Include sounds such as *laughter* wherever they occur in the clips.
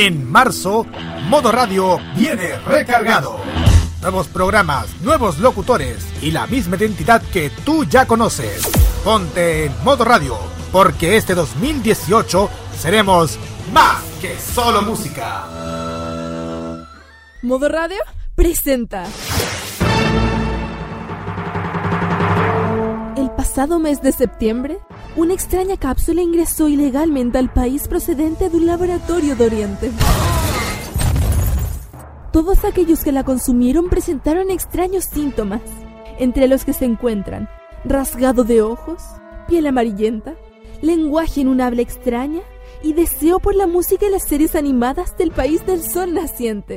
En marzo, Modo Radio viene recargado. Nuevos programas, nuevos locutores y la misma identidad que tú ya conoces. Ponte en Modo Radio, porque este 2018 seremos más que solo música. Modo Radio presenta. El pasado mes de septiembre, una extraña cápsula ingresó ilegalmente al país procedente de un laboratorio de Oriente. Todos aquellos que la consumieron presentaron extraños síntomas, entre los que se encuentran rasgado de ojos, piel amarillenta, lenguaje en un habla extraña y deseo por la música y las series animadas del país del sol naciente.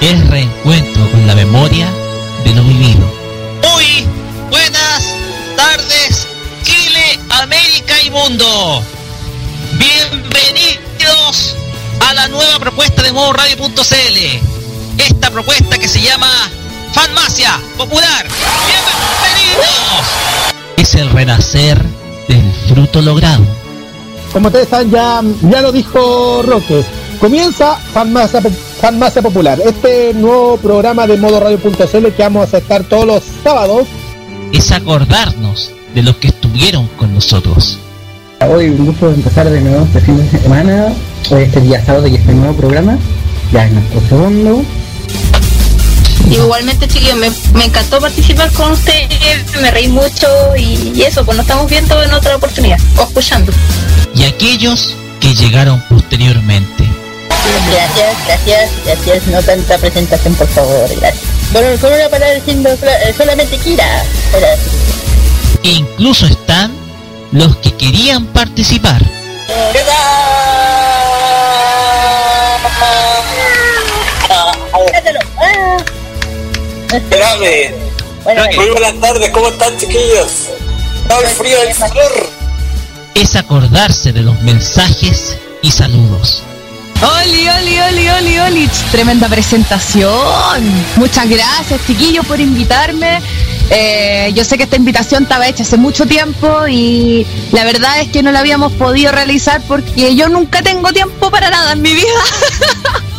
es reencuentro con la memoria de lo vivido. Muy buenas tardes, Chile, América y mundo. Bienvenidos a la nueva propuesta de modo radio.cl. Esta propuesta que se llama Farmacia Popular. Bienvenidos. Es el renacer del fruto logrado. Como ustedes saben, ya, ya lo dijo Roque. Comienza Farmacia, Farmacia Popular, este nuevo programa de modo radio.cl que vamos a estar todos los sábados. Es acordarnos de los que estuvieron con nosotros. Hoy un gusto empezar de nuevo este fin de semana, hoy este día sábado y este nuevo programa, ya es nuestro segundo. Igualmente chiquillos, me, me encantó participar con ustedes, me reí mucho y, y eso, pues nos estamos viendo en otra oportunidad, o escuchando. Y aquellos que llegaron posteriormente. Gracias, gracias, gracias. No tanta presentación, por favor, gracias. Bueno, con una palabra diciendo solamente Kira. Gracias. E incluso están los que querían participar. ¿Qué tal? Espérame. Bueno, Muy buenas tardes, ¿cómo están chiquillos? Todo el frío del sur. Es acordarse de los mensajes y saludos. Oli, oli, oli, oli, oli, tremenda presentación. Muchas gracias, chiquillos, por invitarme. Eh, yo sé que esta invitación estaba hecha hace mucho tiempo y la verdad es que no la habíamos podido realizar porque yo nunca tengo tiempo para nada en mi vida.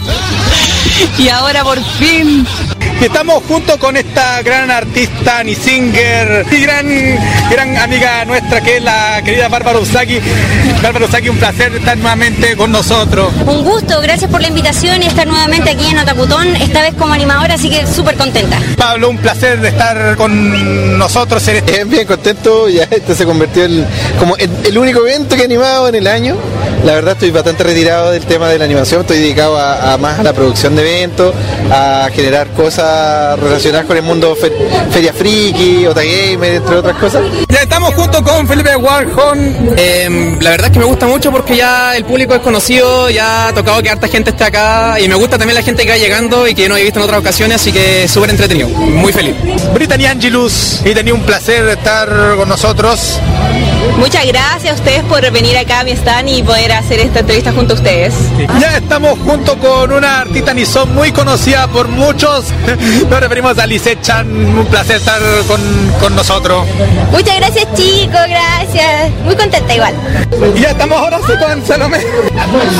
*laughs* y ahora por fin Y estamos junto con esta gran artista, Annie Singer, y gran, gran amiga nuestra que es la querida Bárbara Usaki. Bárbara Usaki, un placer estar nuevamente con nosotros. Un gusto, gracias por la invitación y estar nuevamente aquí en Otacutón, esta vez como animadora, así que súper contenta. Pablo, un placer de estar con nosotros en este bien contento, ya este se convirtió en como el, el único evento que he animado en el año. La verdad estoy bastante retirado del tema de la animación, estoy dedicado a, a más a la producción de eventos, a generar cosas relacionadas con el mundo fe- Feria Friki, Ota Gamer, entre otras cosas. Ya estamos junto con Felipe Warhol. Eh, la verdad es que me gusta mucho porque ya el público es conocido, ya ha tocado que harta gente esté acá y me gusta también la gente que va llegando y que no he visto en otras ocasiones, así que súper entretenido, muy feliz. Brittany Angelus, y tenía un placer estar con nosotros. Muchas gracias a ustedes por venir acá a mi stand y poder hacer esta entrevista junto a ustedes. Ya estamos junto con una artista Nison muy conocida por muchos. *laughs* Nos referimos a Lisette Chan. Un placer estar con, con nosotros. Muchas gracias chicos, gracias. Muy contenta igual. Y ya estamos ahora sí con Salomé.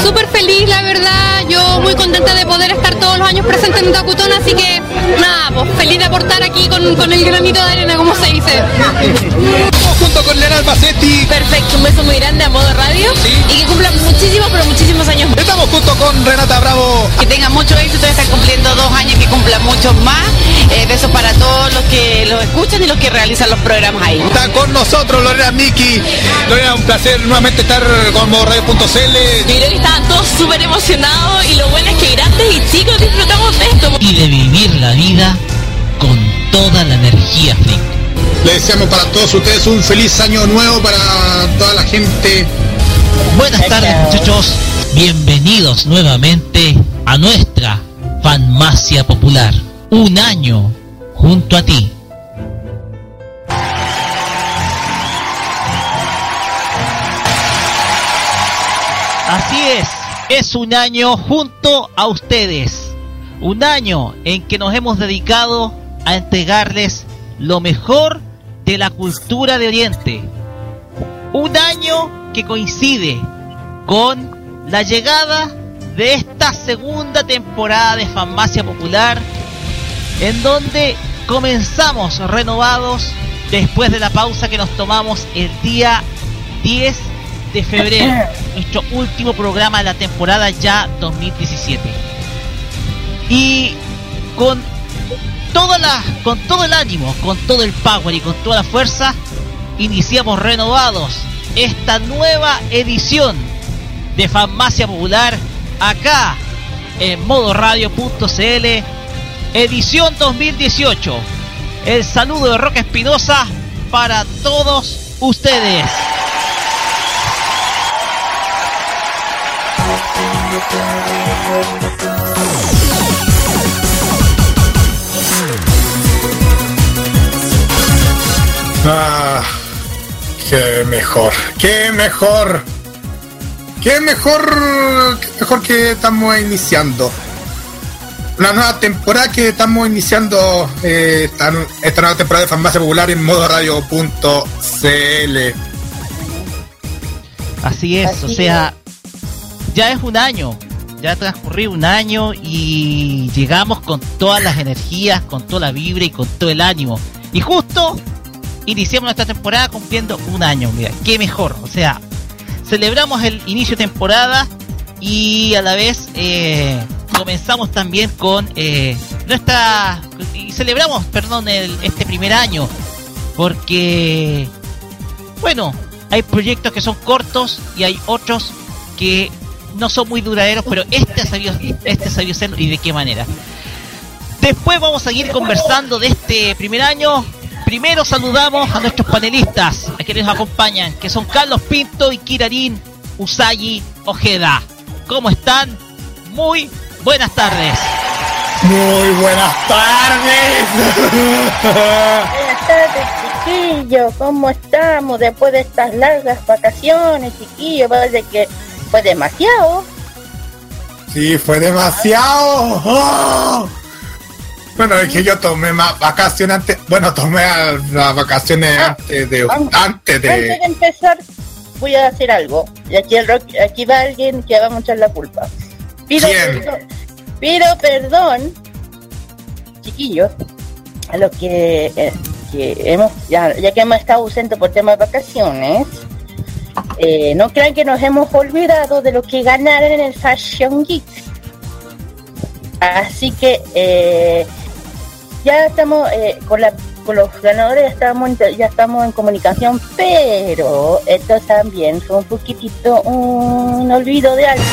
súper feliz, la verdad. Yo muy contenta de poder estar todos los años presente en Otacutón, así que nada, pues feliz de aportar aquí con, con el granito de arena, como se dice. Estamos junto con Lena Albacetti. Perfecto, un beso muy grande a modo radio y que cumplan muchísimos, pero muchísimos años. Estamos junto con Renata Bravo. Que tengan mucho éxito, están cumpliendo dos años, que cumplan muchos más. Eh, besos para todos los que los escuchan y los que realizan los programas ahí. Está con nosotros Lorena Miki. Lorena, un placer nuevamente estar con modoradio.cl. Yo creo que estaban todos súper emocionados y lo bueno es que grandes y chicos disfrutamos de esto. Y de vivir la vida con toda la energía freak. Le deseamos para todos ustedes un feliz año nuevo para toda la gente. Buenas tardes muchachos, bienvenidos nuevamente a nuestra Fanmacia Popular. Un año junto a ti. Así es, es un año junto a ustedes. Un año en que nos hemos dedicado a entregarles lo mejor de la cultura de Oriente. Un año que coincide con la llegada de esta segunda temporada de Farmacia Popular, en donde comenzamos renovados después de la pausa que nos tomamos el día 10 de febrero, *coughs* nuestro último programa de la temporada ya 2017. Y con toda la, con todo el ánimo, con todo el power y con toda la fuerza, iniciamos renovados esta nueva edición de Farmacia Popular acá en modoradio.cl edición 2018. El saludo de Roca Espinosa para todos ustedes. Ah, qué mejor, qué mejor, qué mejor, mejor que estamos iniciando. Una nueva temporada que estamos iniciando eh, esta, esta nueva temporada de Farmacia Popular en modo radio.cl. Así es, o sea, ya es un año, ya ha transcurrido un año y llegamos con todas las energías, con toda la vibra y con todo el ánimo. Y justo iniciamos nuestra temporada cumpliendo un año, mira, qué mejor, o sea, celebramos el inicio de temporada y a la vez eh, comenzamos también con eh, nuestra y celebramos, perdón, el, este primer año porque bueno, hay proyectos que son cortos y hay otros que no son muy duraderos, pero este ha sabido, este ha sabido ser y de qué manera. Después vamos a seguir conversando de este primer año. Primero saludamos a nuestros panelistas, a quienes nos acompañan, que son Carlos Pinto y Kirarin Usagi Ojeda. ¿Cómo están? Muy buenas tardes. Muy buenas tardes. Buenas tardes, chiquillos. ¿Cómo estamos después de estas largas vacaciones, chiquillos? Parece que fue demasiado. Sí, fue demasiado. ¡Oh! Bueno, es que yo tomé más vacaciones antes. Bueno, tomé las vacaciones Ah, antes de. An- Antes de. Antes de empezar, voy a hacer algo. Y aquí, el rock, aquí va alguien que va a echar la culpa. Pido ¿Quién? perdón, pido perdón, chiquillos, a los que, eh, que hemos, ya, ya que hemos estado ausentes por temas de vacaciones. eh, no crean que nos hemos olvidado de lo que ganaron en el Fashion Geek. Así que eh, ya estamos eh, con, la, con los ganadores, ya estamos, ya estamos en comunicación, pero esto también fue un poquitito un olvido de alguien.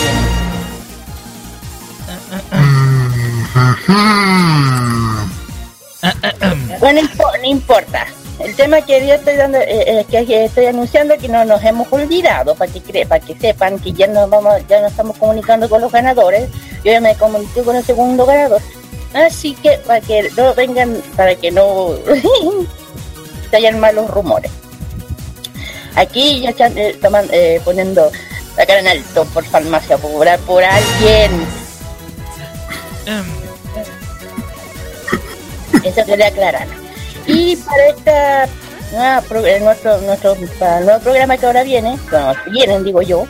Bueno, no impo- no importa. El tema que yo estoy dando, eh, eh, que estoy anunciando que no nos hemos olvidado para que para que sepan que ya nos vamos, ya nos estamos comunicando con los ganadores. Yo ya me comuniqué con el segundo ganador. Así que para que no vengan, para que no *laughs* se hayan malos rumores. Aquí ya están eh, toman- eh, poniendo la cara en alto por farmacia popular por alguien. Eso quería aclarar. Y para esta eh, nuestro, nuestro para el nuevo programa que ahora viene, bueno, vienen digo yo,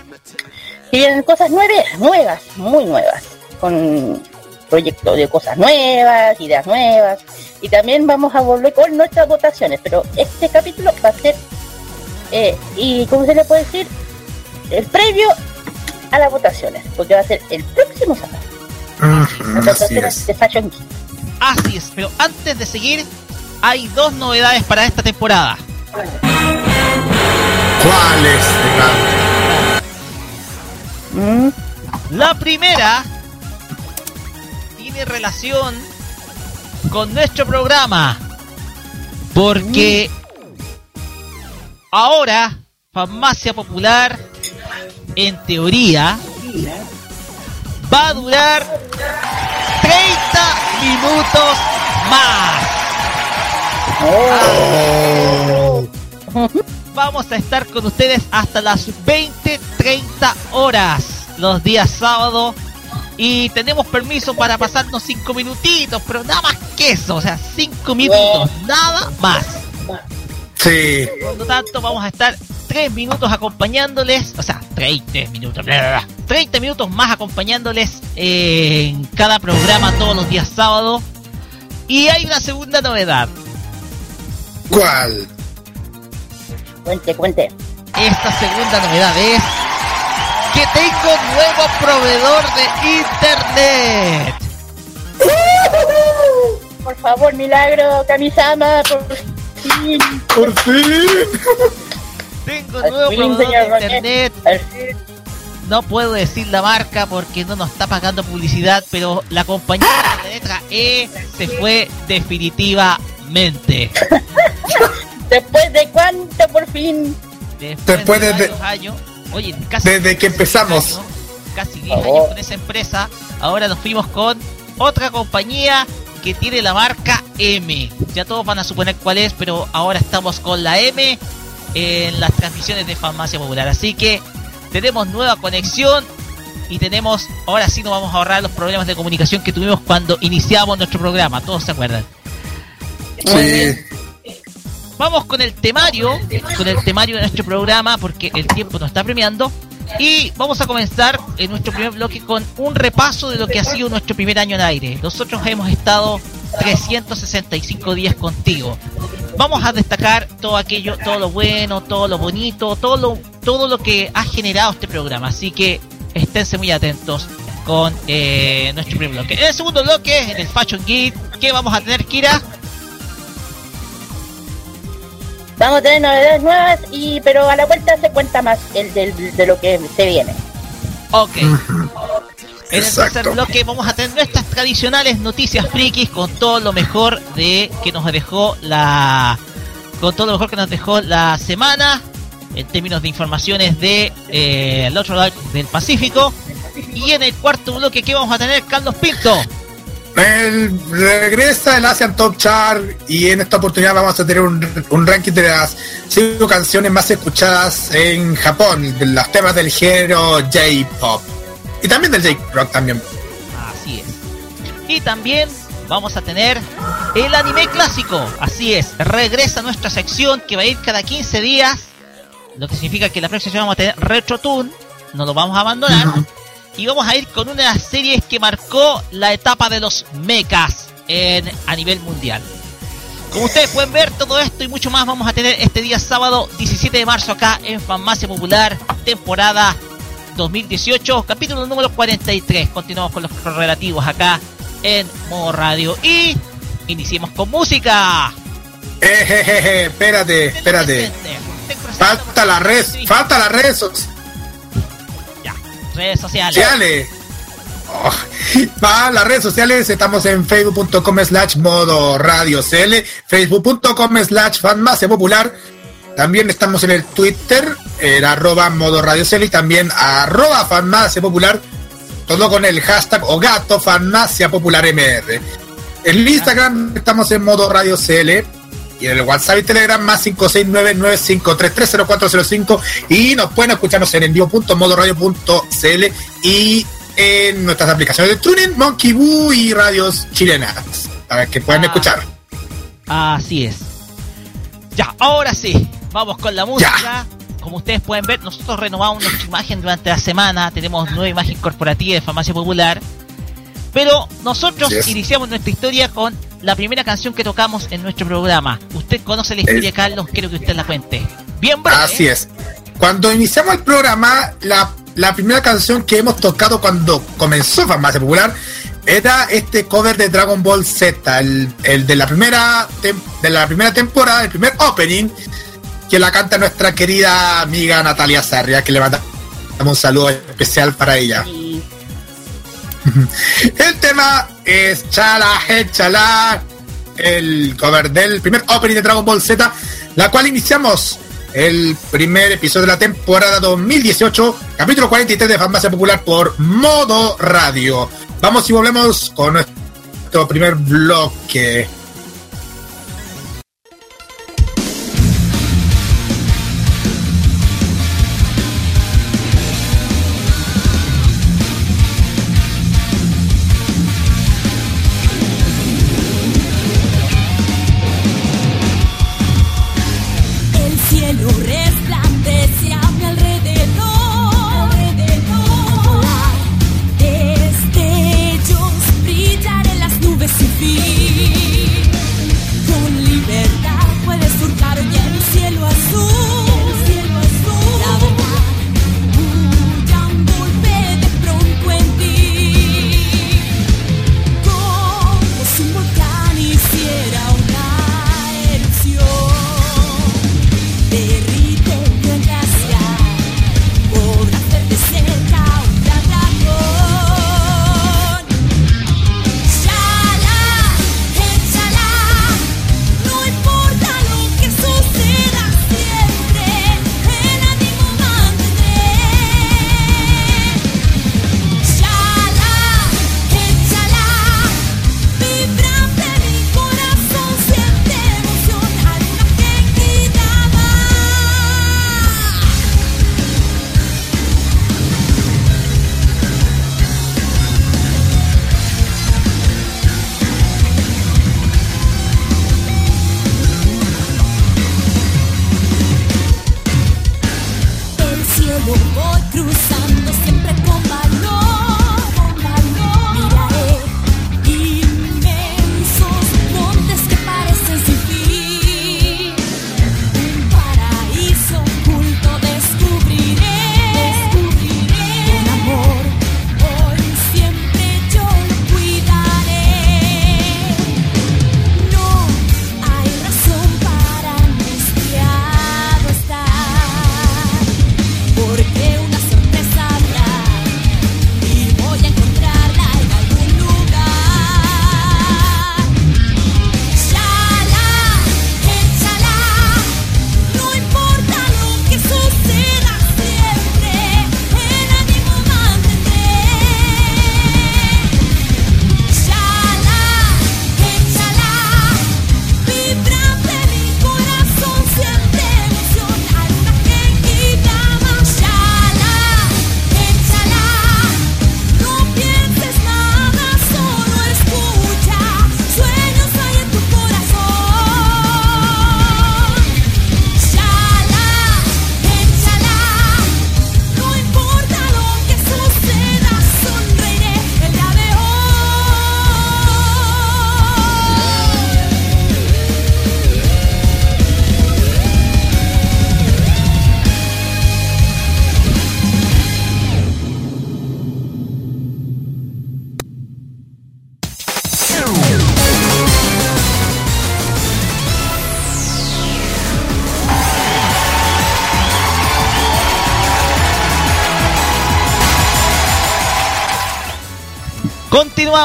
vienen cosas nuevas, nuevas, muy nuevas, con proyectos de cosas nuevas, ideas nuevas, y también vamos a volver con nuestras votaciones, pero este capítulo va a ser, eh, y ¿cómo se le puede decir? El previo a las votaciones, porque va a ser el próximo sábado. Las Así votaciones es. de Fashion Geek. Así es, pero antes de seguir, hay dos novedades para esta temporada. ¿Cuáles? La primera relación con nuestro programa. Porque ahora Farmacia Popular, en teoría, va a durar 30 minutos más. Vamos a estar con ustedes hasta las 20, 30 horas los días sábado. Y tenemos permiso para pasarnos 5 minutitos, pero nada más que eso, o sea, 5 minutos, nada más. Sí. Por lo tanto, vamos a estar 3 minutos acompañándoles, o sea, 30 minutos, bla, bla, bla, 30 minutos más acompañándoles en cada programa todos los días sábado. Y hay una segunda novedad. ¿Cuál? Cuente, cuente. Esta segunda novedad es que tengo nuevo proveedor de internet. Por favor, milagro, Kamisama, por fin. Por fin. Tengo Al nuevo fin, proveedor señor de internet. al fin. No puedo decir la marca porque no nos está pagando publicidad, pero la compañía de la letra E se fue definitivamente. *laughs* ¿Después de cuánto, por fin? Después de- varios años, oye, casi Desde que empezamos. años, casi 10 años con esa empresa, ahora nos fuimos con otra compañía que tiene la marca M. Ya todos van a suponer cuál es, pero ahora estamos con la M en las transmisiones de Farmacia Popular. Así que tenemos nueva conexión y tenemos, ahora sí nos vamos a ahorrar los problemas de comunicación que tuvimos cuando iniciamos nuestro programa. Todos se acuerdan. Sí. Vamos con el temario, con el temario de nuestro programa, porque el tiempo nos está premiando. Y vamos a comenzar en nuestro primer bloque con un repaso de lo que ha sido nuestro primer año en aire. Nosotros hemos estado 365 días contigo. Vamos a destacar todo aquello, todo lo bueno, todo lo bonito, todo lo, todo lo que ha generado este programa. Así que esténse muy atentos con eh, nuestro primer bloque. En el segundo bloque, en el Fashion Geek, ¿qué vamos a tener, Kira? Vamos a tener novedades nuevas, y pero a la vuelta se cuenta más el del- de lo que se viene. Ok. En el tercer bloque vamos a tener nuestras tradicionales noticias frikis con todo lo mejor de que nos dejó la con todo lo mejor que nos dejó la semana en términos de informaciones de eh, el otro lado del Pacífico y en el cuarto bloque que vamos a tener Carlos Pinto El, regresa el Asian Top Chart y en esta oportunidad vamos a tener un, un ranking de las cinco canciones más escuchadas en Japón, de los temas del género J-Pop. Y también del J-Rock también. Así es. Y también vamos a tener el anime clásico. Así es, regresa nuestra sección que va a ir cada 15 días. Lo que significa que la próxima semana vamos a tener Retro Toon. No lo vamos a abandonar. Y vamos a ir con una de las series que marcó la etapa de los mechas en, a nivel mundial. Como ustedes pueden ver, todo esto y mucho más vamos a tener este día sábado 17 de marzo acá en Farmacia Popular, temporada 2018, capítulo número 43. Continuamos con los relativos acá en Modo Radio y iniciemos con música. Ejejeje, espérate, espérate. Falta la red, falta redes sociales. Redes sociales. Oh, Va, las redes sociales estamos en facebook.com slash modo radio cl, facebook.com slash fanmase popular. También estamos en el Twitter, en arroba modo radio cl y también arroba fanmase popular. Todo con el hashtag o gato farmacia popular mr. En el Instagram estamos en modo radio cl. Y en el WhatsApp y Telegram más 569-95330405 y nos pueden escucharnos en envío.modoradio.cl y en nuestras aplicaciones de Tuning, Monkey Boo y radios chilenas para que puedan escuchar. Así es. Ya, ahora sí, vamos con la música. Como ustedes pueden ver, nosotros renovamos nuestra imagen durante la semana. Tenemos nueva imagen corporativa de Farmacia Popular. Pero nosotros iniciamos nuestra historia con la primera canción que tocamos en nuestro programa. Usted conoce la historia, Carlos, quiero que usted la cuente. Bien breve. Así es. Cuando iniciamos el programa, la, la primera canción que hemos tocado cuando comenzó Farmacia Popular era este cover de Dragon Ball Z, el, el de la primera tem- de la primera temporada, el primer opening, que la canta nuestra querida amiga Natalia Sarria, que le mandamos un saludo especial para ella. *laughs* El tema es Chala, chala. el cover del primer opening de Dragon Ball Z, la cual iniciamos el primer episodio de la temporada 2018, capítulo 43 de Farmacia Popular por Modo Radio. Vamos y volvemos con nuestro primer bloque.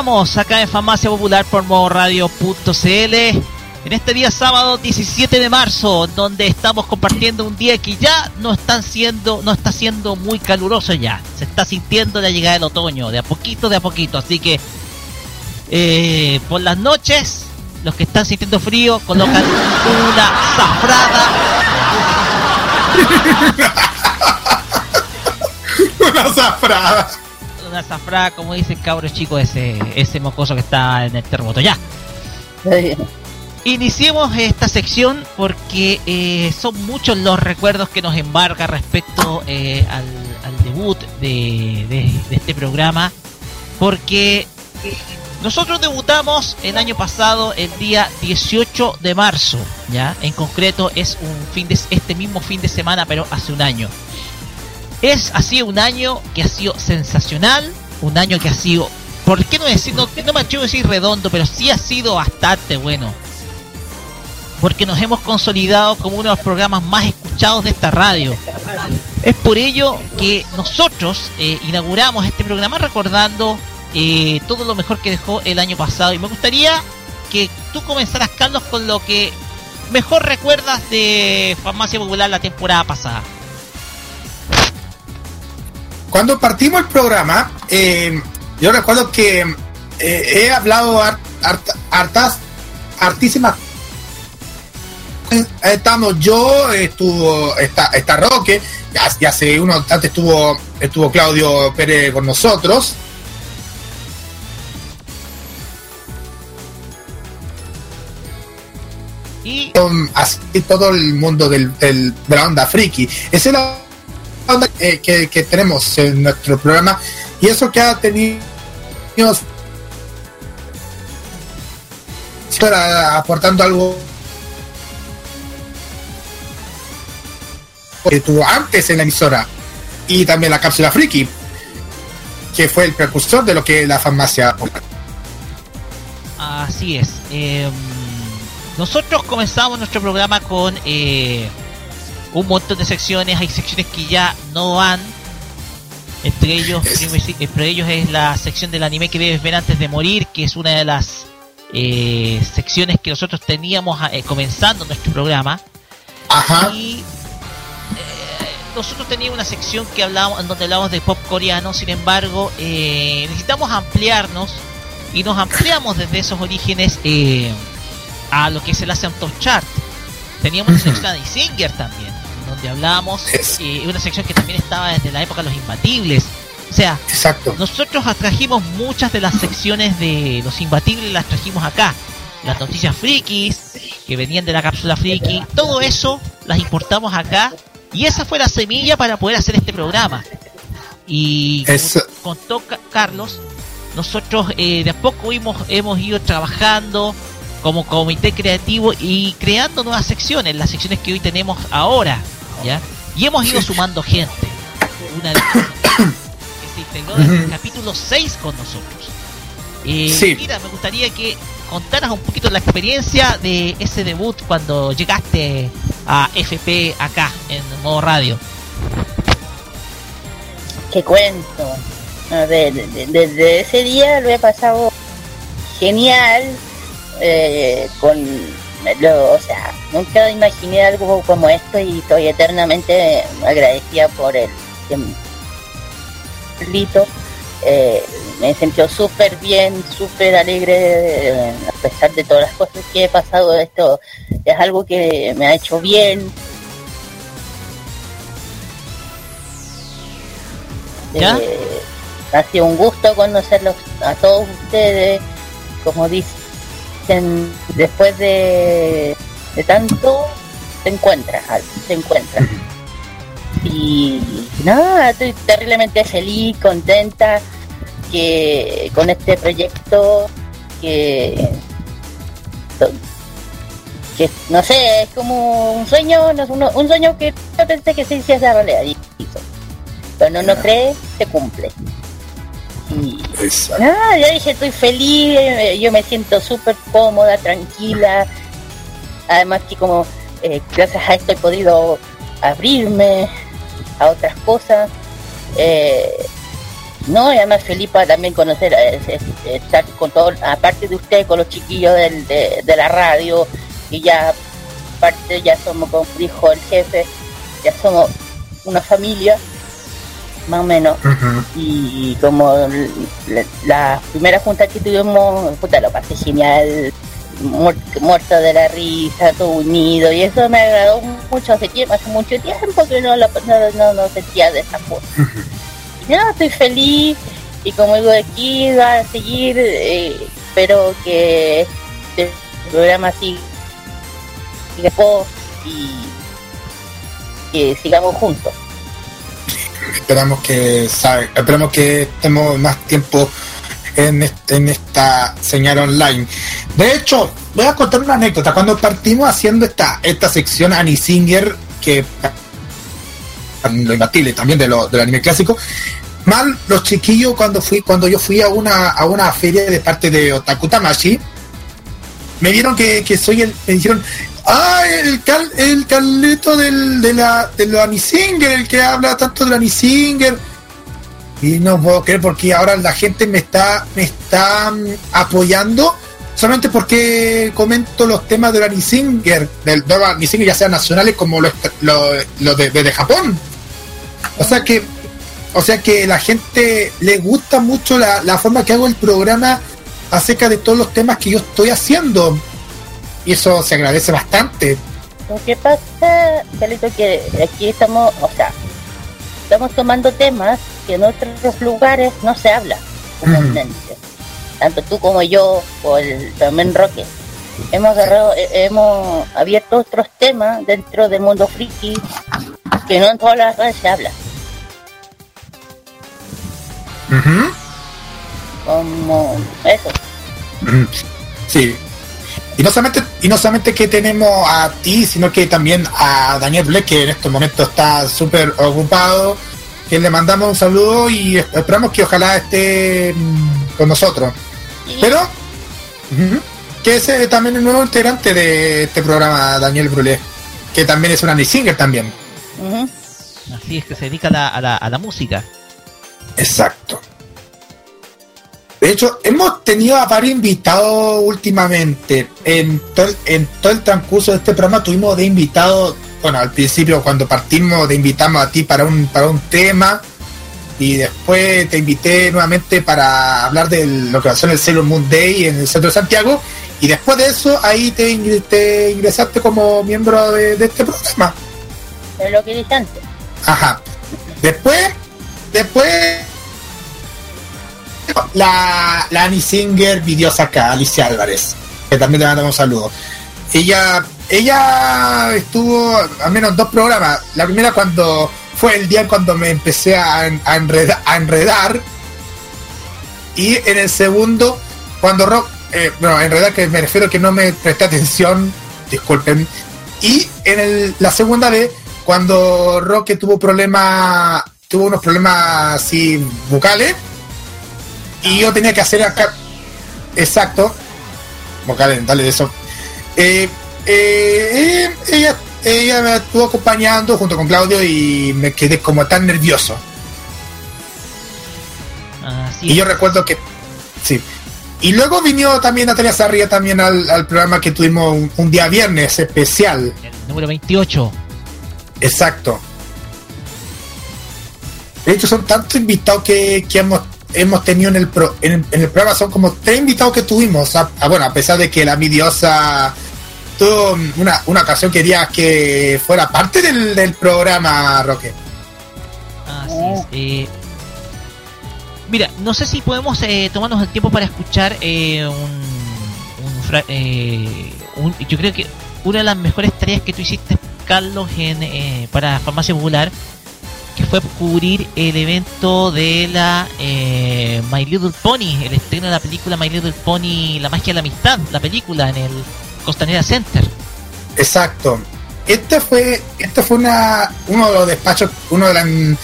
Continuamos acá en Farmacia Popular por modoradio.cl en este día sábado 17 de marzo, donde estamos compartiendo un día que ya no están siendo, no está siendo muy caluroso ya. Se está sintiendo la llegada del otoño, de a poquito, de a poquito. Así que eh, por las noches, los que están sintiendo frío colocan una zafrada. *laughs* una zafrada. Una zafrada, como dice el cabro chico, ese, ese mocoso que está en el terremoto. Ya. Iniciemos esta sección porque eh, son muchos los recuerdos que nos embarga respecto eh, al, al debut de, de- de este programa. Porque nosotros debutamos el año pasado el día 18 de marzo, ¿ya? En concreto es un fin de este mismo fin de semana, pero hace un año. Es así un año que ha sido sensacional, un año que ha sido, ¿por qué no decir, no, no me atrevo a decir redondo, pero sí ha sido bastante bueno? Porque nos hemos consolidado como uno de los programas más escuchados de esta radio. Es por ello que nosotros eh, inauguramos este programa recordando eh, todo lo mejor que dejó el año pasado y me gustaría que tú comenzaras, Carlos, con lo que mejor recuerdas de Farmacia Popular la temporada pasada. Cuando partimos el programa, eh, yo recuerdo que eh, he hablado har- harta- hartas, hartísimas. Estamos yo, estuvo está, está Roque, ya, ya hace uno antes estuvo estuvo Claudio Pérez con nosotros. Y así todo el mundo del, del- de la onda friki. Esa es la que, tenemos en nuestro programa y eso que ha tenido aportando algo que tuvo antes en la emisora y también la cápsula friki que fue el precursor de lo que la farmacia Así es. eh, nosotros comenzamos nuestro programa con eh, un montón de secciones. Hay secciones que ya no van. Entre ellos, *laughs* entre ellos es la sección del anime que debes ver antes de morir, que es una de las eh, secciones que nosotros teníamos eh, comenzando nuestro programa. Y eh, nosotros teníamos una sección que hablábamos, en donde hablábamos de pop coreano, sin embargo, necesitamos ampliarnos y nos ampliamos desde esos orígenes a lo que es el Asian Top Chart. Teníamos una sección de Singer también, donde hablábamos, eh, una sección que también estaba desde la época de los imbatibles. O sea, nosotros trajimos muchas de las secciones de los imbatibles, las trajimos acá. Las noticias frikis, que venían de la cápsula friki, todo eso las importamos acá. Y esa fue la semilla para poder hacer este programa. Y como contó Ca- Carlos, nosotros eh, de a poco hemos, hemos ido trabajando como comité creativo y creando nuevas secciones, las secciones que hoy tenemos ahora, ¿ya? Y hemos ido sumando gente. Una de ellas que se integró desde el capítulo 6 con nosotros. Eh, Sí. Mira, me gustaría que contaras un poquito la experiencia de ese debut cuando llegaste a FP acá en modo radio. Qué cuento. A ver, de- de- desde ese día lo he pasado genial. eh, con lo, o sea, nunca imaginé algo como esto y estoy eternamente agradecida por el Lito. Eh, me sentió súper bien, súper alegre, eh, a pesar de todas las cosas que he pasado. Esto es algo que me ha hecho bien. ¿Ya? Eh, ha sido un gusto conocerlos a todos ustedes. Como dicen, después de, de tanto, te encuentras, te encuentras. Y nada, estoy terriblemente feliz, contenta que con este proyecto que que no sé, es como un sueño, no, es uno- un sueño que yo pensé que se hiciese realidad. Cuando uno cree, se cumple. Y nada, ya dije, estoy feliz, eh, yo me siento súper cómoda, tranquila. Además que como eh, gracias a esto he podido abrirme a otras cosas. Eh, no, y además feliz para también conocer, eh, estar con todo, aparte de usted, con los chiquillos de la radio, y ya aparte ya somos, como dijo el jefe, ya somos una familia, más o menos. Y como la, la primera junta que tuvimos, puta, lo pasé genial, muer- muerto de la risa, todo unido, y eso me agradó mucho hace tiempo, hace mucho tiempo que no lo no, no, no sentía de esa forma. Y nada, estoy feliz, y como digo aquí, va a seguir, eh, espero que este programa siga y que sigamos juntos. Esperamos que esperamos que estemos más tiempo en, en esta señal online. De hecho, voy a contar una anécdota. Cuando partimos haciendo esta, esta sección Annie Singer, que lo imbatible también de lo, del anime clásico, mal los chiquillos cuando fui, cuando yo fui a una, a una feria de parte de Otaku Tamashi, me vieron que, que soy el, me dijeron, ah, el, cal, el Carleto del, de la, de la Annie Singer, el que habla tanto de la Annie Singer. Y no puedo creer porque ahora la gente me está, me está mm, apoyando solamente porque comento los temas de la Nisinger, del de Nisinger ya sean nacionales como los, los de, de- de Japón. O sea que, o sea que la gente le gusta mucho la, la forma que hago el programa acerca de todos los temas que yo estoy haciendo. Y eso se agradece bastante. Lo que pasa, Carlito, que aquí estamos, o sea, estamos tomando temas que en otros lugares no se habla comúnmente. Tanto tú como yo, o el, también Roque. Hemos agarrado, eh, hemos abierto otros temas dentro del mundo friki que no en todas las redes se habla. Como eso. Sí. Y no solamente, y no solamente que tenemos a ti, sino que también a Daniel Blake, que en estos momentos está súper ocupado, que le mandamos un saludo y esperamos que ojalá esté mm, con nosotros. Pero, que es eh, también el nuevo integrante de este programa, Daniel Brulé, que también es una singer también. Así es que se dedica a la, a la, a la música. Exacto. De hecho, hemos tenido a varios invitados últimamente. En todo, el- en todo el transcurso de este programa tuvimos de invitados, bueno, al principio cuando partimos te invitamos a ti para un, para un tema y después te invité nuevamente para hablar de lo que a ser el Sailor Moon Day en el centro de Santiago y después de eso ahí te, ingre- te ingresaste como miembro de, de este programa. Es lo que dije antes. Ajá. Después, después la, la Annie Singer pidió acá, Alicia Álvarez, que también le mandamos un saludo. Ella, ella estuvo al menos dos programas. La primera cuando fue el día cuando me empecé a, en- a enreda- a enredar. Y en el segundo, cuando Rock, eh, bueno, enredar que me refiero que no me presté atención, disculpen. Y en el- la segunda vez, cuando Roque tuvo problemas, tuvo unos problemas así bucales, y yo tenía que hacer acá, exacto, vocales de eso. Eh, eh, eh, ella, ella me estuvo acompañando junto con Claudio y me quedé como tan nervioso. Así Y yo recuerdo que, sí. Y luego vino también Natalia Sarria también al, al programa que tuvimos un, un día viernes especial. Número 28. Exacto. De hecho, son tantos invitados que, que hemos, hemos tenido en el, pro- en, en el programa. Son como tres invitados que tuvimos. A, a- bueno, a pesar de que la midiosa tuvo una, una ocasión quería que fuera parte del, del programa, Roque. Así es. eh, mira, no sé si podemos eh, tomarnos el tiempo para escuchar eh, un, un fra- eh, un- Yo creo que una de las mejores tareas que tú hiciste, Carlos, en, eh, para Farmacia Popular, que fue cubrir el evento de la eh, My Little Pony, el estreno de la película My Little Pony, La magia de la amistad, la película en el Costanera Center. Exacto. Este fue, este fue una, uno de los despachos, uno de las, de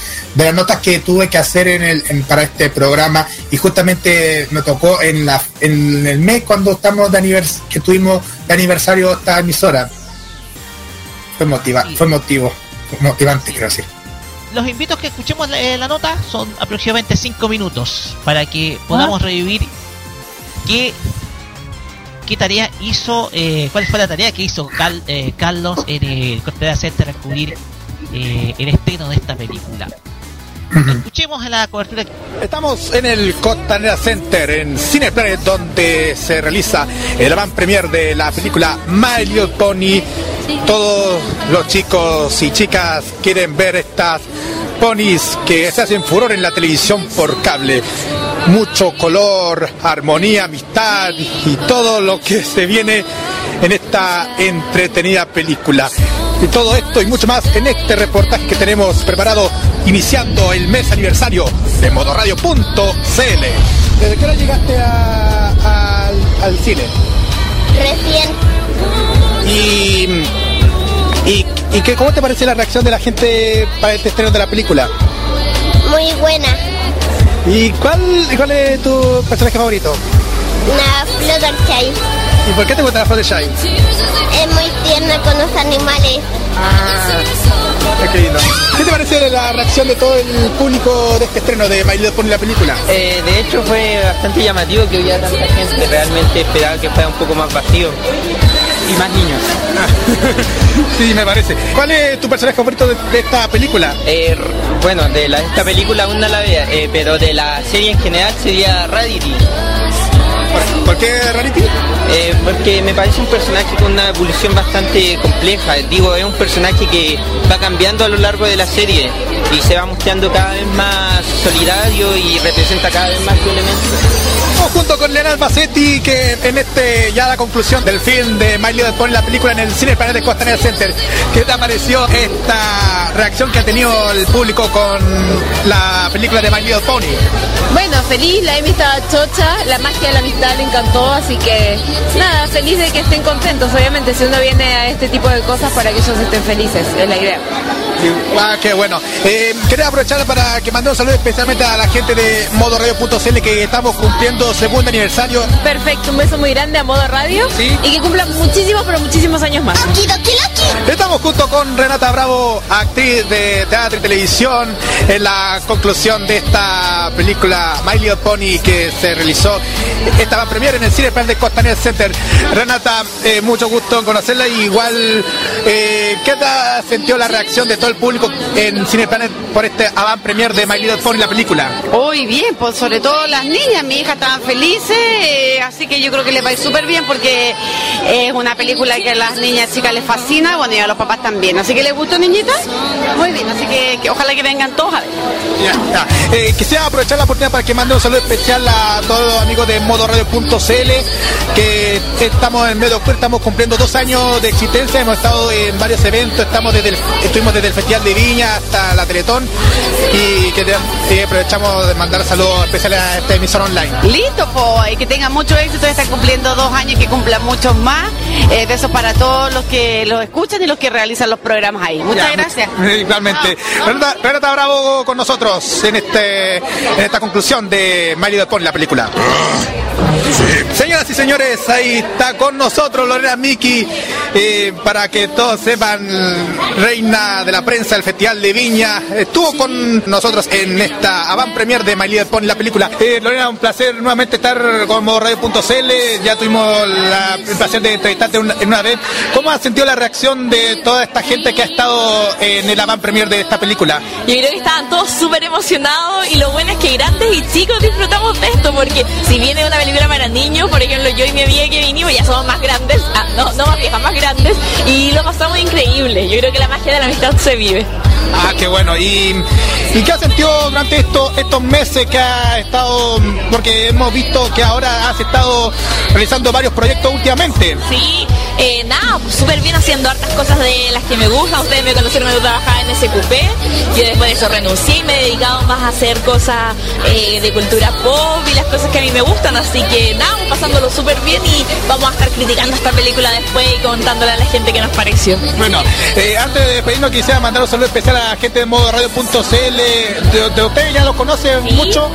las notas que tuve que hacer en el, en- para este programa y justamente me tocó en la, en el mes cuando estamos de anivers que tuvimos de aniversario esta emisora. Fue motiva, fue motivo, motivante quiero decir. Los invito a que escuchemos la, eh, la nota, son aproximadamente 5 minutos para que podamos revivir qué, qué tarea hizo, eh, cuál fue la tarea que hizo Cal- eh, Carlos en el Costanera Center al cubrir eh, el estreno de esta película. Escuchemos la cobertura. Estamos en el Costanera Center, en Cineplanet, donde se realiza el van premier de la película My Little Pony. Todos los chicos y chicas quieren ver estas ponis que se hacen furor en la televisión por cable. Mucho color, armonía, amistad y todo lo que se viene en esta entretenida película. Y todo esto y mucho más en este reportaje que tenemos preparado iniciando el mes aniversario de modoradio.cl. ¿Desde qué hora llegaste a- al, al cine? Recién. ¿Y, y, y qué, cómo te parece la reacción de la gente para este estreno de la película? Muy buena. ¿Y cuál, cuál es tu personaje favorito? La Fluttershy. ¿Y por qué te gusta la Fluttershy? Es muy tierna con los animales. Qué lindo. ¿Qué te pareció la reacción de todo el público de este estreno de My Little Pony la película? Eh, de hecho fue bastante llamativo que hubiera tanta gente, realmente esperaba que fuera un poco más vacío y más niños. *laughs* sí, me parece. ¿Cuál es tu personaje favorito de, de esta película? Eh, bueno, de la- esta película aún no la vea, eh, pero de la serie en general sería Radity. ¿Por, qué Rarity? Eh, porque me parece un personaje con una evolución bastante compleja. Digo, es un personaje que va cambiando a lo largo de la serie y se va mostrando cada vez más solidario y representa cada vez más su elemento. Estamos junto con Leonard Bassetti, que en este ya la conclusión del film de My Little Pony, la película en el Cine Planet de Costanera Center. ¿Qué te pareció esta reacción que ha tenido el público con la película de My Little Pony? Bueno, feliz, la Amy estaba chocha, la magia de la amistad le encantó, así que nada, feliz de que estén contentos. Obviamente, si uno viene a este tipo de cosas para que ellos estén felices, es la idea. Ah, qué bueno. Eh, quería aprovechar para que mande un saludo especialmente a la gente de modoradio.cl que estamos cumpliendo segundo aniversario. Perfecto, un beso muy grande a modo radio y que cumplan muchísimos, pero muchísimos años más. Estamos junto con Renata Bravo, actriz de teatro y televisión, en la conclusión de esta película My Little Pony que se realizó. Estaba premier en el Cine Plan de Costanera Center. Renata, eh, mucho gusto en conocerla. y Igual, eh, ¿qué te sintió la reacción de todo el público en Cine Planet por este avant premier de My Little Pony, la película? Hoy bien, pues sobre todo las niñas, mi hija estaban felices, eh, así que yo creo que les va a ir súper bien porque es una película que a las niñas chicas les fascina, bueno, y a los papás también. Así que les gustó, niñitas. Muy bien, así que, que ojalá que vengan todos a ver. Ya, ya. Eh, quisiera aprovechar la oportunidad para que mande un saludo especial a todos los amigos de modoradio.cl que estamos en medio de octubre, estamos cumpliendo dos años de existencia, hemos estado en varios eventos, estamos desde el, estuvimos desde el Festival de Viña hasta la Teletón y que aprovechamos de mandar saludos especiales a esta emisora online. Listo, pues, y que tengan mucho éxito, están cumpliendo dos años y que cumplan muchos más. Eh, besos para todos los que los escuchan y los que realizan los programas ahí. Muchas Ya, gracias. *laughs* Igualmente. Renata, Renata Bravo con nosotros en este en esta conclusión de Little Pony, la película. Señoras y señores, ahí está con nosotros Lorena Miki, eh, para que todos sepan, reina de la prensa del Festival de Viña, estuvo con nosotros en esta avant premier de My Little Pony, la película. Eh, Lorena, un placer nuevamente estar con Radio.cl, ya tuvimos la- el placer de entrevistarte una- en una vez. ¿Cómo has sentido la reacción de toda esta gente que ha estado en el avant premier de esta película? Yo creo que estaban todos súper emocionados y lo bueno es que grandes y chicos disfrutamos de esto porque si viene una película para niños, por ejemplo yo y mi amiga que vinimos ya somos más grandes, ah, no, no más viejas, más grandes y lo pasamos increíble. Yo creo que la magia de la amistad se vive. Ah, qué bueno. ¿Y, y qué has sentido durante esto, estos meses que ha estado, porque hemos visto que ahora has estado realizando varios proyectos últimamente? Sí, eh, nada, pues súper bien haciendo hartas cosas de las que me gustan. Ustedes me conocieron cuando trabajaba en SQP. Yo después de eso renuncié y me he dedicado más a hacer cosas eh, de cultura pop y las cosas que a mí me gustan. Así que nada, pasándolo súper bien y vamos a estar criticando esta película después y contándole a la gente qué nos pareció. Bueno, eh, antes de despedirnos quisiera mandar un saludo especial a la gente de modo de, de ustedes ya lo conocen mucho,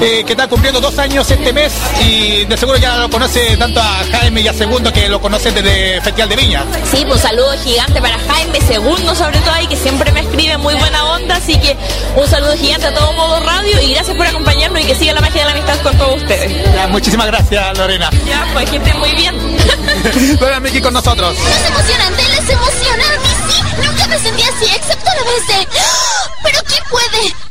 eh, que está cumpliendo dos años este mes y de seguro ya lo conoce tanto a Jaime y a Segundo que lo conocen desde Festival de Viña. Sí, pues un saludo gigante para Jaime Segundo, sobre todo ahí, que siempre me escribe muy buena onda. Así que un saludo gigante a todo modo radio y gracias por acompañarnos y que siga la magia de la amistad con todos ustedes. Ya, muchísimas gracias Lorena. Ya, pues que estén muy bien. *laughs* Lorena Miki con nosotros. Es emocionante, les emociona a mí sí. Nunca me sentí así, excepto la vez de... ¡Ah! ¿Pero quién puede?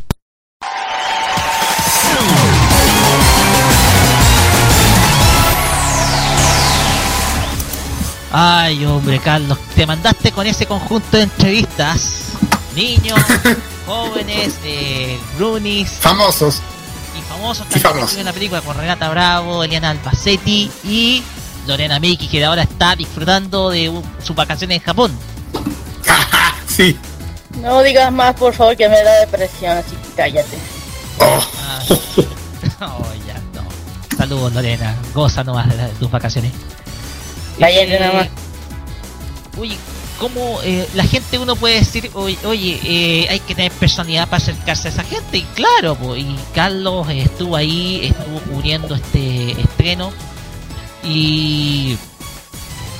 Ay, hombre, Carlos, te mandaste con ese conjunto de entrevistas. Niños, *laughs* jóvenes, eh, Runis. Famosos. Y famosos Sí, también famosos. en la película con Renata Bravo, Eliana Albacetti y Lorena Miki, que ahora está disfrutando de un- sus vacaciones en Japón. *laughs* sí. No digas más, por favor, que me da depresión, así que cállate. Ah, *laughs* oh, ya, no. Saludos, Lorena. Goza nomás de, la- de tus vacaciones. Cállate nomás. Oye, ¿cómo eh, la gente uno puede decir, oye, oye, eh, hay que tener personalidad para acercarse a esa gente? Y claro, pues, y Carlos eh, estuvo ahí, estuvo cubriendo este estreno. Y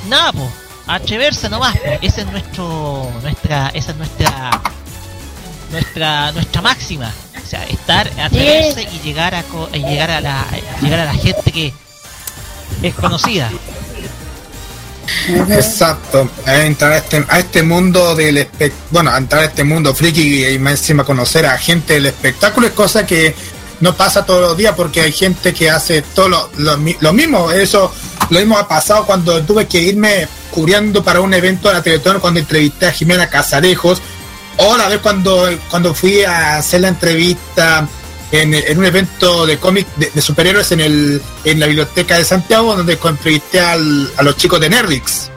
nada, pues, atreverse nomás, pues, ese es nuestro, nuestra, esa es nuestra, nuestra, nuestra máxima, o sea, estar, atreverse y llegar a, co- y llegar a la, llegar a la gente que es conocida. Exacto, entrar a este, a este mundo del espe- bueno, entrar a este mundo friki y más encima conocer a gente del espectáculo es cosa que no pasa todos los días porque hay gente que hace todo lo, lo mismo, eso lo mismo ha pasado cuando tuve que irme cubriendo para un evento de la Teletón cuando entrevisté a Jimena Casarejos o la vez cuando, cuando fui a hacer la entrevista en, en un evento de cómic de, de superhéroes en, el, en la biblioteca de Santiago donde entrevisté al- a los chicos de Nerdix.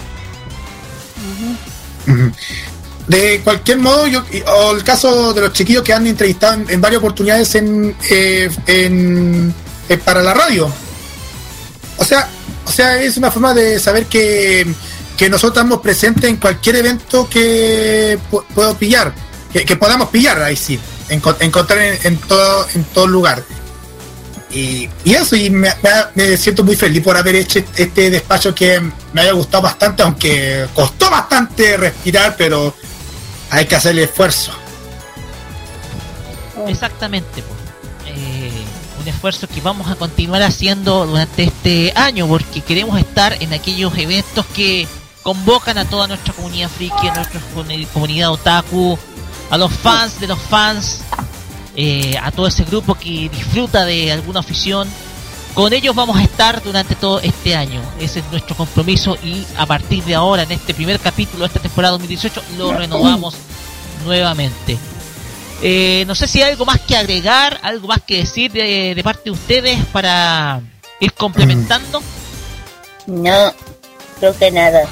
De cualquier modo, yo, o el caso de los chiquillos que han entrevistado en, en varias oportunidades en, eh, en- eh, para la radio. O sea, o sea, es una forma de saber que, que nosotros estamos presentes en cualquier evento que pu- puedo pillar, que, que podamos pillar, ahí sí, encontrar en, todo, en todo lugar. Y, y eso, y me, siento muy feliz por haber hecho este despacho que me haya gustado bastante, aunque costó bastante respirar, pero hay que hacer el esfuerzo. Exactamente, pues. Un esfuerzo que vamos a continuar haciendo durante este año porque queremos estar en aquellos eventos que convocan a toda nuestra comunidad friki, a nuestra comuni- comunidad otaku, a los fans de los fans, eh, a todo ese grupo que disfruta de alguna afición. Con ellos vamos a estar durante todo este año. Ese es nuestro compromiso y a partir de ahora, en este primer capítulo de esta temporada 2018, lo renovamos nuevamente. Eh, no sé si hay algo más que agregar, algo más que decir de, de parte de ustedes para ir complementando. No, creo que nada.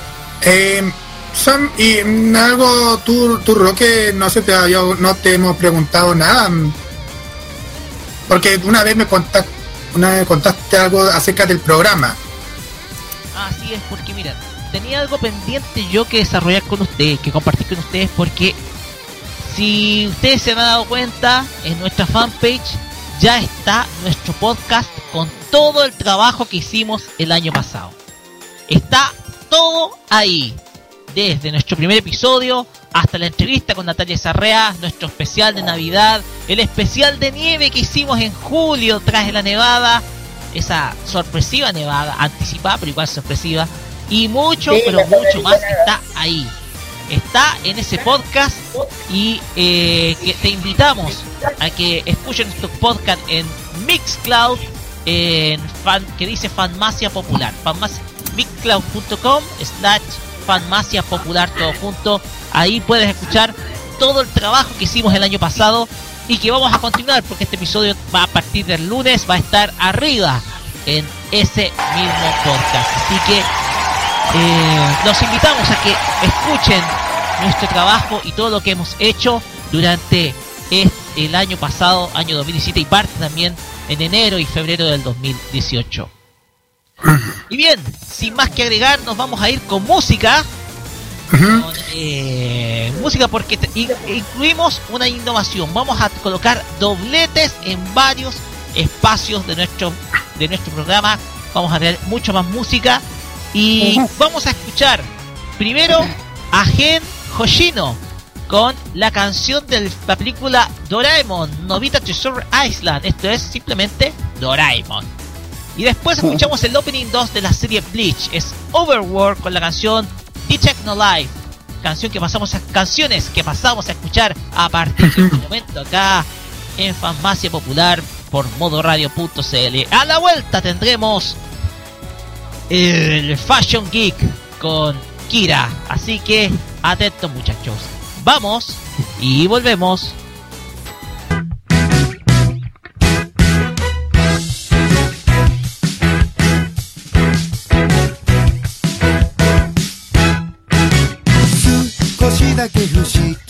Eh, Sam, y algo, tú, tú Roque, no sé, te, yo no te hemos preguntado nada. Porque una vez me contaste, una vez contaste algo acerca del programa. Así es, porque mira, tenía algo pendiente yo que desarrollar con ustedes, que compartir con ustedes, porque si ustedes se han dado cuenta, en nuestra fanpage ya está nuestro podcast con todo el trabajo que hicimos el año pasado. Está todo ahí. Desde nuestro primer episodio hasta la entrevista con Natalia Sarrea, nuestro especial de Navidad, el especial de nieve que hicimos en julio tras de la nevada, esa sorpresiva nevada, anticipada pero igual sorpresiva, y mucho, Sí, pero mucho más está ahí. Está en ese podcast y eh, que te invitamos a que escuchen nuestro podcast en Mixcloud, en fan, que dice Fanmacia Popular, Fanmacia- mixcloud.com slash Fanmacia Popular todo junto. Ahí puedes escuchar todo el trabajo que hicimos el año pasado y que vamos a continuar porque este episodio va a partir del lunes, va a estar arriba en ese mismo podcast. Así que eh, los invitamos a que escuchen nuestro trabajo y todo lo que hemos hecho durante el año pasado, año 2017 y parte también en enero y febrero del 2018. Y bien, sin más que agregar, nos vamos a ir con música. Con, eh, música porque te- incluimos una innovación. Vamos a colocar dobletes en varios espacios de nuestro de nuestro programa. Vamos a tener mucho más música y vamos a escuchar primero a Gen Hoshino con la canción de la película Doraemon, Novita Treasure Island. Esto es simplemente Doraemon. Y después escuchamos el opening 2 de la serie Bleach. Es Overworld con la canción Detect No Life. Canción que pasamos a, canciones que pasamos a escuchar a partir de este *laughs* momento acá en Farmacia Popular por modoradio.cl. A la vuelta tendremos el Fashion Geek con Kira. Así que atentos muchachos. Vamos y volvemos. だけ不思議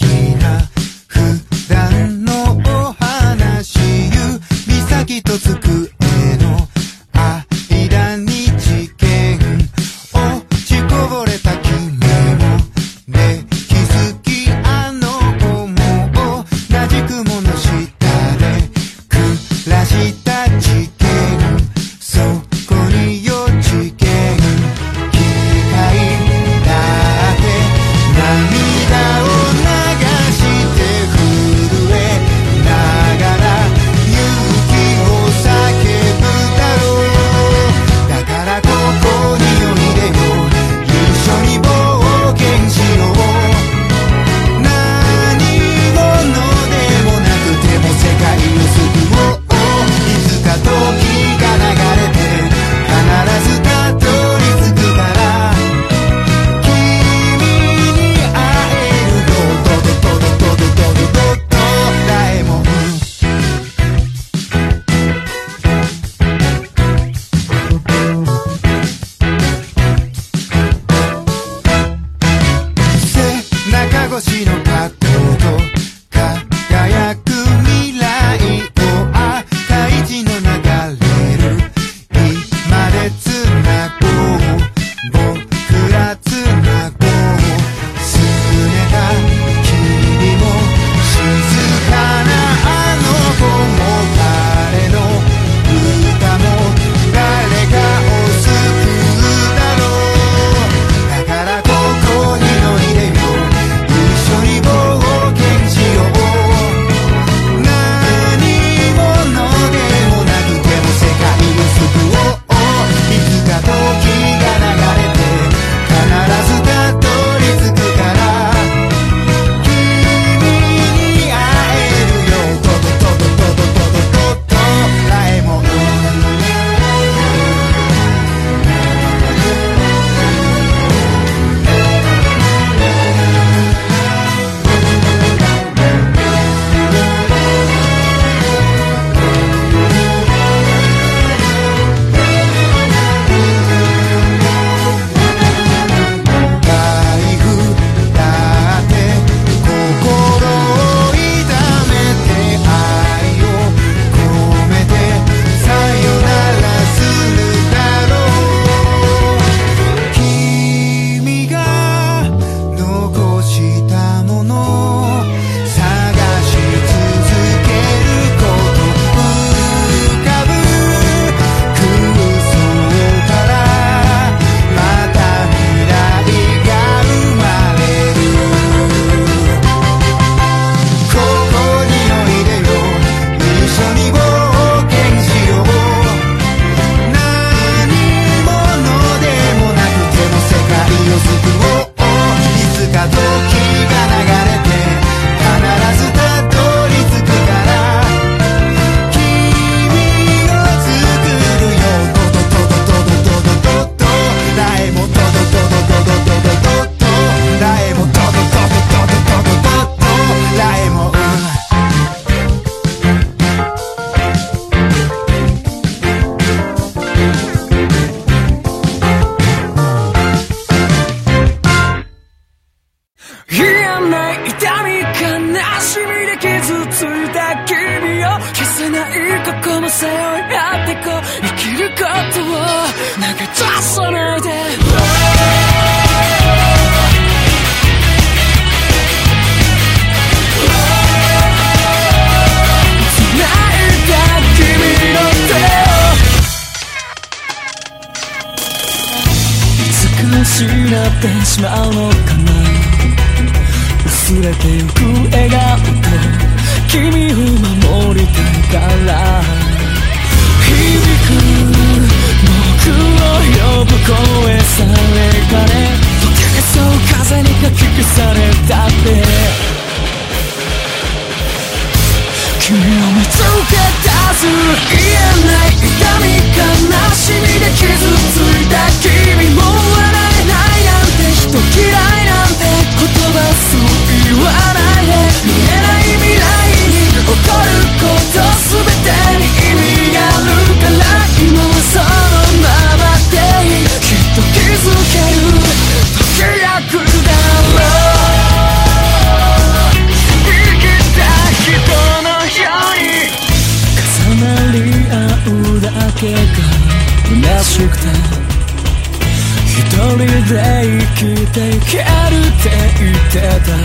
背負い合ってこう生きることを投げ出さないで。失ってしまうのかな。薄れてゆく笑顔と君を守りたいから。君を見つけ出す言えない痛み悲しみで傷ついた君も笑えないなんて人嫌いなんて言葉そう言わないで見えない未来に起こること全てに人で生きていけるって言ってたあ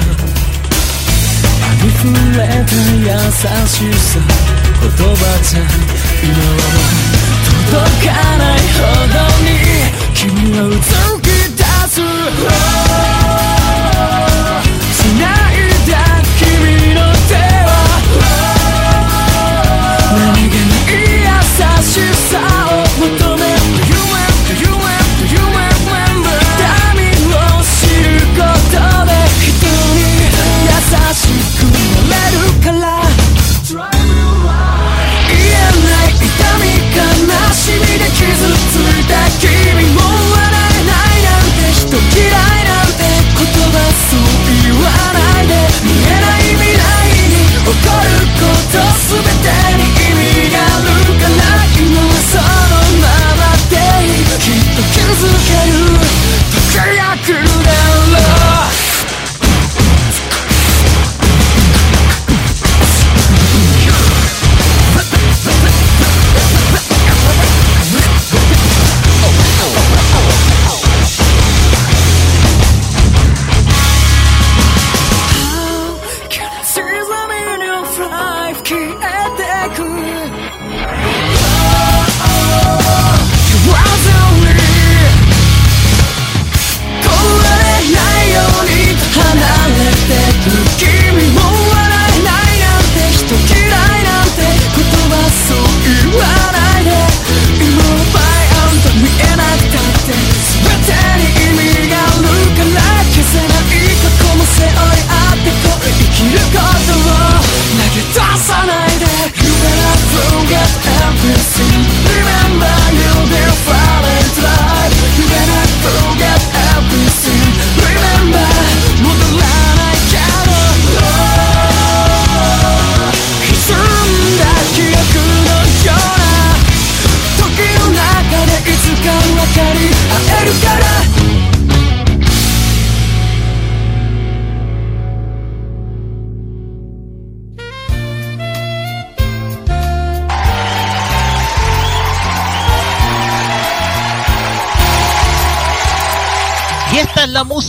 りふれた優しさ。言葉じゃ今は届かないほどに君はうつき出す。預ける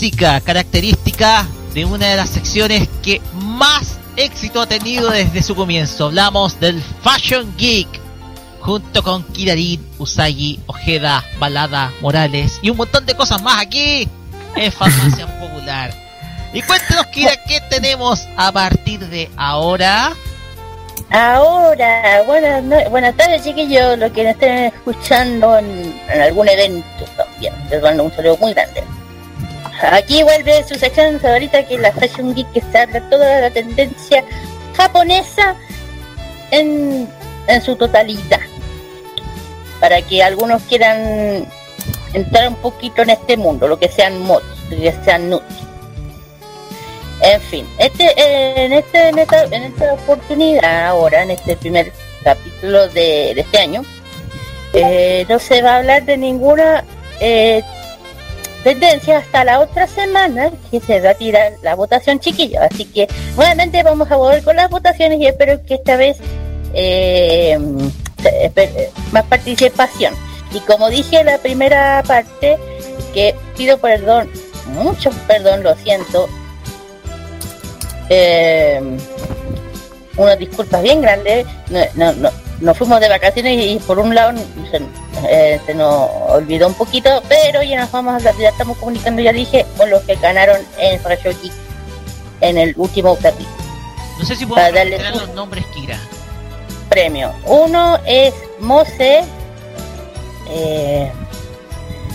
música característica de una de las secciones que más éxito ha tenido desde su comienzo. Hablamos del Fashion Geek, junto con Kirarin, Usagi, Ojeda, Balada, Morales y un montón de cosas más aquí en Farmacia *laughs* Popular. Y cuéntenos, Kira, ¿qué tenemos a partir de ahora? Ahora, buenas, no- buenas tardes chiquillos, los que nos estén escuchando en, en algún evento también. Les mando un saludo muy grande. Aquí vuelve su sección favorita que es la Fashion Geek que se habla toda la tendencia japonesa en, en su totalidad. Para que algunos quieran entrar un poquito en este mundo, lo que sean mods, lo que sean nudes. En fin, este, eh, en, este, en, esta, en esta oportunidad ahora, en este primer capítulo de, este año, eh, no se va a hablar de ninguna eh, tendencia hasta la otra semana que se va a tirar la votación chiquilla. Así que nuevamente vamos a volver con las votaciones y espero que esta vez eh, más participación. Y como dije en la primera parte, que pido perdón, mucho perdón, lo siento. Eh, unas disculpas bien grandes. No, no, nos fuimos de vacaciones y por un lado se, eh, se nos olvidó un poquito, pero ya nos vamos, a- ya estamos comunicando, ya dije, con los que ganaron en Rayo en el último capítulo. No sé si puedo darle los nombres, Kira. premio. Uno es Mose, eh,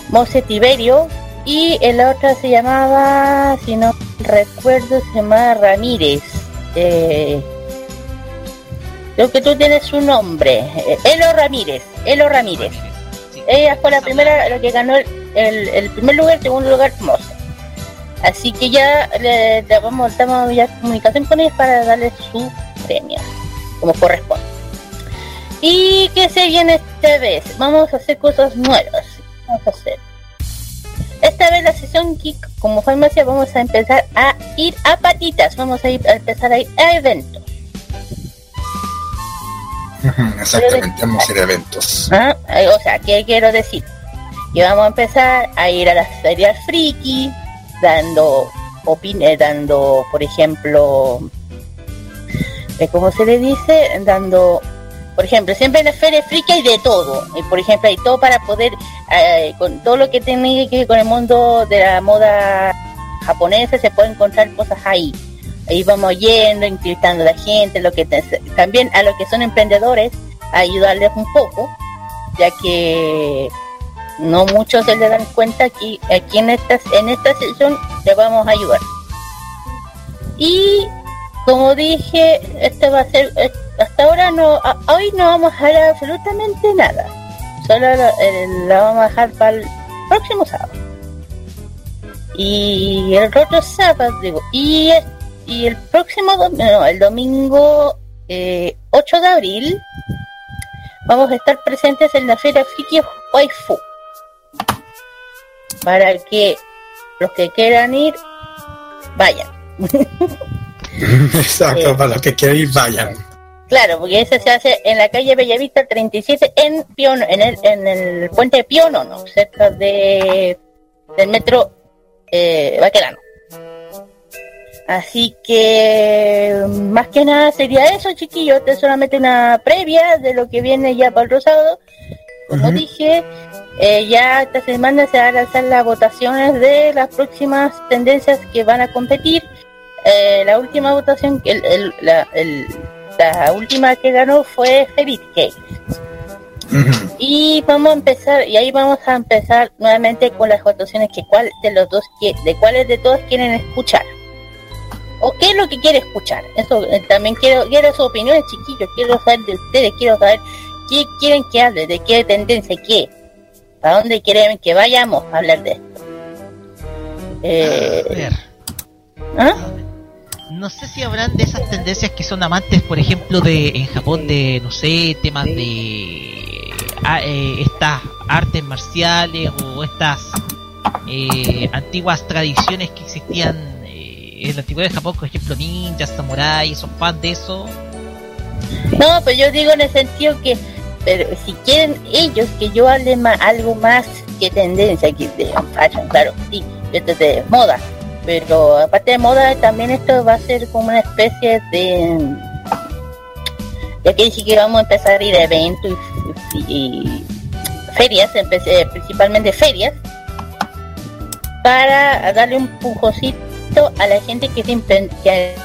Mose Tiberio, y el otro se llamaba, si no recuerdo, se llamaba Ramírez. Eh, creo que tú tienes su nombre, eh, Elo Ramírez, Elo Ramírez. Ella fue la primera, la que ganó el, el- el primer lugar, el segundo lugar, Mose. Así que ya le, le vamos, estamos ya en comunicación con ellos para darle su premio, como corresponde. ¿Y qué se viene esta vez? Vamos a hacer cosas nuevas. Vamos a hacer. Esta vez la sesión Geek, como farmacia, vamos a empezar a ir a patitas. Vamos a, ir, a empezar a ir a eventos. Ujú, Exactamente, vamos a ir a eventos. ¿Ah? Eh, O sea, ¿qué quiero decir? Que vamos a empezar a ir a las ferias friki, dando opine, dando, por ejemplo, eh, ¿cómo se le dice? Dando, por ejemplo, siempre en las ferias friki hay de todo. Y por ejemplo, hay todo para poder, eh, con todo lo que tiene que ver con el mundo de la moda japonesa, se puede encontrar cosas ahí. Ahí vamos yendo, invitando a la gente, lo que también a los que son emprendedores, ayudarles un poco, ya que no muchos se le dan cuenta que aquí en esta, en esta sesión le vamos a ayudar. Y como dije, este va a ser, eh, hasta ahora no, hoy no vamos a dejar absolutamente nada. Solo la, el- la vamos a dejar para el próximo sábado. Y el otro sábado, digo, y, es- y el próximo domingo, no, el domingo eh, 8 de abril, vamos a estar presentes en la Feria Friki Waifu. Para que los que quieran ir, vayan. *laughs* Exacto, para los que quieran ir, vayan. Claro, porque ese se hace en la calle Bellavista 37 en Piono, en el, en el puente de Piono, ¿no? cerca de del metro eh, Baquelano. Así que más que nada sería eso, chiquillos. Es solamente una previa de lo que viene ya para el sábado. Como dije, eh, ya esta semana se van a lanzar las votaciones de las próximas tendencias que van a competir. Eh, la última votación, el, el- la, el- la última que ganó fue Cake. Y vamos a empezar, y ahí vamos a empezar nuevamente con las votaciones que cuál de los dos, que, de cuáles de todos quieren escuchar. ¿O qué es lo que quiere escuchar? Eso eh, también quiero, quiero sus opiniones, chiquillos, quiero saber de ustedes, quiero saber qué quieren que hable, de qué tendencia, qué, a dónde quieren que vayamos a hablar de esto. Eh, A ver, ¿ah? no sé si habrán de esas tendencias que son amantes, por ejemplo, de en Japón de, no sé, temas de ah, eh, estas artes marciales o estas eh, antiguas tradiciones que existían eh, en la antigüedad de Japón, por ejemplo, ninjas, samuráis, son fans de eso. No, pues yo digo en el sentido que, pero si quieren ellos que yo hable más, algo más que tendencia, que de fashion, claro, sí, esto es de moda, pero aparte de moda también esto va a ser como una especie de, ya que dije que vamos a empezar a ir a eventos y, y ferias, empecé, principalmente ferias, para darle un a la gente que, se que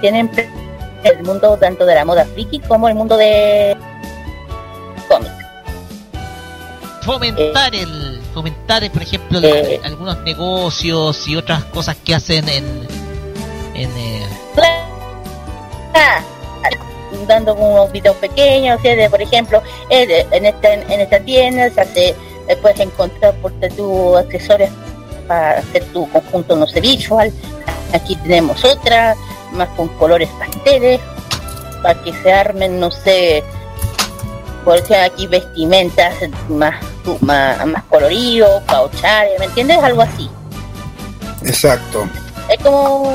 tiene el mundo tanto de la moda friki como el mundo de cómic. Fomentar el, fomentar, por ejemplo, Eh. la- algunos negocios y otras cosas que hacen en, en eh, dando unos videos pequeños, o sea, de, por ejemplo, eh, en esta en esta tienda se hace, eh, puedes encontrar por tus accesorios para hacer tu conjunto no sé visual. Aquí tenemos otra, más con colores pasteles, para que se armen, no sé, por ejemplo, aquí vestimentas más, más, más colorido, pauchar, ¿me entiendes? Algo así. Exacto. Es como...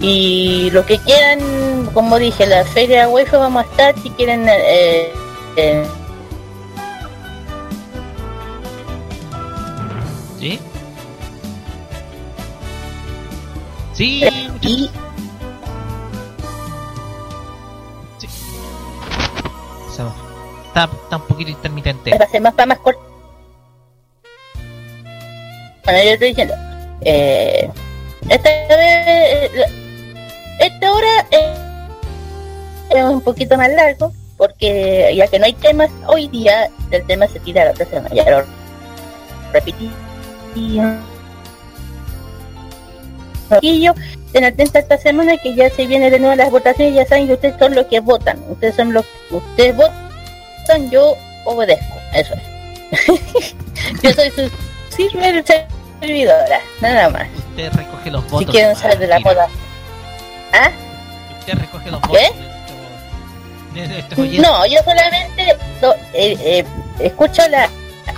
Y lo que quieran, como dije, la feria UEFA vamos a estar si quieren. Eh, eh, Sí, y va. Está, está un poquito intermitente. va a ser más para más corto. Bueno, yo estoy diciendo. Eh, esta vez. eh, esta hora eh, es un poquito más largo. Porque ya que no hay temas hoy día, el tema se tira a la otra semana. Ya lo repetí. Y, y yo, estén atentos esta semana que ya se viene de nuevo las votaciones. Ya saben que ustedes son los que votan. Ustedes son los ustedes votan, yo obedezco. Eso es. *laughs* yo soy su sirve servidora, nada más. Usted recoge los votos. Si quieren saber de la moda. ¿Ah? Usted recoge los votos. ¿Qué? No, yo solamente do- eh, eh, escucho la,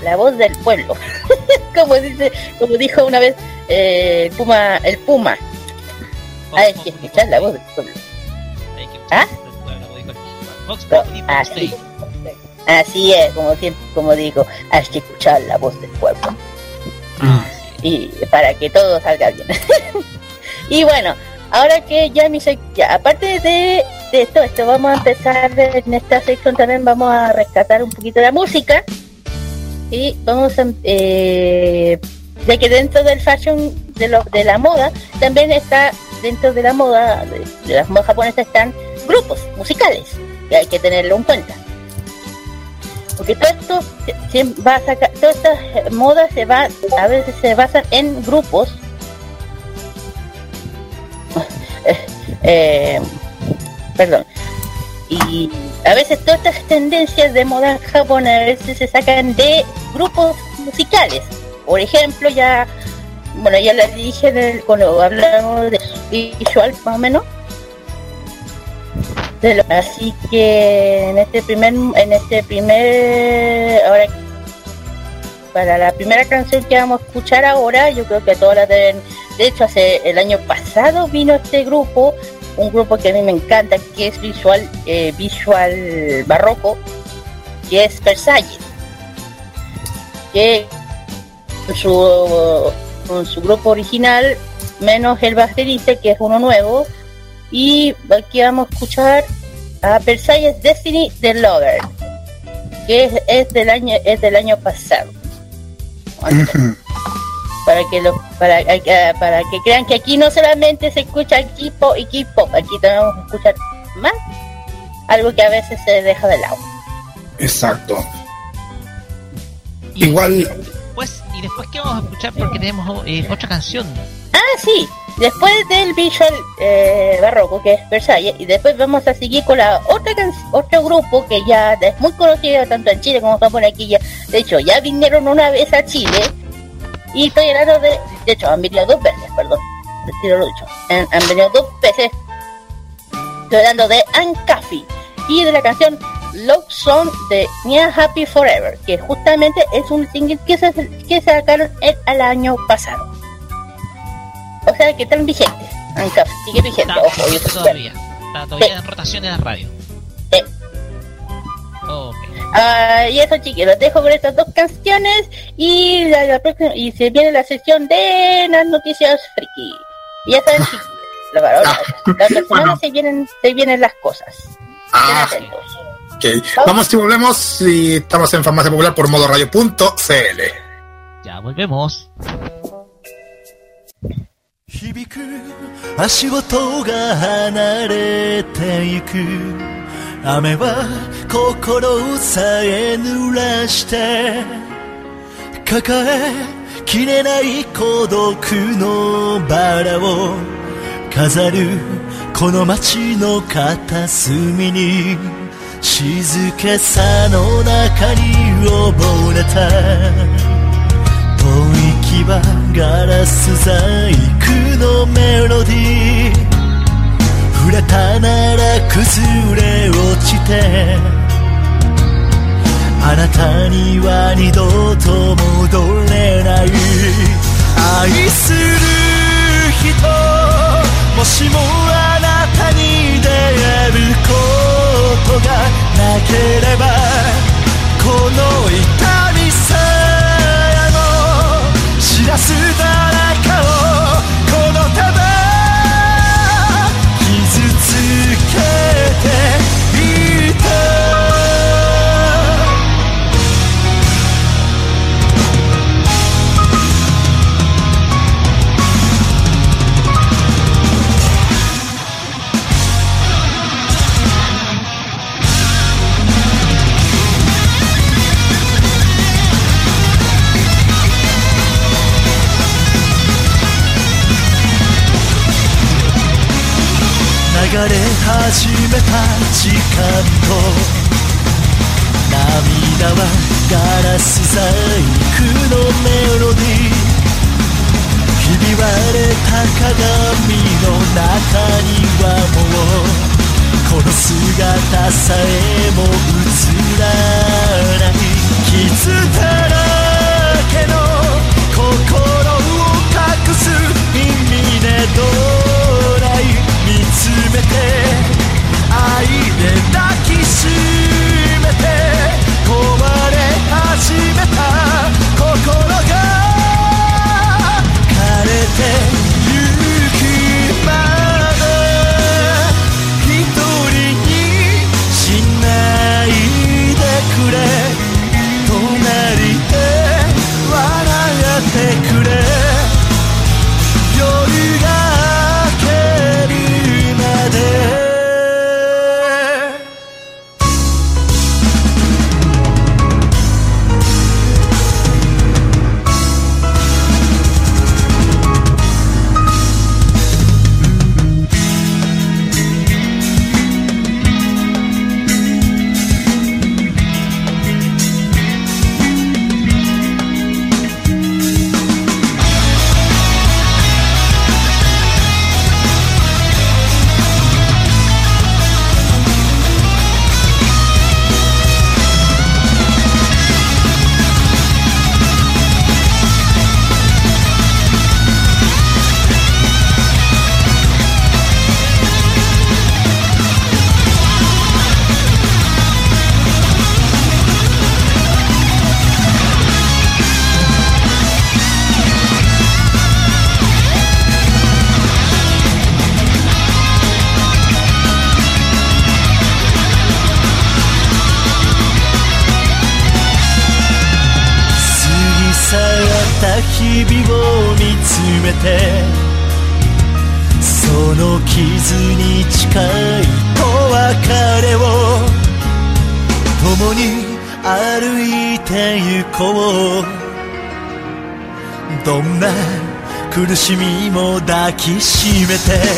la voz del pueblo. *laughs* como dice, como dijo una vez eh, el Puma, el Puma. Hay que escuchar la voz del pueblo. ¿Ah? Así, así es, como siempre, como digo, hay que escuchar la voz del pueblo. Y para que todo salga bien. *laughs* y bueno, ahora que ya mi ya, aparte de, de esto, esto vamos a empezar en esta sección también vamos a rescatar un poquito de la música y vamos a eh, ya que dentro del fashion de, lo, de la moda también está dentro de la moda de, las modas japonesas están grupos musicales que hay que tenerlo en cuenta. Porque todo esto se- se va a sacar todas estas modas se va a veces se basan en grupos. *laughs* Eh, eh, perdón. Y a veces todas estas tendencias de moda japonesa se sacan de grupos musicales. Por ejemplo ya bueno ya les dije cuando hablamos de visual más o menos. Así que en este primer en este primer ahora para la primera canción que vamos a escuchar ahora yo creo que todas las deben de hecho hace el año pasado vino este grupo un grupo que a mí me encanta que es visual eh, visual barroco que es Versalles. Que su con su grupo original menos el baterista que es uno nuevo y aquí vamos a escuchar a Versailles Destiny de Lover que es, es del año es del año pasado *laughs* para que lo para, para que crean que aquí no solamente se escucha equipo y K-pop aquí también vamos a escuchar más algo que a veces se deja de lado Exacto. Igual, Pues, y después que vamos a escuchar porque tenemos eh, otra canción. ah sí después del visual eh, barroco que es Versalles y después vamos a seguir con la otra can- otro grupo que ya es muy conocido tanto en Chile como en Japón aquí ya de hecho ya vinieron una vez a Chile y estoy hablando de de hecho han venido dos veces perdón retiro lo dicho han, han venido dos veces estoy hablando de Ancafi y de la canción Love Song de Nia Happy Forever que justamente es un single que se que sacaron el, al año pasado o sea que están vigentes Ancafi sigue vigente Está, ojo yo todavía. Está todavía en rotación en la radio. Sí. Ok. Ah, y eso chicos, los dejo con estas dos canciones y la, la próxima y se viene la sección de las noticias friki. Y ya saben chicos, *laughs* la, la, la, la otra semana se vienen, se vienen las cosas. Ah, Estén atentos. ok. Vamos y volvemos y estamos en Farmacia Popular por modoradio.cl. Ya volvemos. 響く足音が離れてゆく 雨は心さえ濡らして抱えきれない孤独のバラを飾るこの街の片隅に静けさの中に溺れた。遠い牙ガラス細工のメロディー。触れたなら崩れ落ちてあなたには二度と戻れない。愛する人もしもあなたに出会えることがなければこの痛みさえも知らす流れ始めた時間と涙はガラス細工のメロディーひび割れた鏡の中にはもうこの姿さえも映らない。傷だらけの心を隠す意味でどう全て愛で抱きしめて壊れ始めた心が枯れて tenerte.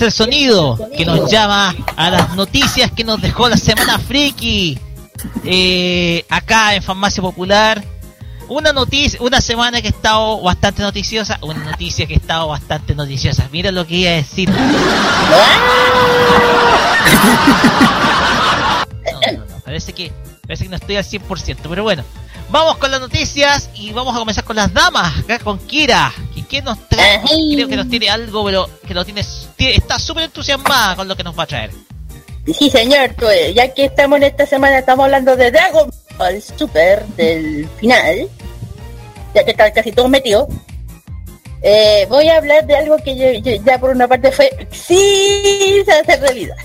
el sonido que nos llama a las noticias que nos dejó la semana friki eh, acá en Farmacia Popular. Una noticia, una semana que ha estado bastante noticiosa, una noticia que ha estado bastante noticiosa. Mira lo que iba a decir. Parece que parece que no estoy al 100%, pero bueno. Vamos con las noticias y vamos a comenzar con las damas, acá con Kira. Que que nos trae, creo que nos tiene algo, pero que lo tiene, tiene- está súper entusiasmada con lo que nos va a traer. Sí, señor, pues, ya que estamos en esta semana, estamos hablando de Dragon Ball Super del final, ya que están casi todos metidos. Eh, voy a hablar de algo que yo- yo- ya por una parte fue sí se hace realidad.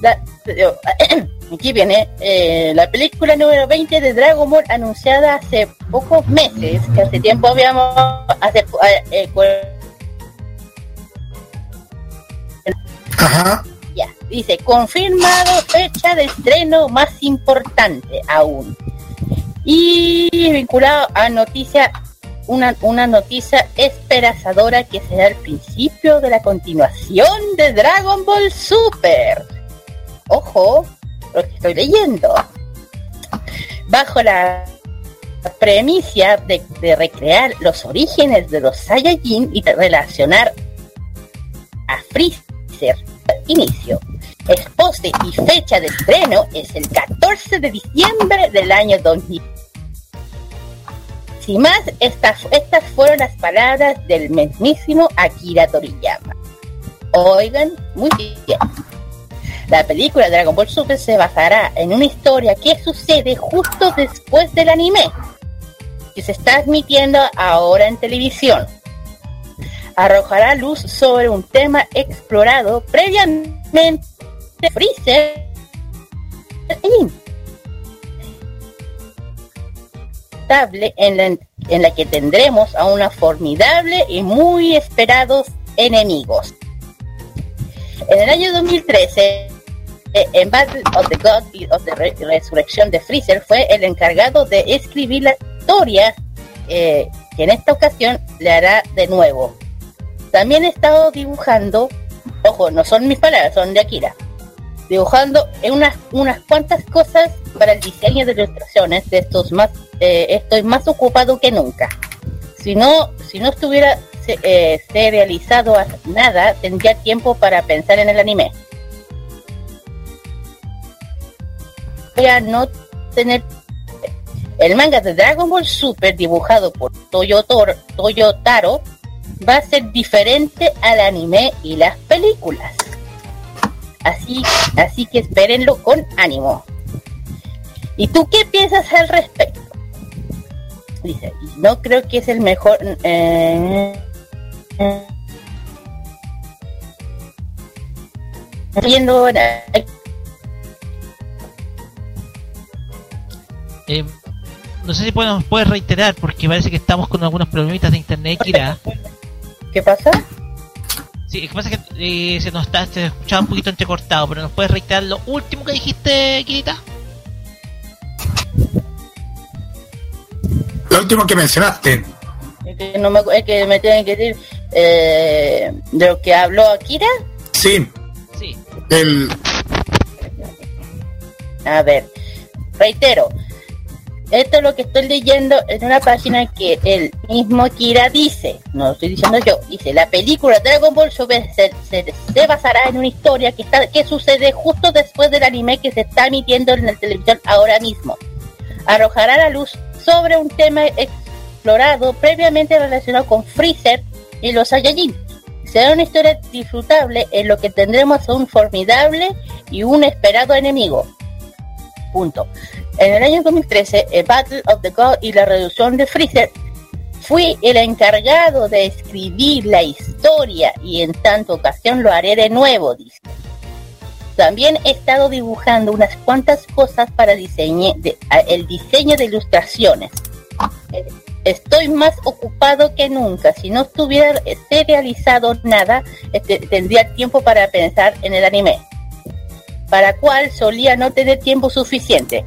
La- yo- *clears throat* aquí viene eh, la película número 20 de Dragon Ball anunciada hace pocos meses, que hace tiempo habíamos hace eh, eh, cu- Ajá. Ya, dice, confirmado fecha de estreno más importante aún. Y vinculado a noticia, una, una noticia esperanzadora que será el principio de la continuación de Dragon Ball Super. Ojo, lo que estoy leyendo. Bajo la premisa de, recrear los orígenes de los Saiyajin y relacionar a Freezer inicio. El poste y fecha de estreno es el 14 de diciembre del año 2000. Sin más, estas, estas fueron las palabras del mismísimo Akira Toriyama. Oigan, muy bien. La película Dragon Ball Super se basará en una historia que sucede justo después del anime, que se está transmitiendo ahora en televisión arrojará luz sobre un tema explorado previamente Freezer estable en la, en la que tendremos a una formidable y muy esperados enemigos. En el año 2013, eh, en Battle of the God of the Re- Resurrección de Freezer fue el encargado de escribir la historia eh, que en esta ocasión le hará de nuevo. También he estado dibujando, ojo, no son mis palabras, son de Akira, dibujando unas, unas cuantas cosas para el diseño de ilustraciones de estos más, eh, estoy más ocupado que nunca. Si no, si no estuviera se- eh, a nada, tendría tiempo para pensar en el anime. A no tener el manga de Dragon Ball Super dibujado por Toyotor, Toyotaro va a ser diferente al anime y las películas. Así, así que espérenlo con ánimo. ¿Y tú qué piensas al respecto? Dice, no creo que es el mejor. eh, viendo Eh, no sé si puedes, puedes reiterar porque parece que estamos con algunos problemitas de internet, Kira. ¿Qué pasa? Sí, lo que pasa es que eh, se nos está se escuchaba un poquito entrecortado, pero nos puedes reiterar lo último que dijiste, Kirita. Lo último que mencionaste. es que no me, es que me tienen que decir eh, de lo que habló Akira. Sí. Sí. El, A ver, reitero, esto es lo que estoy leyendo en una página que el mismo Akira dice, no lo estoy diciendo yo, dice, la película Dragon Ball Super se, basará en una historia que, está, que sucede justo después del anime que se está emitiendo en la televisión ahora mismo. Arrojará la luz sobre un tema explorado previamente relacionado con Freezer y los Saiyajin. Será una historia disfrutable en lo que tendremos un formidable y un esperado enemigo. Punto. En el año 2013, el Battle of the God y la reducción de Freezer, fui el encargado de escribir la historia y en tanta ocasión lo haré de nuevo, dice. También he estado dibujando unas cuantas cosas para el diseño de ilustraciones. Eh, Estoy más ocupado que nunca. Si no estuviera serializado nada, este, tendría tiempo para pensar en el anime para cual solía no tener tiempo suficiente.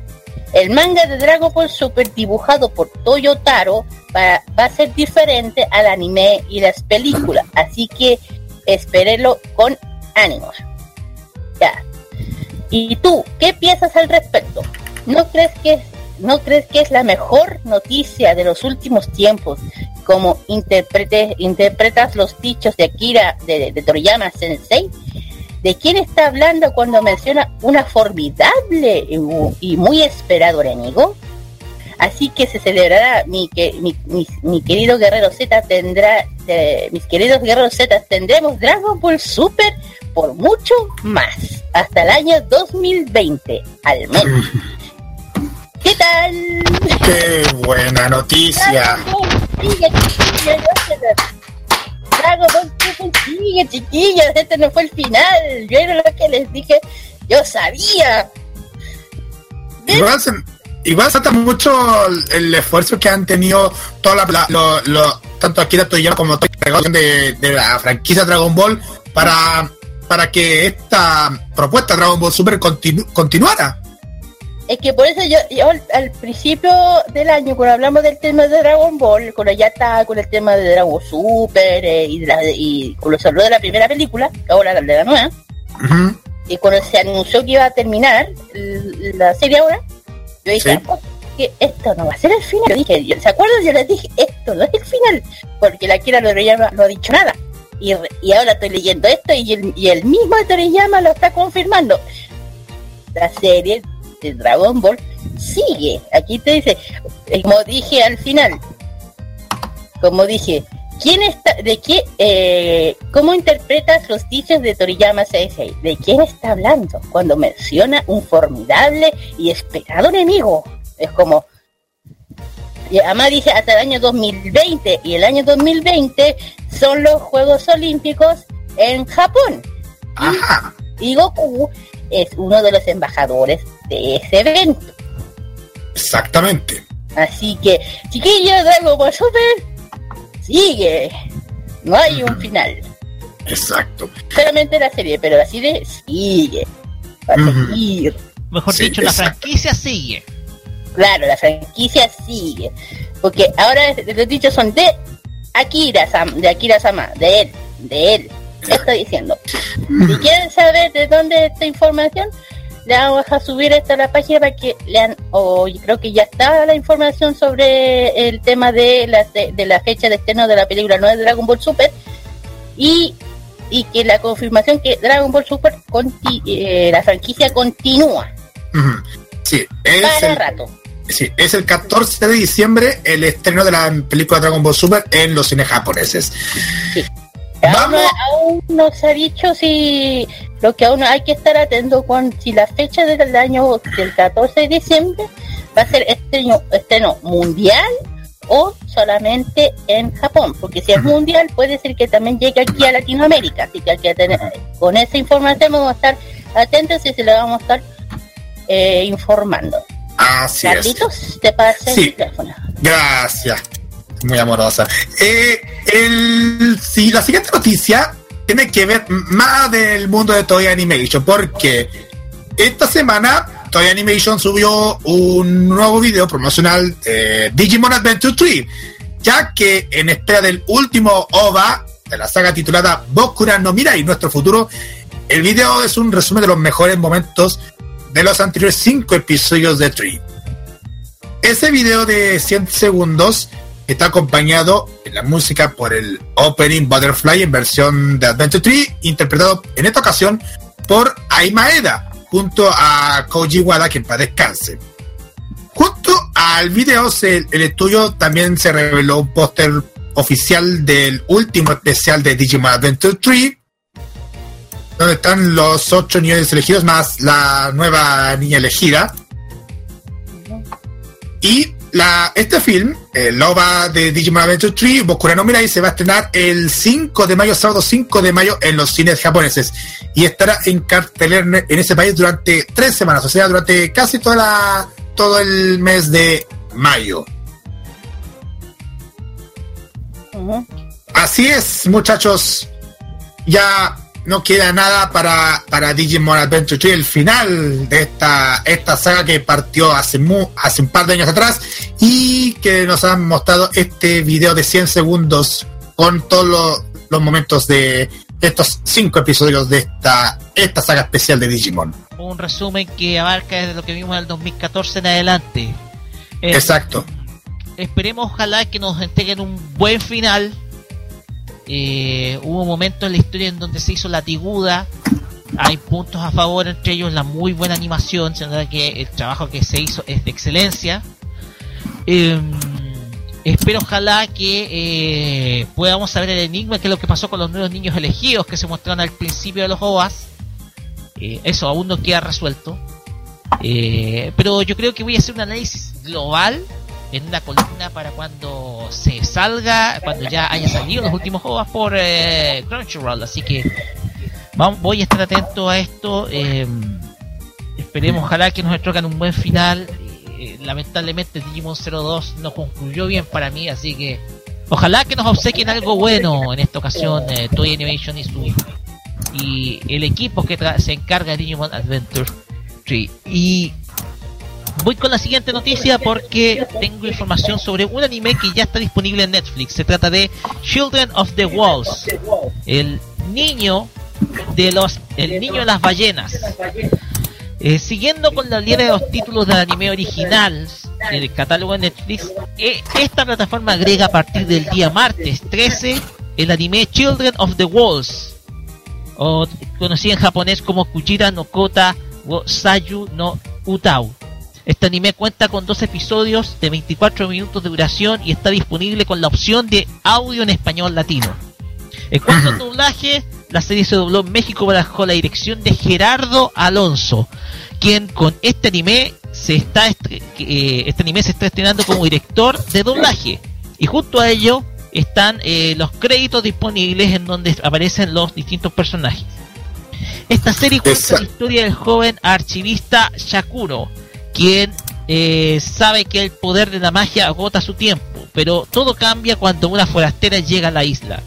El manga de Dragon Ball Super dibujado por Toyotaro va, va a ser diferente al anime y las películas, *laughs* así que espérenlo con ánimos. Ya. ¿Y tú qué piensas al respecto? ¿No crees que no crees que es la mejor noticia de los últimos tiempos como interprete- interpretas los dichos de Akira de, de Toriyama Sensei? ¿De quién está hablando cuando menciona una formidable y mu- y muy esperado enemigo? Así que se celebrará, mi, que, mi, mi- mi querido Guerrero Z tendrá, eh, mis queridos Guerreros Z tendremos Dragon Ball Super por mucho más, hasta el año 2020, al menos. *laughs* ¿Qué tal? Qué buena noticia. Dragon Ball sigue, chiquillos, este no fue el final. Yo era lo que les dije, yo sabía. Igual se, mucho el, esfuerzo que han tenido toda la, la- lo- lo- tanto Akira Toriyama como de, de la franquicia Dragon Ball para para que esta propuesta Dragon Ball Super continu- continuara. Es que por eso yo, yo al, principio del año, cuando hablamos del tema de Dragon Ball, cuando ya estaba con el tema de Dragon Super eh, y, la- y cuando se habló de la primera película, ahora la de la nueva, y cuando se anunció que iba a terminar la serie ahora, yo dije, "Oh, que esto no va a ser el final. Yo dije, yo- ¿se acuerdan? Yo les dije, esto no es el final, porque la Kira Toriyama no ha dicho nada. Y, y ahora estoy leyendo esto y el, y el mismo Toriyama lo está confirmando. La serie de Dragon Ball sigue. Aquí te dice, como dije al final, como dije, ¿quién está, de qué, eh, cómo interpretas los dichos de Toriyama Sensei? ¿De quién está hablando cuando menciona un formidable y esperado enemigo? Es como, y además dice hasta el año 2020 y el año 2020 son los Juegos Olímpicos en Japón. Y Goku es uno de los embajadores de ese evento. Exactamente. Así que, chiquillos, Dragon Ball Super sigue. No hay un final. Exacto. Solamente la serie, pero así de sigue. Va a Ujú. seguir. Mejor Sí, dicho, la franquicia sigue. Claro, la franquicia sigue. Porque ahora los dichos son de Akira Sama, de Akira Sama, de él, de él. Estoy diciendo. Si quieren saber de dónde es esta información, le vamos a subir esto a la página para que lean, o creo que ya está la información sobre el tema de la, de, de la fecha de estreno de la película nueva de Dragon Ball Super y, y que la confirmación que Dragon Ball Super, conti- eh, la franquicia continúa. Sí, es para el, rato. sí, es el 14 de diciembre el estreno de la película Dragon Ball Super en los cines japoneses. No- aún no se ha dicho si lo que aún hay que estar atento con si la fecha del año del 14 de diciembre va a ser estreno, estreno mundial o solamente en Japón, porque si es mundial puede ser que también llegue aquí a Latinoamérica, así que hay que tener, con esa información vamos a estar atentos y se lo vamos a estar eh, informando. Así es. Te pasé Sí. el teléfono. Gracias. Muy amorosa. Eh, el, la siguiente noticia tiene que ver más del mundo de Toy Animation, porque esta semana Toy Animation subió un nuevo video promocional de Digimon Adventure 3, ya que en espera del último OVA de la saga titulada Bokura no Mirai, nuestro futuro, el video es un resumen de los mejores momentos de los anteriores cinco episodios de Tree. Ese video de 100 segundos está acompañado en la música por el Opening Butterfly en versión de Adventure 3, interpretado en esta ocasión por Ai Maeda, junto a Koji Wada, que en paz descanse. Junto al video, el estudio también se reveló un póster oficial del último especial de Digimon Adventure 3, donde están los ocho niños elegidos más la nueva niña elegida. Y la, este film, el OVA de Digimon Adventure 3, Bokura no Mirai, se va a estrenar el 5 de mayo, sábado 5 de mayo, en los cines japoneses. Y estará en cartelera en, en ese país durante tres semanas, o sea, durante casi toda la, todo el mes de mayo. Así es, muchachos. Ya no queda nada para, para Digimon Adventure 3, el final de esta, esta saga que partió hace, mu- hace un par de años atrás y que nos han mostrado este video de 100 segundos con todos los, los momentos de estos cinco episodios de esta, esta saga especial de Digimon. Un resumen que abarca desde lo que vimos en el 2014 en adelante. Eh, Exacto. Esperemos, ojalá, que nos entreguen un buen final. Eh, hubo momentos en la historia en donde se hizo la tiguda hay puntos a favor, entre ellos la muy buena animación, se que el trabajo que se hizo es de excelencia. Em, espero ojalá que eh, podamos saber el enigma, que es lo que pasó con los nuevos niños elegidos que se mostraron al principio de los OVAs. Eh, eso aún no queda resuelto. Eh, pero yo creo que voy a hacer un análisis global en una columna para cuando se salga, cuando ya haya salido los últimos juegos por eh, Crunchyroll. Así que vamos, voy a estar atento a esto. eh, esperemos, ojalá que nos tocan un buen final. Eh, lamentablemente Digimon 02 no concluyó bien para mí, así que ojalá que nos obsequien algo bueno en esta ocasión eh, Toy Animation y su y el equipo que se encarga de Digimon Adventure 3. Y voy con la siguiente noticia porque tengo información sobre un anime que ya está disponible en Netflix. Se trata de Children of the Walls, el niño de los, el niño de las ballenas. Eh, siguiendo con la línea de los títulos del anime original en el catálogo de Netflix, eh, esta plataforma agrega a partir del día martes 13 el anime Children of the Walls, conocido en japonés como Kujira no Kota wo Sayu no Utau. Este anime cuenta con dos episodios de 24 minutos de duración y está disponible con la opción de audio en español latino. En cuanto al *clears throat* doblaje, la serie se dobló en México bajo la dirección de Gerardo Alonso, quien con este anime se está estre- eh, este anime se está estrenando como director de doblaje y junto a ello están eh, los créditos disponibles en donde aparecen los distintos personajes. Esta serie cuenta la historia del joven archivista Shakuro, quien eh, sabe que el poder de la magia agota su tiempo, pero todo cambia cuando una forastera llega a la isla.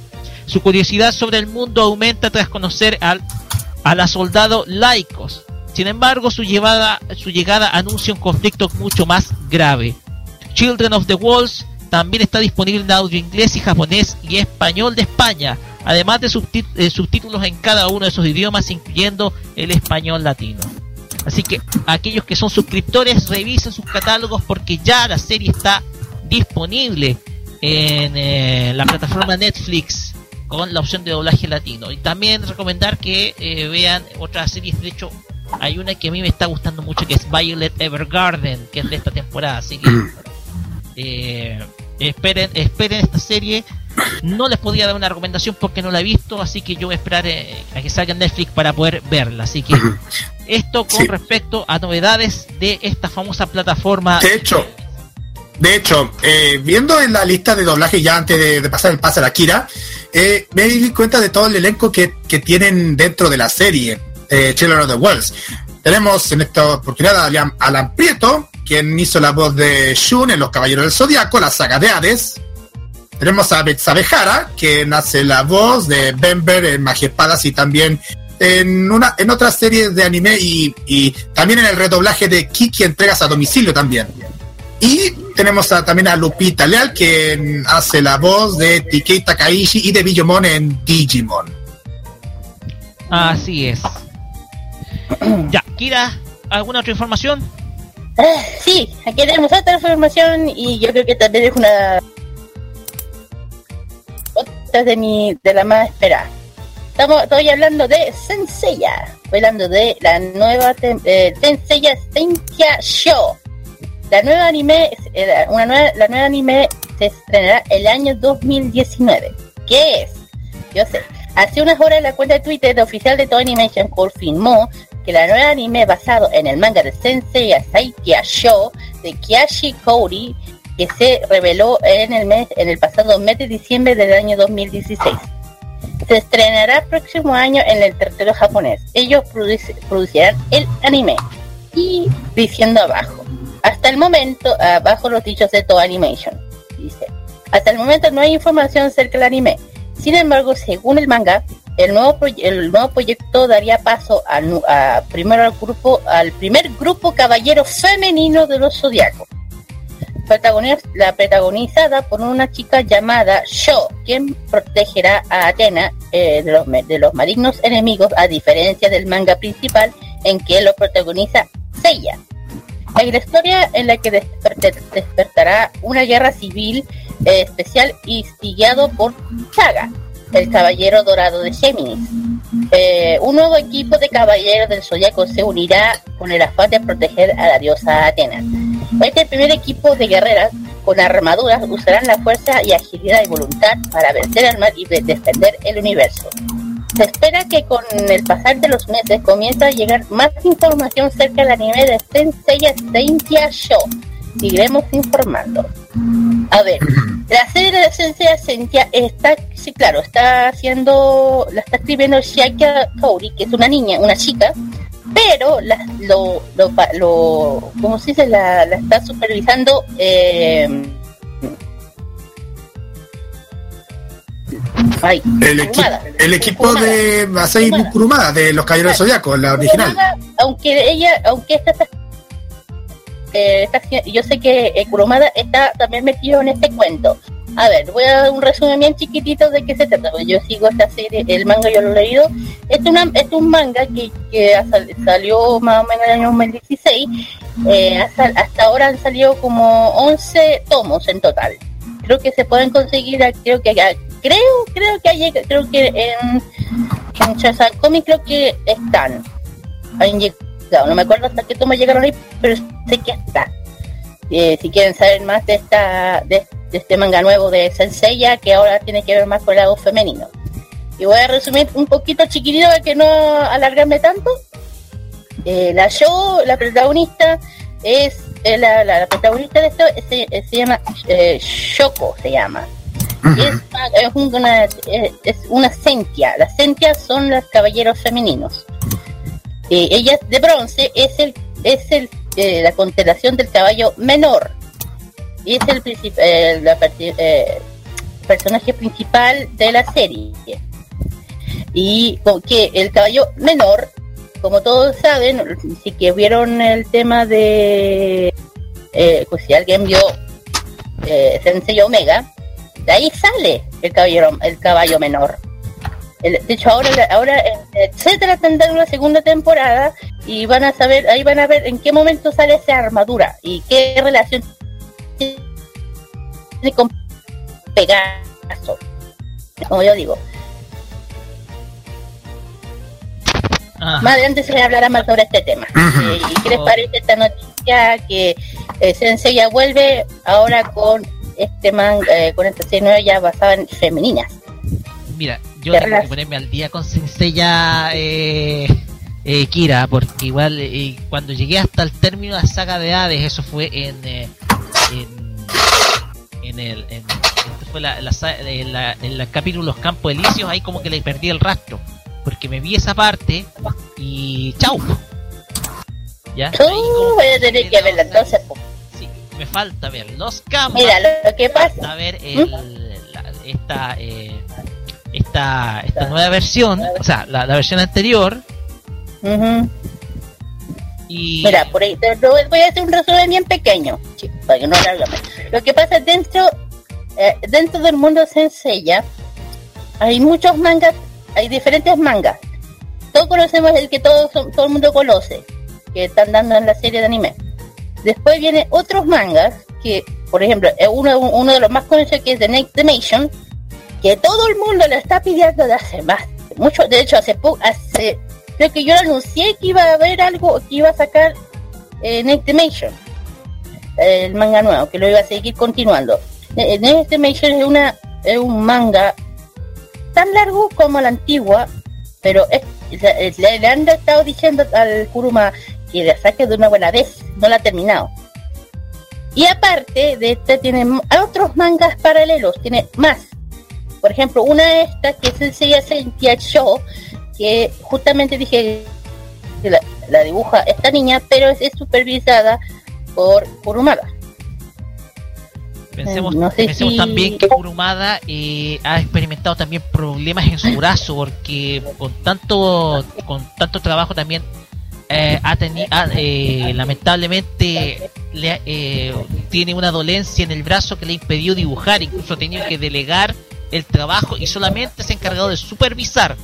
Su curiosidad sobre el mundo aumenta tras conocer al, a la soldado Laicos. Sin embargo, su, llegada anuncia un conflicto mucho más grave. Children of the Walls también está disponible en audio inglés y japonés y español de España, además de eh, subtítulos en cada uno de esos idiomas, incluyendo el español latino. Así que aquellos que son suscriptores revisen sus catálogos porque ya la serie está disponible en eh, la plataforma Netflix con la opción de doblaje latino. Y también recomendar que eh, vean otras series. De hecho, hay una que a mí me está gustando mucho que es Violet Evergarden, que es de esta temporada. Así que *clears throat* eh, esperen, esperen esta serie. No les podía dar una recomendación porque no la he visto, así que yo voy a esperar eh, a que salga en Netflix para poder verla. Así que esto con respecto a novedades de esta famosa plataforma. De hecho, de hecho, eh, viendo en la lista de doblaje ya antes de, de pasar el pase a la Kira, eh, me di cuenta de todo el elenco que, que tienen dentro de la serie eh, Children of the Wells. Tenemos en esta oportunidad a Alan, Alan Prieto, quien hizo la voz de Shun en Los Caballeros del Zodiaco, la saga de Hades. Tenemos a Betsabe Jara, quien hace la voz de Bember en Magiespadas y también en una en otras series de anime y, y también en el redoblaje de Kiki Entregas a Domicilio también. Y tenemos a- también a Lupita Leal, quien hace la voz de TK Takaishi y de Billomon en Digimon. Así es. ya, Kira, ¿alguna otra información? Ah, sí, aquí tenemos otra información y yo creo que también es una de mi de la más esperada. Estamos, estoy hablando de Senseiya, estoy hablando de la nueva eh, Senseiya Senseiya Show. La nueva anime, eh, una nueva, la nueva anime se estrenará el año 2019. ¿Qué es? Yo sé. Hace unas horas la cuenta de Twitter de oficial de Toei Animation confirmó que la nueva anime basado en el manga de Sensei Saikia Show de Kiashi Kouri se reveló en el mes en el pasado mes de diciembre del año 2016. Se estrenará próximo año en el territorio japonés. Ellos produci- producirán el anime. Y diciendo abajo, hasta el momento, abajo los dichos de Toei Animation, dice, hasta el momento no hay información acerca del anime. Sin embargo, según el manga, el nuevo, el nuevo proyecto daría paso nu- a, primero al grupo, al primer grupo caballero femenino de los zodiacos. La protagonizada por una chica llamada Sho, quien protegerá a Atena eh, de, los, de los malignos enemigos, a diferencia del manga principal en que lo protagoniza Seiya. Hay una historia en la que desper- des- despertará una guerra civil eh, especial instigado por Saga, el caballero dorado de Géminis. Eh, un nuevo equipo de caballeros del Zodiaco se unirá con el afán de proteger a la diosa Atena. Este primer equipo de guerreras con armaduras usarán la fuerza y agilidad y voluntad para vencer al mal y de- defender el universo. Se espera que con el pasar de los meses comienza a llegar más información cerca del anime de Senseiya Sentia Show. Seguiremos informando. A ver, la serie de Senseiya Sentia está, sí, claro, está haciendo, la está escribiendo Shiaka Kaori, que es una niña, una chica, pero la, lo, lo, lo, ¿cómo se dice? La, la está supervisando eh, ay, El, equi- Kurumada. el equipo de Masai Kurumada, de los Caballeros del Zodiaco, la original. Kurumada, aunque ella, aunque esta está, eh, yo sé que eh, Kurumada está también metido en este cuento. A ver, voy a dar un resumen bien chiquitito de qué se trata. Yo sigo esta serie, el manga yo lo he leído. Es, es un manga que, salió más o menos en el año 2016. Eh, hasta, ahora han salido como 11 tomos en total. Creo que se pueden conseguir, creo que creo, creo que hay, creo que en, en Comics creo que están. No me acuerdo hasta qué tomo llegaron ahí, pero sé que está. Eh, si quieren saber más de esta de, de este manga nuevo de Senseiya, que ahora tiene que ver más con el lado femenino. Y voy a resumir un poquito chiquitito para que no alargarme tanto. Eh, la show, la protagonista es eh, la, la- la protagonista de esto se, se llama Shoko, se llama. Es una, es, es una sentia. Las sentias son los caballeros femeninos. Eh, ella de bronce es el es el eh, la constelación del caballo menor. Y es el eh, eh, personaje principal de la serie. Y que el caballo menor como todos saben si que vieron el tema de pues si alguien vio Sensei Omega de ahí sale el el caballo menor el- de hecho, ahora, ahora en etcétera tendrán una segunda temporada y van a saber, ahí van a ver en qué momento sale esa armadura y qué relación tiene con Pegaso. Como yo digo. Más adelante se le hablará más sobre este tema. Eh, ¿Y qué les parece esta noticia que eh, Sensei ya vuelve ahora con este manga, eh, con esta serie nueva ya basada en femeninas? Mira, yo ¿Qué tengo que ponerme al día con Senseiya eh, eh, Kira, porque igual eh, cuando llegué hasta el término de la saga de Hades, eso fue en eh, en, en el en, esto fue la, la en la- en el capítulo Los Campos Elíseos, ahí como que le perdí el rastro, porque me vi esa parte y chau. ¿Ya? Uh, voy a tener que verla entonces. po. Me falta ver los campos. Mira, lo que pasa. A ver el, la- esta, eh, esta, esta nueva versión, o sea, la, la versión anterior. Y Mira, por ahí, te- voy a hacer un resumen bien pequeño, para que no alargame. Lo que pasa es dentro, eh, dentro del mundo Senseiya, hay muchos mangas, hay diferentes mangas. Todos conocemos el que todo, todo el mundo conoce, que están dando en la serie de anime. Después vienen otros mangas, que, por ejemplo, eh, uno, uno de los más conocidos que es The Next Dimension, que todo el mundo lo está pidiendo de hace más, mucho, de hecho hace poco, hace, creo que yo anuncié que iba a haber algo, que iba a sacar eh, Next Dimension, el manga nuevo, que lo iba a seguir continuando. Eh, Next Dimension es una, es un manga tan largo como la antigua, pero es, le, le- le han estado diciendo al Kuruma que la saque de una buena vez, no la ha terminado. Y aparte de este tiene otros mangas paralelos, tiene más. Por ejemplo, una de estas que es el Sentia Show, que justamente dije que la, la dibuja esta niña, pero es, es supervisada por Kurumada. pensemos, Eh, no sé pensemos si- también que Kurumada eh, ha experimentado también problemas en su brazo, porque con tanto, con tanto trabajo también eh, ha tenido, lamentablemente le, eh, tiene una dolencia en el brazo que le impidió dibujar, incluso ha tenido que delegar el trabajo y solamente se ha encargado de supervisar.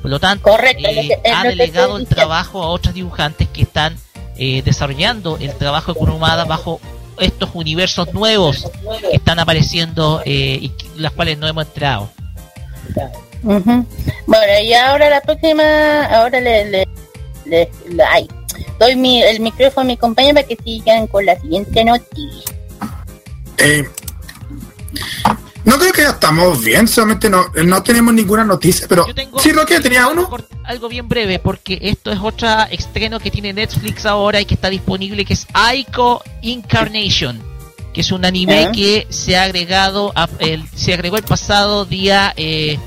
Por lo tanto, Correcto, eh, ha delegado el trabajo a otros dibujantes que están eh, desarrollando el trabajo de Kurumada bajo estos universos nuevos que están apareciendo eh, y las cuales no hemos entrado. Bueno, y ahora la próxima, ahora le, le, le- le- ay, doy mi, el micrófono a mi compañero para que sigan con la siguiente noticia. Eh, no creo que ya estamos bien, solamente no, no tenemos ninguna noticia, pero sí, Roque tenía uno. Algo bien breve, porque esto es otra estreno que tiene Netflix ahora y que está disponible, que es Aiko Incarnation, que es un anime que se ha agregado, a- el, se agregó el pasado día eh,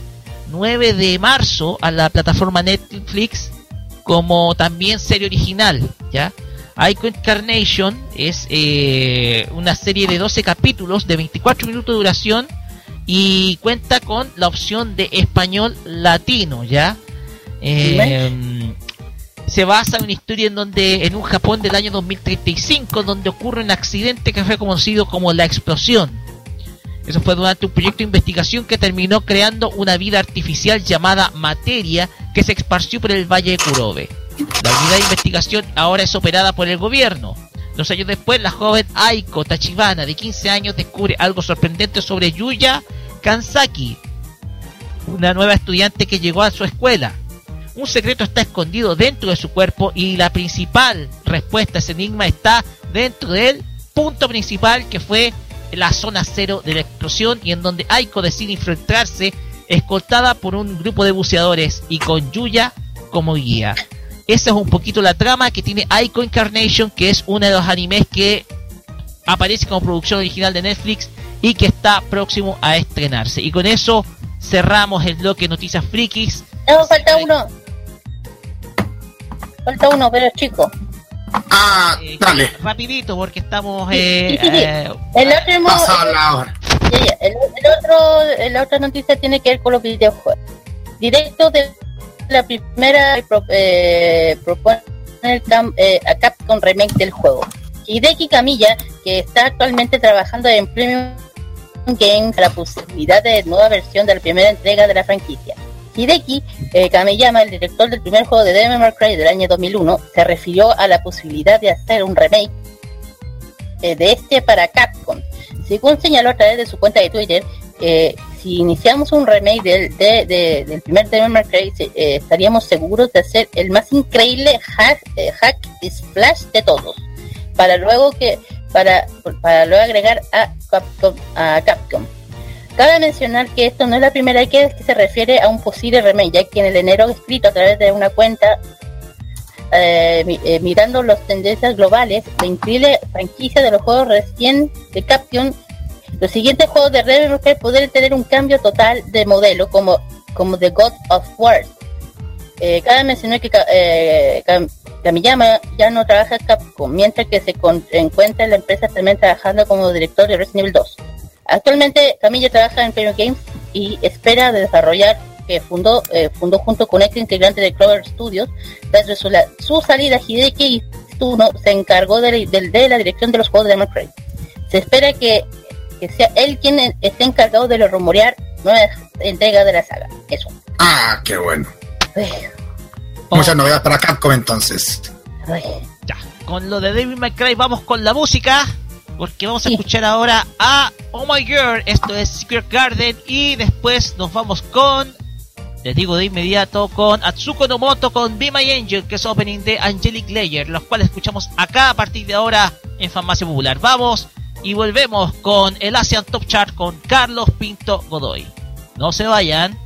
9 de marzo a la plataforma Netflix como también serie original, ¿ya? Aiko Incarnation es eh, una serie de 12 capítulos de 24 minutos de duración y cuenta con la opción de español latino, ¿ya? Eh, se basa en una historia en donde en un Japón del año 2035 donde ocurre un accidente que fue conocido como la explosión. Eso fue durante un proyecto de investigación que terminó creando una vida artificial llamada materia que se esparció por el valle de Kurobe. La unidad de investigación ahora es operada por el gobierno. Dos años después, la joven Aiko Tachibana, de 15 años, descubre algo sorprendente sobre Yuya Kansaki, una nueva estudiante que llegó a su escuela. Un secreto está escondido dentro de su cuerpo y la principal respuesta a ese enigma está dentro del punto principal que fue la zona cero de la explosión y en donde Aiko decide infiltrarse escoltada por un grupo de buceadores y con Yuya como guía. Esa es un poquito la trama que tiene Aiko Incarnation, que es uno de los animes que aparece como producción original de Netflix y que está próximo a estrenarse. Y con eso cerramos el bloque Noticias Frikis. No, falta uno. Falta uno, pero es chico. Ah, dale. Rapidito, porque estamos... eh, Sí, sí, sí. eh, El otro, hemos- Pasado la hora. El, el otro, la otra noticia tiene que ver con los videojuegos. Directo de la primera pro- eh, propone eh, a Capcom remake del juego. Hideki Kamiya, que está actualmente trabajando en Premium Games la posibilidad de nueva versión de la primera entrega de la franquicia. Hideki eh, el director del primer juego de Devil May Cry del año 2001, se refirió a la posibilidad de hacer un remake eh, de este para Capcom. Según señaló a través de su cuenta de Twitter, eh, si iniciamos un remake del, de- de- del primer Devil May eh, estaríamos seguros de hacer el más increíble hack, eh, hack splash de todos, para luego que para, para luego agregar a Capcom, a Capcom. Cabe mencionar que esto no es la primera vez que se refiere a un posible remake, ya que en el enero escrito a través de una cuenta eh, mirando las tendencias globales, la increíble franquicia de los juegos recién de Capcom, los siguientes juegos de May Cry podrían tener un cambio total de modelo, como, como The God of War. Eh, cabe mencionar que eh, Kam- Kamiyama ya no trabaja en Capcom, mientras que se encuentra en la empresa también trabajando como director de Resident Evil 2. Actualmente Camilla trabaja en Premium Games y espera de desarrollar que fundó, eh, fundó junto con ex integrante de Clover Studios. Tras su, la- su salida, Hideki Tsuno se encargó de, la- de la dirección de los juegos de Cry. Se espera que, que sea él quien esté encargado de rumorear nuevas entregas de la saga. Eso. Ah, qué bueno. Ay, Muchas novedades para Capcom entonces. ay. Ya, con lo de Devil May Cry vamos con la música. Porque vamos a escuchar ahora a Oh My Girl. Esto es Secret Garden. Y después nos vamos con. Les digo de inmediato con Atsuko no Moto con Be My Angel, que es opening de Angelic Layer, los cuales escuchamos acá a partir de ahora en Farmacia Popular. Vamos y volvemos con el Asian Top Chart con Carlos Pinto Godoy. No se vayan.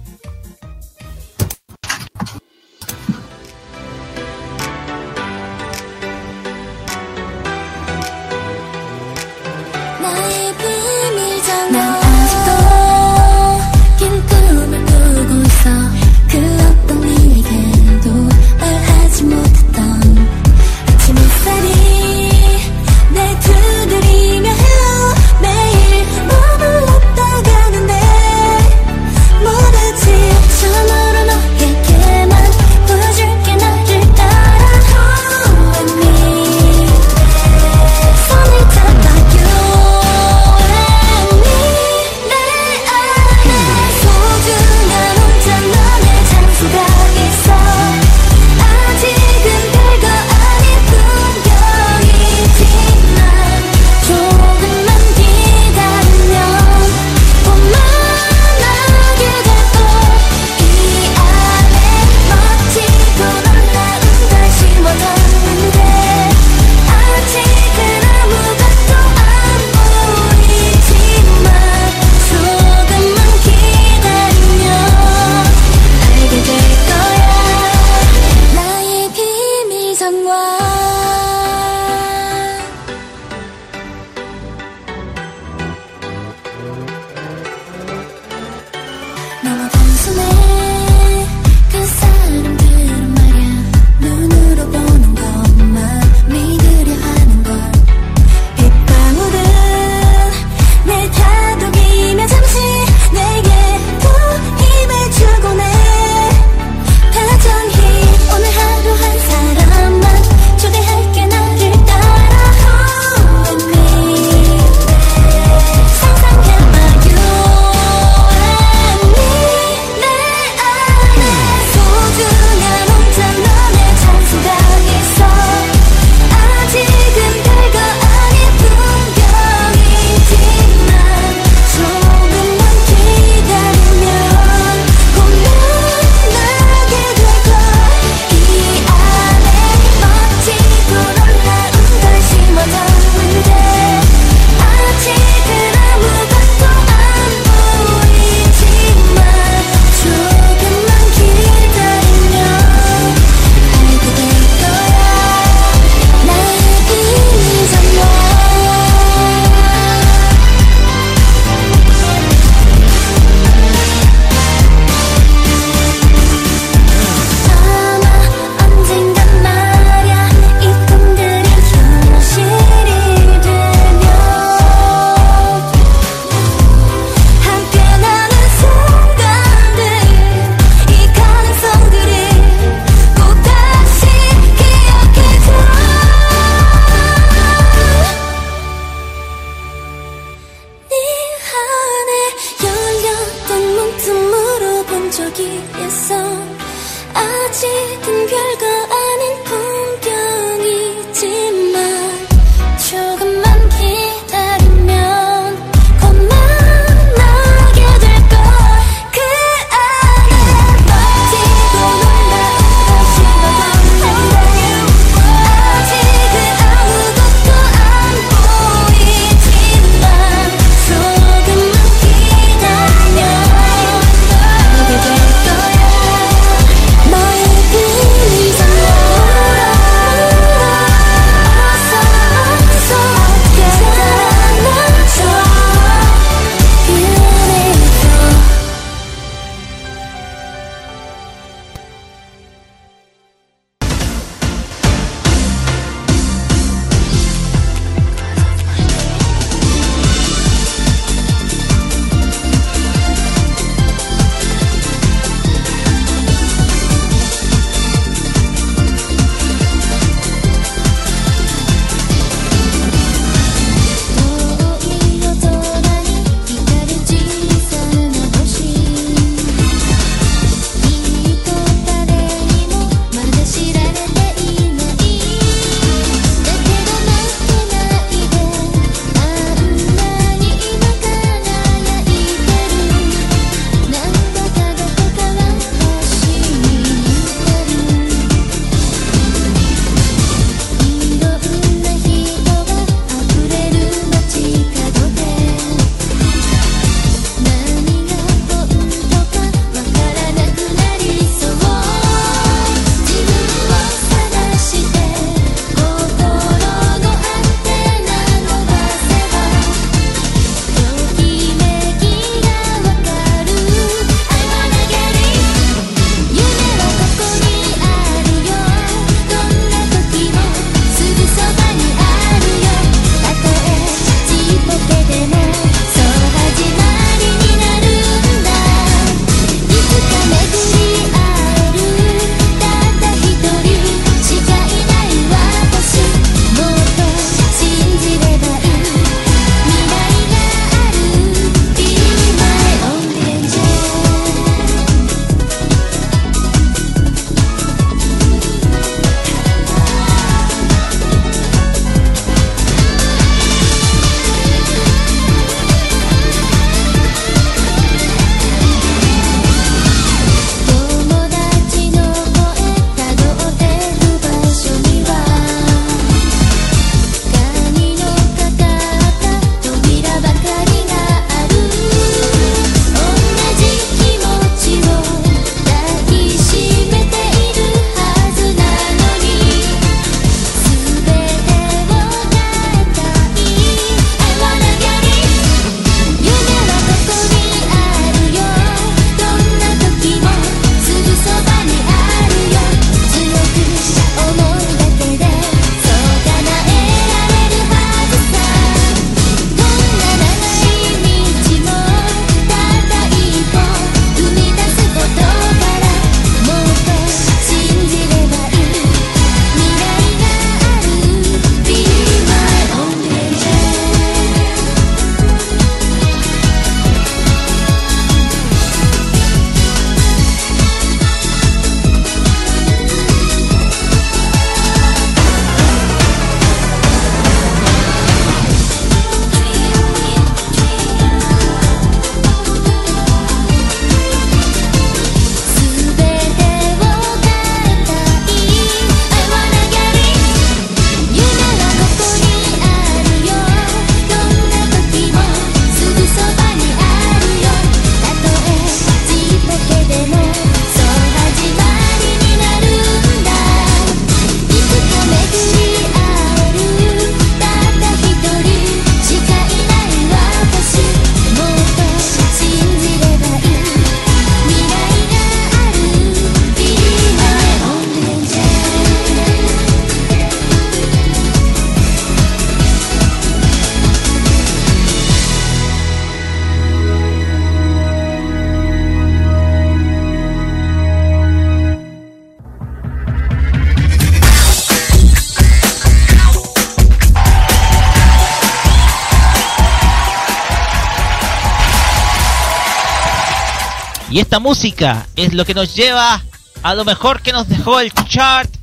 Esta música es lo que nos lleva a lo mejor que nos dejó el chart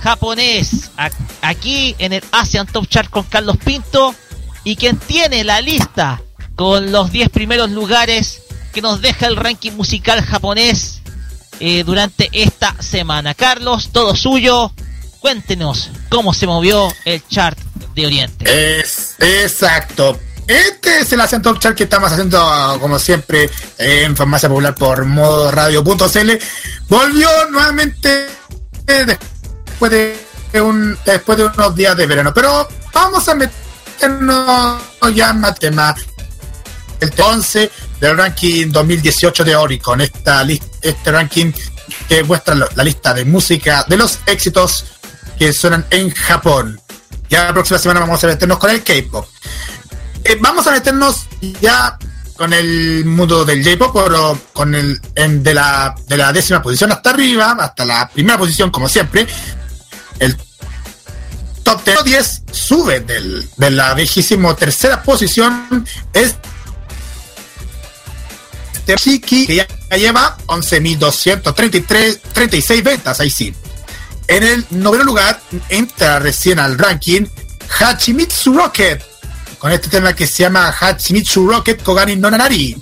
japonés aquí en el Asian Top Chart con Carlos Pinto y quien tiene la lista con los 10 primeros lugares que nos deja el ranking musical japonés eh, durante esta semana. Carlos, todo suyo. Cuéntenos cómo se movió el chart de Oriente. Es, exacto. Este es el Asian Top Chart que estamos haciendo, como siempre, en Farmacia Popular por modoradio.cl. Volvió nuevamente eh, después de, un, después de unos días de verano. Pero vamos a meternos ya en tema. El 11 del ranking 2018 de Oricon. Esta este ranking que muestra la lista de música de los éxitos que suenan en Japón. Ya la próxima semana vamos a meternos con el K-pop. Eh, vamos a meternos ya con el mundo del J-pop, con el de, la, de la décima posición hasta arriba, hasta la primera posición, como siempre. El top 10, 10 sube del, de la viejísimo tercera posición. Es este Chiki, que ya lleva 11.233 36 ventas, ahí sí. En el noveno lugar entra recién al ranking Hachimitsu Rocket, con este tema que se llama Hachimitsu Rocket Kogani no Nanari,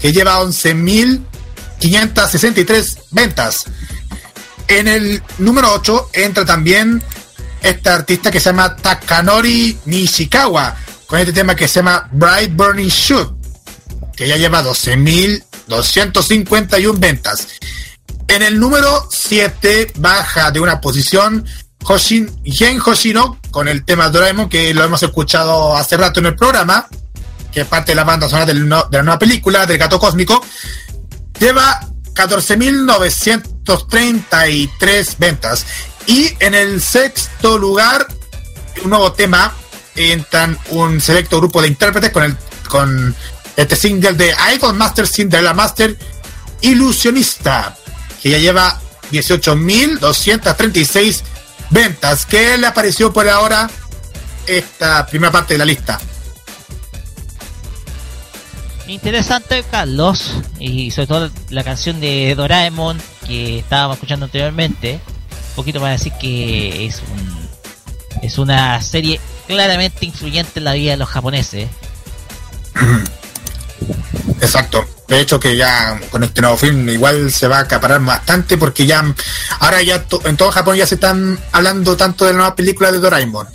que lleva 11.563 ventas. En el número 8 entra también esta artista que se llama Takanori Nishikawa, con este tema que se llama Bright Burning Shoot, que ya lleva 12.251 ventas. En el número 7 baja de una posición Hoshin, Gen Hoshino con el tema Doraemon que lo hemos escuchado hace rato en el programa, que es parte de la banda sonora de la nueva película del gato cósmico. Lleva 14.933 ventas. Y en el sexto lugar, un nuevo tema, entran un selecto grupo de intérpretes con el con este single de Idol Master Cinderella Master Ilusionista, que ya lleva 18.236 ventas. ¿Qué le apareció por ahora esta primera parte de la lista? Interesante, Carlos, y sobre todo la canción de Doraemon que estábamos escuchando anteriormente. Un poquito para decir que es un, es una serie claramente influyente en la vida de los japoneses. Exacto. De hecho que ya con este nuevo film igual se va a acaparar bastante porque ya ahora ya to- en todo Japón ya se están hablando tanto de la nueva película de Doraemon.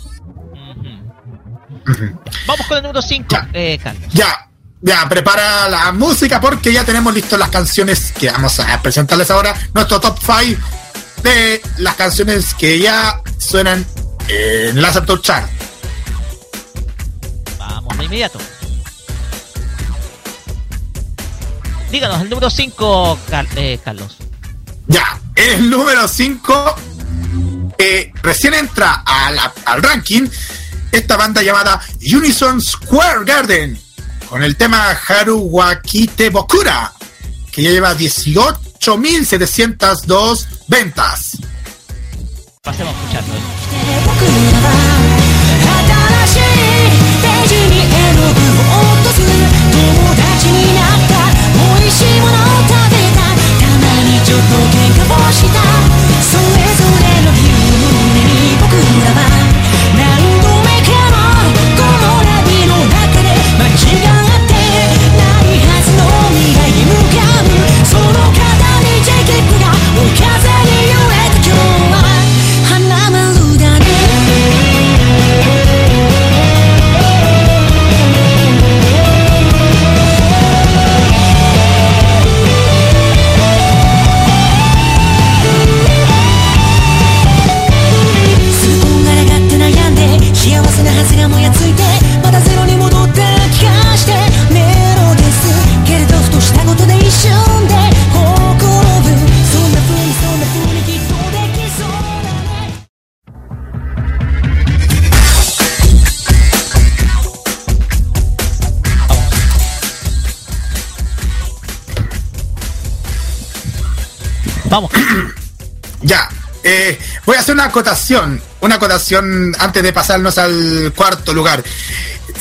Vamos con el número 5, eh. Ya, ya, prepara la música porque ya tenemos listas las canciones que vamos a presentarles ahora. Nuestro top 5 de las canciones que ya suenan en la Chart. Vamos de inmediato. Díganos, el número 5, Carlos. Ya, el número 5 recién entra a la- al ranking esta banda llamada Unison Square Garden con el tema Haruwakite Bokura que ya lleva 18.702 ventas. Pasemos a escucharlo. と喧嘩をした。それぞれの夢に僕らは Vamos. *clears throat* Ya, eh, voy a hacer una acotación, una acotación antes de pasarnos al cuarto lugar.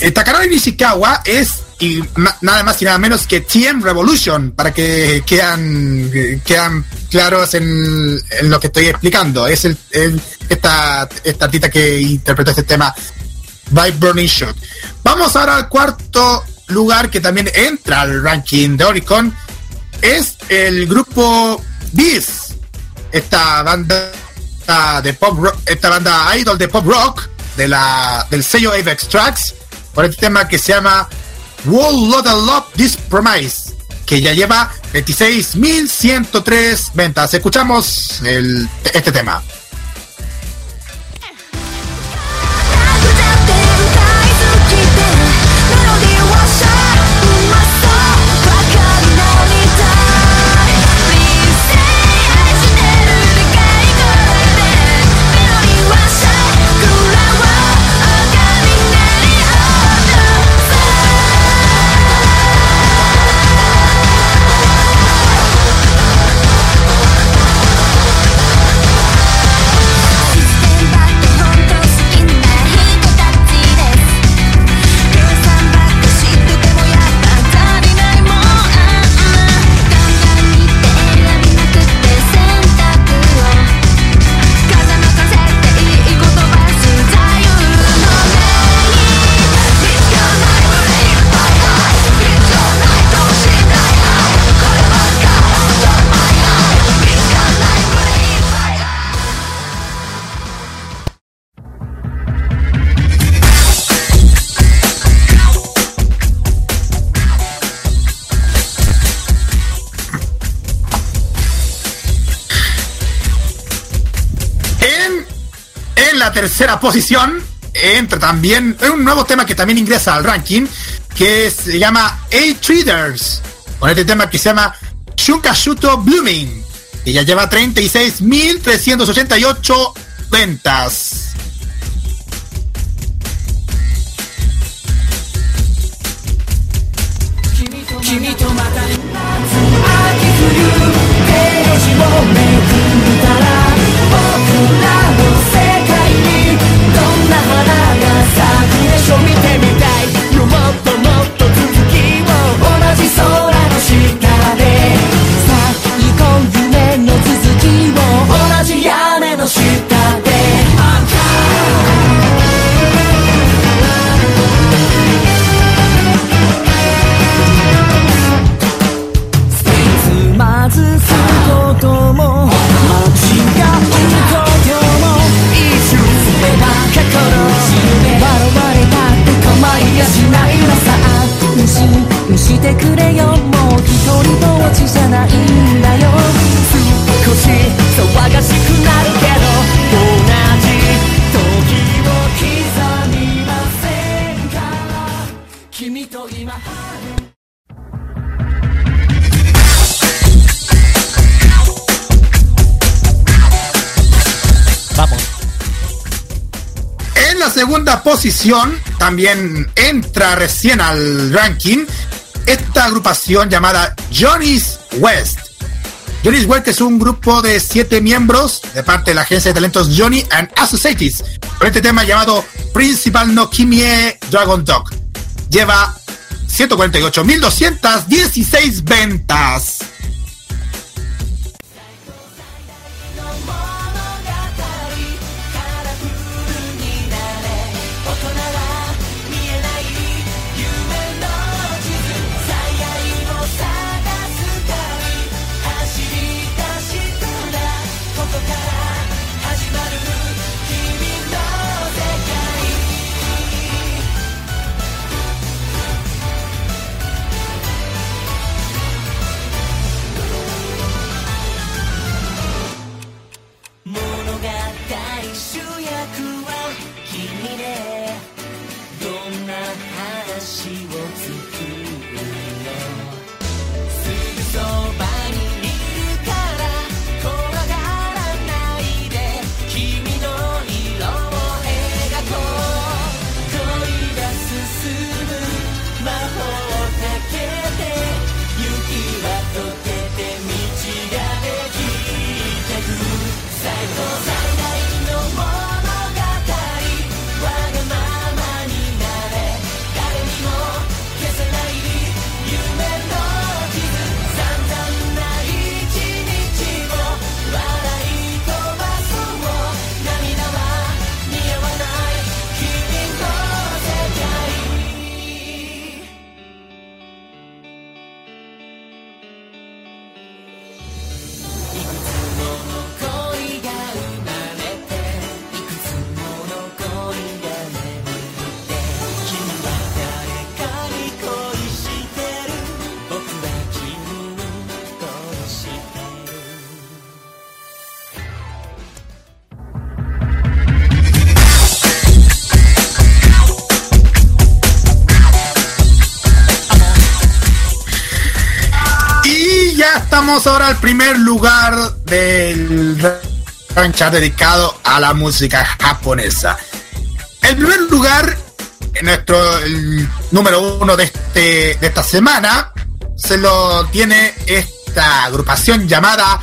Eh, Takanori Nishikawa es y na- nada más y nada menos que TM Revolution, para que quedan, quedan claros en, lo que estoy explicando. Es el- esta, esta artista que interpretó este tema, by Burning Shot. Vamos ahora al cuarto lugar que también entra al ranking de Oricon. Es el grupo Beast, esta banda de pop rock, esta banda idol de pop rock de la, del sello Avex Tracks, por este tema que se llama World Lot of Love This Promise, que ya lleva 26.103 ventas. Escuchamos el- este tema. Tercera posición entra también un nuevo tema que también ingresa al ranking, que se llama A-Traders, con este tema que se llama Shunkashuto Blooming, que ya lleva 36.388 ventas. 君てくれよもう一人ぼっちじゃないんだよ少し騒がしくなるけど同じ時を刻みませんか君と今 Vamos. En la segunda posición también entra recién al ranking esta agrupación llamada Johnny's West. Johnny's West es un grupo de siete miembros de parte de la agencia de talentos Johnny and Associates con este tema llamado Principal no Kimie Dragon Dog. Lleva 148.216 ventas.「vamos ahora al primer lugar del rancha dedicado a la música japonesa. El primer lugar, nuestro el número uno de, este, de esta semana, se lo tiene esta agrupación llamada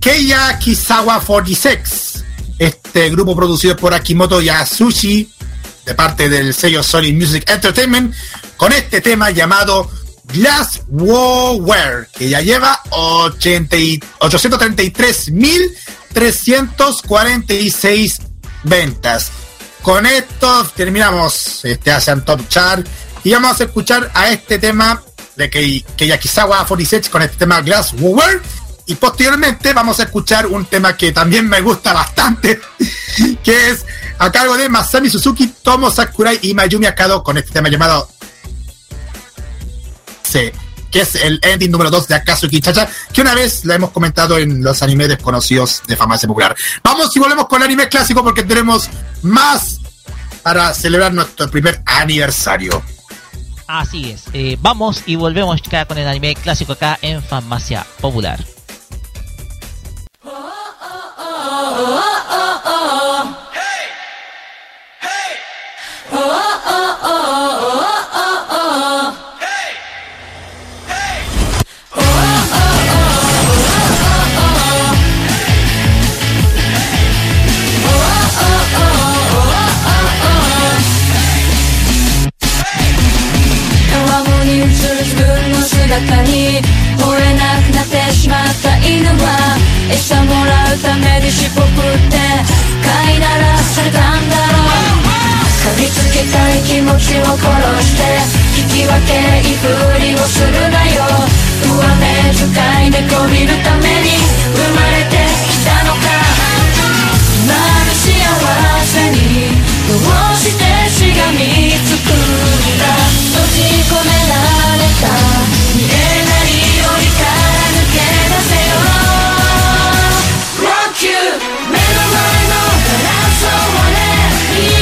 Keiya Kisawa 46. Este grupo producido por Akimoto Yasushi, de parte del sello Sony Music Entertainment, con este tema llamado Glass Warware, que ya lleva 80 y 833.346 ventas. Con esto terminamos este Asian Top Chart y vamos a escuchar a este tema de que Yakizawa 46 con este tema Glass Warware y posteriormente vamos a escuchar un tema que también me gusta bastante, *laughs* que es a cargo de Masami Suzuki, Tomo Sakurai y Mayumi Akado con este tema llamado Que es el ending número 2 de Akazuki Chacha, que una vez la hemos comentado en los animes desconocidos de fama popular. Vamos y volvemos con el anime clásico porque tenemos más para celebrar nuestro primer aniversario. Así es. Eh, vamos y volvemos con el anime clásico acá en Farmacia Popular. 分の姿に惚れなくなってしまった犬は餌もらうために尻尾振って飼いならされたんだろう噛みつきたい気持ちを殺して引き分けいふりをするなよ上目遣い猫見るために生まれてきたのか。今の幸せにどうしてしがみつくんだ。閉じ込められた。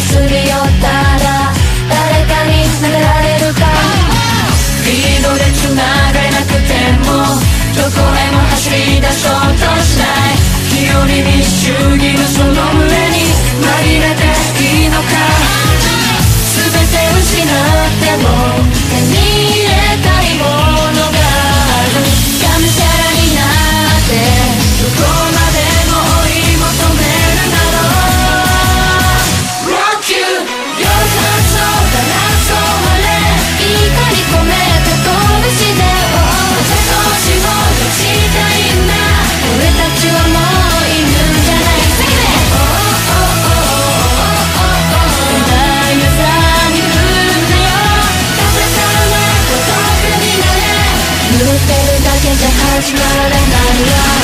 すり寄ったら誰かに撫でられるか。リードで繋がれなくてもどこへも走り出そうとしない。日和に主義のその上に紛れて Flashball and I love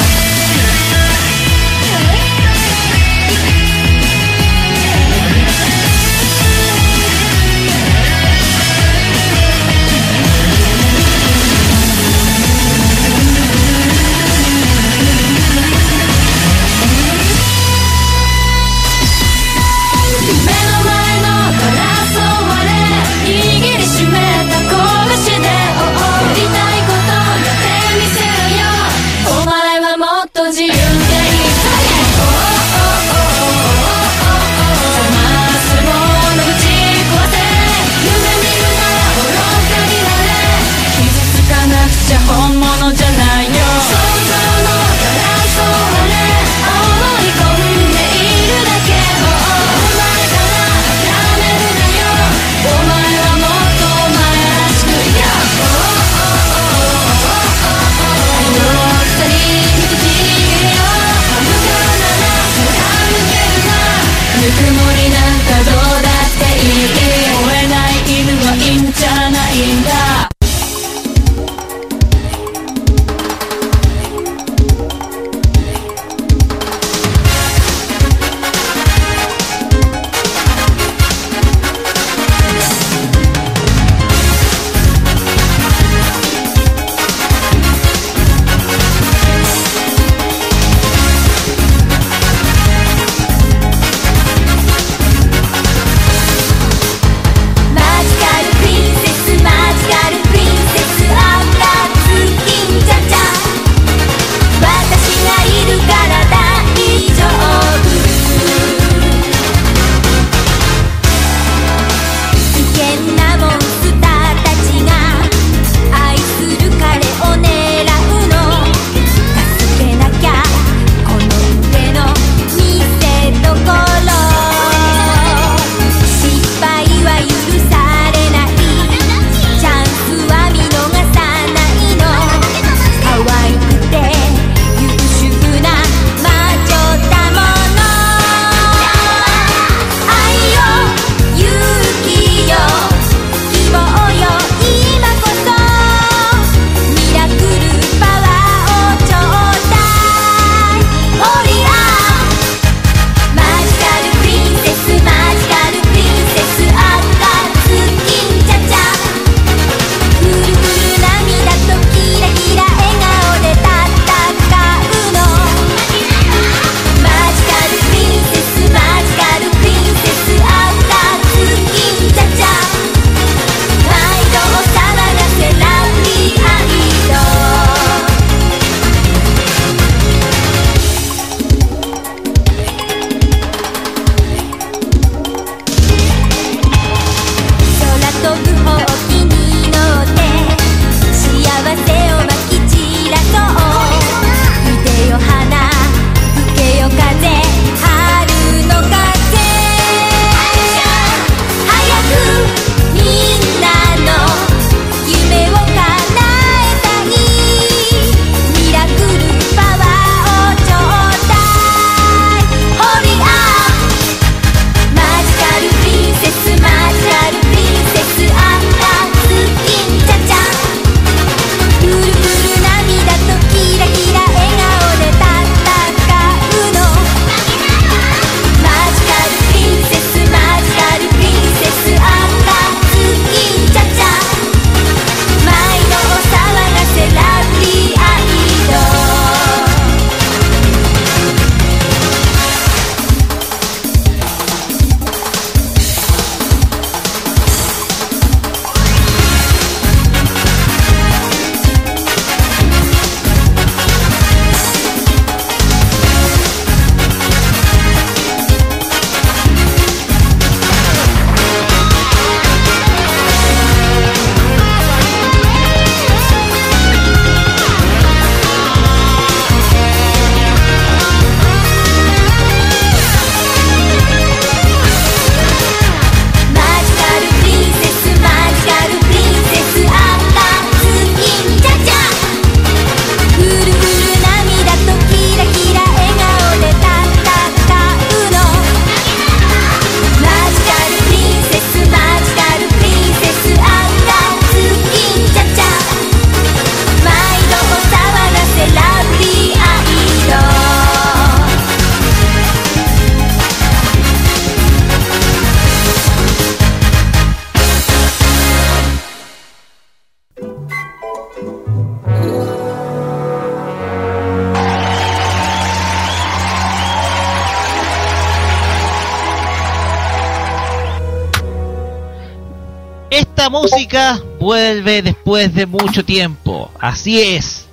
vuelve después de mucho tiempo. Así es.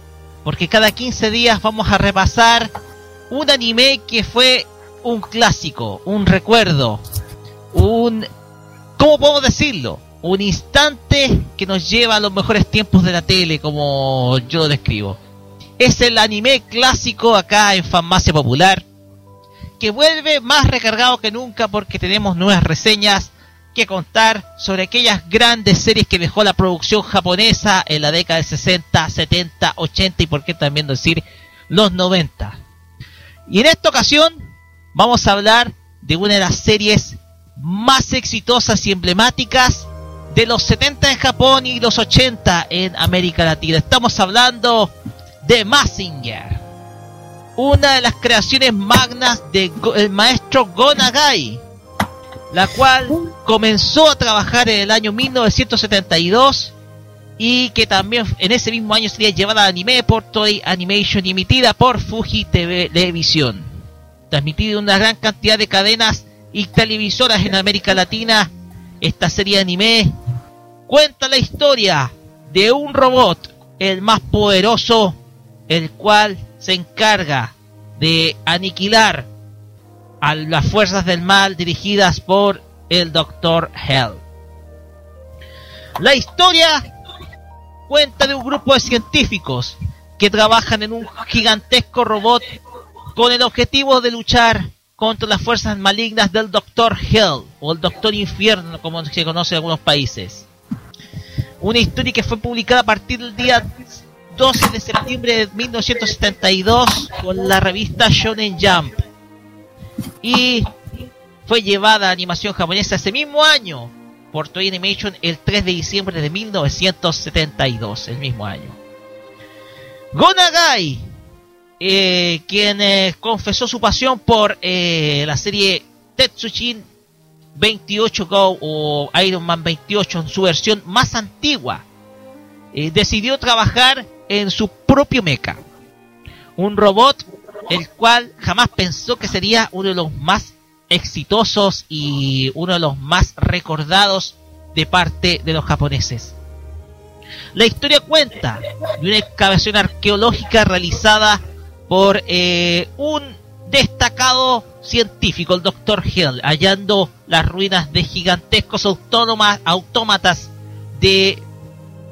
Porque cada 15 días vamos a repasar un anime que fue un clásico, un recuerdo, un... ¿Cómo podemos decirlo? Un instante que nos lleva a los mejores tiempos de la tele, como yo lo describo. Es el anime clásico acá en Farmacia Popular, que vuelve más recargado que nunca porque tenemos nuevas reseñas que contar sobre aquellas grandes series que dejó la producción japonesa en la década de 60, 70, 80 y por qué también decir los 90. Y en esta ocasión vamos a hablar de una de las series más exitosas y emblemáticas de los 70 en Japón y los 80 en América Latina. Estamos hablando de Massinger, una de las creaciones magnas del maestro Gonagai, la cual comenzó a trabajar en el año 1972 y que también en ese mismo año sería llevada a anime por Toei Animation y emitida por Fuji Televisión. Transmitida en una gran cantidad de cadenas y televisoras en América Latina, esta serie de anime cuenta la historia de un robot, el más poderoso, el cual se encarga de aniquilar a las fuerzas del mal dirigidas por el Dr. Hell. La historia cuenta de un grupo de científicos que trabajan en un gigantesco robot con el objetivo de luchar contra las fuerzas malignas del Doctor Hell o el Doctor Infierno como se conoce en algunos países. Una historia que fue publicada a partir del día 12 de septiembre de 1972 con la revista Shonen Jump y fue llevada a animación japonesa ese mismo año por Toei Animation el 3 de diciembre de 1972, el mismo año. Gonagai, eh, quien eh, confesó su pasión por eh, la serie Tetsujin 28 Go o Iron Man 28 en su versión más antigua, decidió trabajar en su propio mecha. Un robot el cual jamás pensó que sería uno de los más exitosos y uno de los más recordados de parte de los japoneses. La historia cuenta de una excavación arqueológica realizada por eh, un destacado científico, el Dr. Hill, hallando las ruinas de gigantescos autómatas de,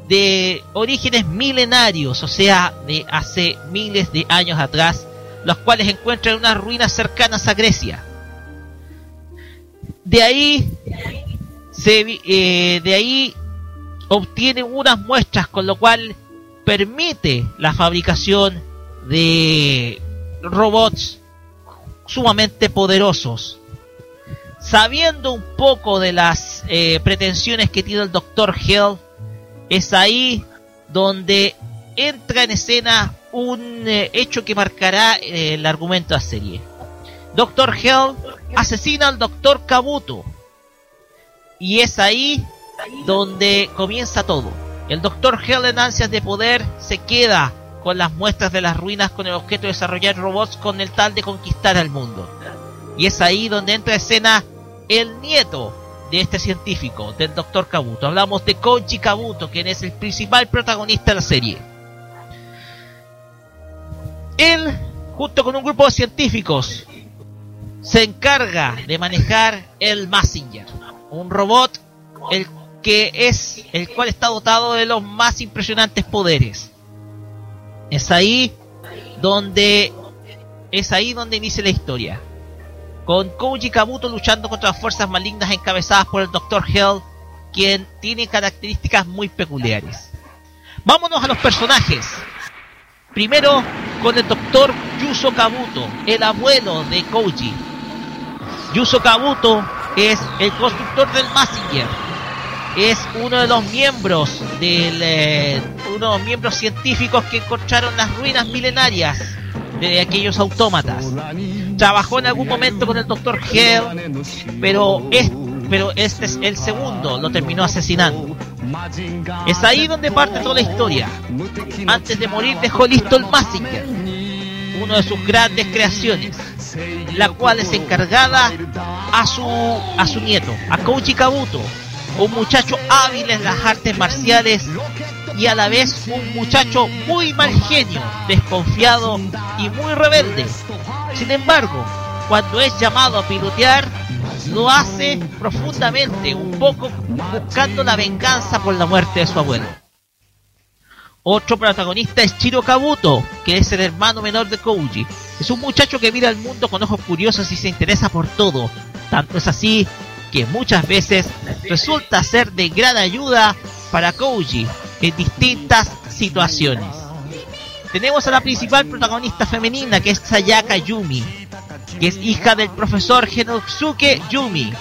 de orígenes milenarios, o sea, de hace miles de años atrás, los cuales encuentran unas ruinas cercanas a Grecia. De ahí, se, eh, de ahí obtienen unas muestras, con lo cual permite la fabricación de robots sumamente poderosos. Sabiendo un poco de las eh, pretensiones que tiene el Dr. Hell, es ahí donde entra en escena un eh, hecho que marcará eh, el argumento de la serie. Doctor Hell asesina al Doctor Kabuto. Y es ahí donde comienza todo. El Doctor Hell en ansias de poder se queda con las muestras de las ruinas con el objeto de desarrollar robots con el tal de conquistar al mundo. Y es ahí donde entra escena el nieto de este científico, del Doctor Kabuto. Hablamos de Koji Kabuto, quien es el principal protagonista de la serie. Él, junto con un grupo de científicos, se encarga de manejar el Messenger, un robot el que es el cual está dotado de los más impresionantes poderes. Es ahí donde es ahí donde inicia la historia. Con Koji Kabuto luchando contra las fuerzas malignas encabezadas por el Dr. Hell, quien tiene características muy peculiares. Vámonos a los personajes. Primero con el doctor Yuso Kabuto, el abuelo de Koji. Yuso Kabuto es el constructor del Massinger. Es uno de los miembros del eh, uno de los miembros científicos que encontraron las ruinas milenarias de aquellos autómatas. Trabajó en algún momento con el Dr. Hell, pero es pero este es el segundo, lo terminó asesinando. Es ahí donde parte toda la historia. Antes de morir dejó listo el Massinger, uno de sus grandes creaciones, la cual es encargada a su, a su nieto, a Koji Kabuto, un muchacho hábil en las artes marciales y a la vez un muchacho muy mal genio, desconfiado y muy rebelde. Sin embargo, cuando es llamado a pilotear, lo hace profundamente, un poco buscando la venganza por la muerte de su abuelo. Otro protagonista es Chiro Kabuto, que es el hermano menor de Koji. Es un muchacho que mira al mundo con ojos curiosos y se interesa por todo. Tanto es así que muchas veces resulta ser de gran ayuda para Koji en distintas situaciones. Tenemos a la principal protagonista femenina que es Sayaka Yumi, que es hija del profesor Genosuke Yumi.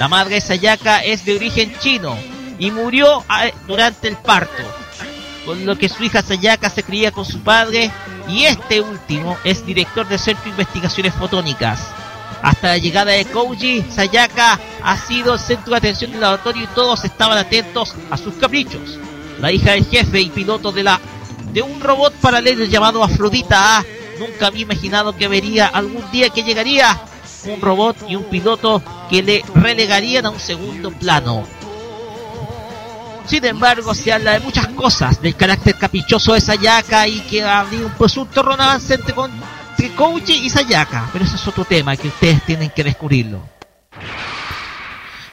La madre de Sayaka es de origen chino y murió ah, durante el parto, con lo que su hija Sayaka se cría con su padre y este último es director del Centro de Investigaciones Fotónicas. Hasta la llegada de Koji, Sayaka ha sido el centro de atención del laboratorio y todos estaban atentos a sus caprichos. La hija del jefe y piloto de la de un robot paralelo llamado Afrodita A, nunca había imaginado que vería algún día que llegaría un robot y un piloto que le relegarían a un segundo plano. Sin embargo, se habla de muchas cosas, del carácter caprichoso de Sayaka y que habría un presunto romance entre, con, entre y Sayaka, pero ese es otro tema que ustedes tienen que descubrirlo.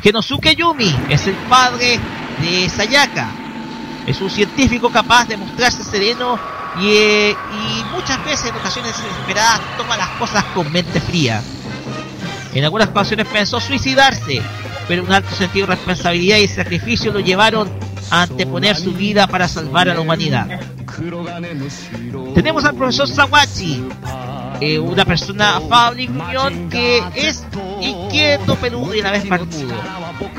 Genosuke Yumi es el padre de Sayaka. Es un científico capaz de mostrarse sereno y, eh, y muchas veces en ocasiones desesperadas toma las cosas con mente fría. En algunas ocasiones pensó suicidarse, pero un alto sentido de responsabilidad y sacrificio lo llevaron a anteponer su vida para salvar a la humanidad. Tenemos al profesor Sawachi, eh, una persona afable y gruñón que es inquieto, peludo y a la vez barbudo.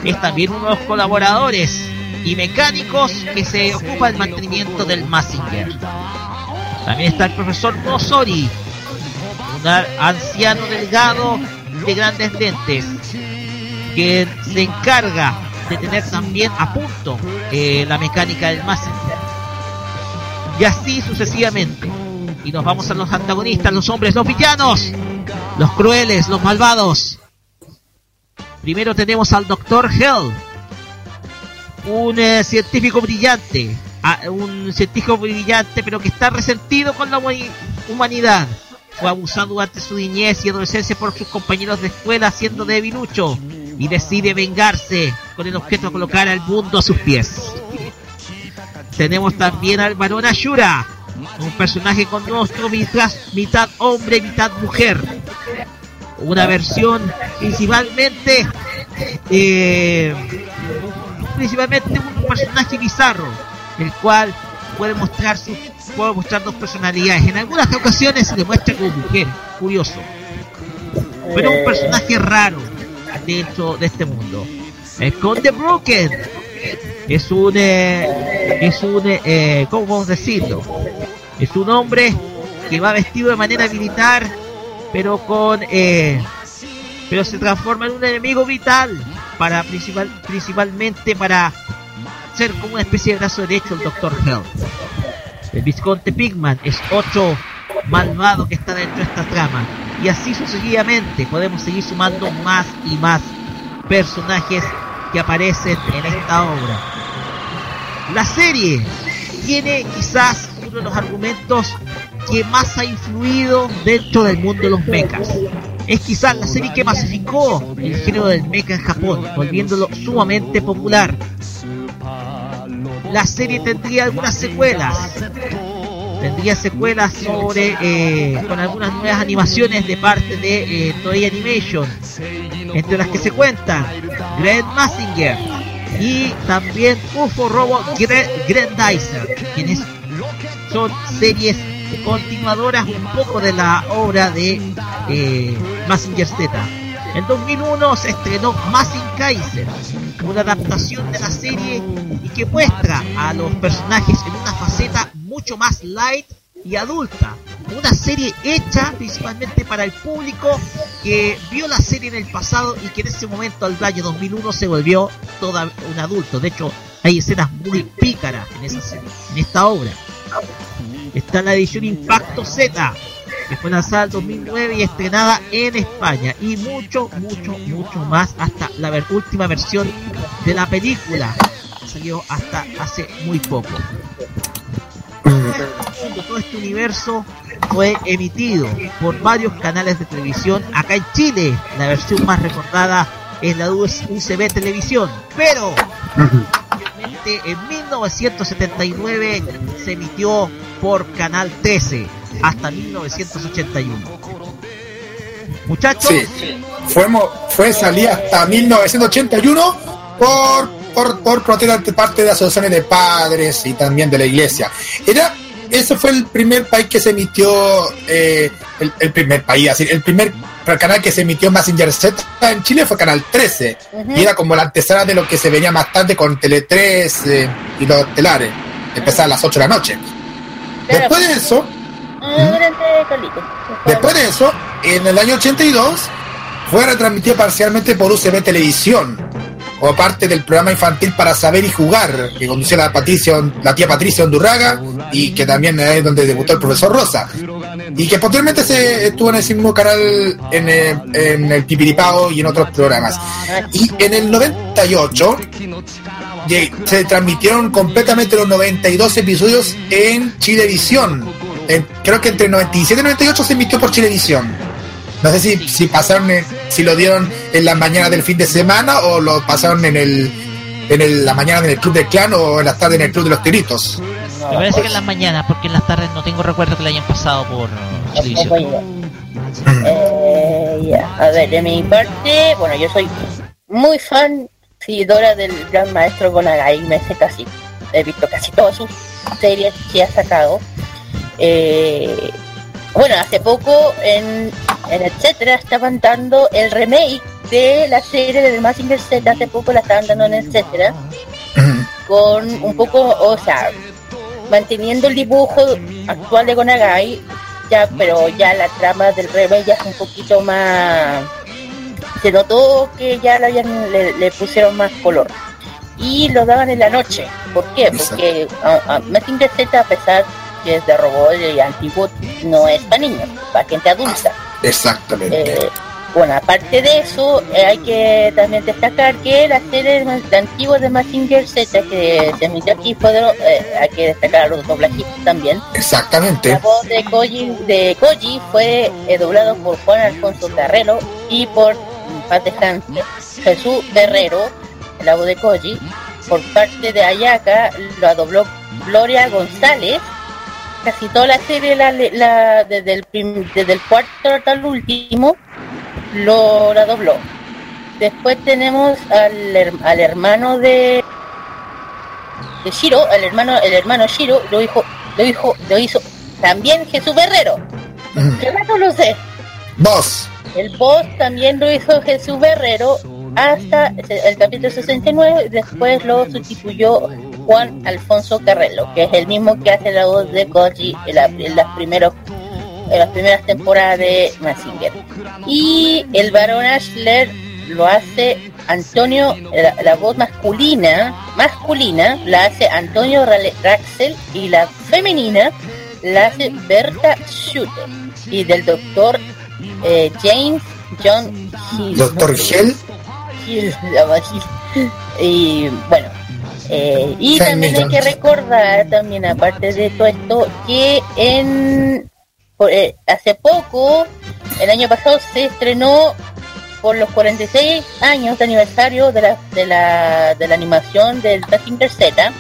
Es también uno de los colaboradores y mecánicos que se ocupa del mantenimiento del Massinger. También está el profesor Nosori, un anciano delgado de grandes lentes, que se encarga de tener también a punto eh, la mecánica del Massinger. Y así sucesivamente. Y nos vamos a los antagonistas, los hombres, los villanos, los crueles, los malvados. Primero tenemos al Doctor Hell, un eh, científico brillante, a- un científico brillante pero que está resentido con la huma- humanidad. Fue abusado durante su niñez y adolescencia por sus compañeros de escuela siendo debilucho y decide vengarse con el objeto de colocar al mundo a sus pies. Tenemos también al varón Ashura, un personaje con rostro mitad, mitad hombre, mitad mujer. Una versión principalmente eh, principalmente un personaje bizarro, el cual puede mostrar puede mostrar dos personalidades. En algunas ocasiones se le muestra como mujer, curioso. Pero un personaje raro dentro de este mundo. El Conde Broken es un eh, es un eh, ¿cómo podemos decirlo? Es un hombre que va vestido de manera militar, pero con eh, pero se transforma en un enemigo vital para principal, principalmente para ser como una especie de brazo derecho el Doctor Hell. El Visconte Pigman es otro malvado que está dentro de esta trama. Y así sucesivamente podemos seguir sumando más y más personajes que aparecen en esta obra. La serie tiene quizás uno de los argumentos que más ha influido dentro del mundo de los mechas. Es quizás la serie que masificó el género del mecha en Japón, volviéndolo sumamente popular. La serie tendría algunas secuelas. Tendría secuelas sobre eh, con algunas nuevas animaciones de parte de eh, Toei Animation, entre las que se cuentan Grant Massinger y también UFO Robot Gre- Grandizer, quienes son series continuadoras un poco de la obra de eh, Massinger Z. En 2001 se estrenó Massing Kaiser, una adaptación de la serie y que muestra a los personajes en una faceta mucho más light y adulta. Una serie hecha principalmente para el público que vio la serie en el pasado y que en ese momento, al año 2001, se volvió toda un adulto. De hecho, hay escenas muy pícaras en, esa serie, en esta obra. Está la edición Impacto Z, que fue lanzada en 2009 y estrenada en España. Y mucho, mucho, mucho más hasta la ver- última versión de la película. Salió hasta hace muy poco. Todo este universo fue emitido por varios canales de televisión. Acá en Chile, la versión más recordada es la UCB Televisión. Pero En 1979 se emitió por Canal 13 hasta 1981. Muchachos, Sí, fue, fue salida hasta 1981 por, por, por parte de asociaciones de padres y también de la iglesia. Era, ese fue el primer país que se emitió, eh, el, el primer país, así, el primer canal que se emitió Massinger Z en Chile fue Canal 13. Ujú. Y era como la antesala de lo que se venía más tarde con Tele 3 eh, y los telares. Empezaba a las 8 de la noche. Después de eso, Ah, Carlitos. Después de eso, en el año 82, fue retransmitido parcialmente por UCB Televisión, como parte del programa infantil para saber y jugar, que conducía la, Patricia, la tía Patricia Hondurraga, y que también es donde debutó el profesor Rosa. Y que posteriormente se estuvo en ese mismo canal en el, en el Pipiripao y en otros programas. Y en el 98 ye- se transmitieron completamente los 92 episodios en Chilevisión. Creo que entre 97 y 98 se emitió por Chilevisión. No sé si, si pasaron, en- si lo dieron en la mañana del fin de semana o lo pasaron en el en el- la mañana en el Club del Clan o en la tarde en el Club de los Tiritos. Me parece que en las mañanas, porque en las tardes no tengo recuerdo que la hayan pasado por televisión. Eh. A ver, de mi parte, bueno, yo soy muy fan, seguidora del gran maestro Gonagai, me sé casi, he visto casi todas sus series que ha sacado. Eh, bueno, hace poco en, en Etcétera estaban dando el remake de la serie de The Mazinger Z, hace poco la estaban dando en Etcétera, con un poco, o sea, manteniendo el dibujo actual de Gonagai, ya, pero ya la trama del remake ya es un poquito más... Se notó que ya le, habían- le, le pusieron más color. Y lo daban en la noche. ¿Por qué? Porque a, a Z, a pesar que es de robot y antiguo, no es para niños, para gente adulta. Exactamente. Eh, bueno, aparte de eso, eh, hay que también destacar que la serie la antigua de Mazinger Z que se emitió aquí fue de, lo- eh, hay que destacar a los doblajistas también. La Exactamente. voz de Koji, de Koji fue eh, doblado por Juan Alfonso Carrero y por paz descanse, Jesús Guerrero, la voz de Koji. Por parte de Ayaka la dobló Gloria González. Casi toda la serie, la, la- desde, el prim- desde el cuarto hasta el último, lo la dobló. Después tenemos al, al hermano de de Shiro, el hermano, el hermano Shiro lo hizo, lo hizo, lo hizo también Jesús Guerrero. ¿Qué más no lo sé? Vos. El boss también lo hizo Jesús Guerrero hasta el capítulo 69 y después lo sustituyó Juan Alfonso Carrello, que es el mismo que hace la voz de Koji en, la- en las primeros en las primeras temporadas de Mazinger. Y el varón Ashler lo hace Antonio, la, la voz masculina, masculina la hace Antonio Raxel y la femenina la hace Berta Schutter. Y del doctor eh, James John Hill. Doctor. Hill, Hill. Y bueno, eh, y también hay que recordar, también aparte de todo esto, que en eh, hace poco, el año pasado, se estrenó por los 46 años de aniversario de la, de la, de la animación del Mazinger Z,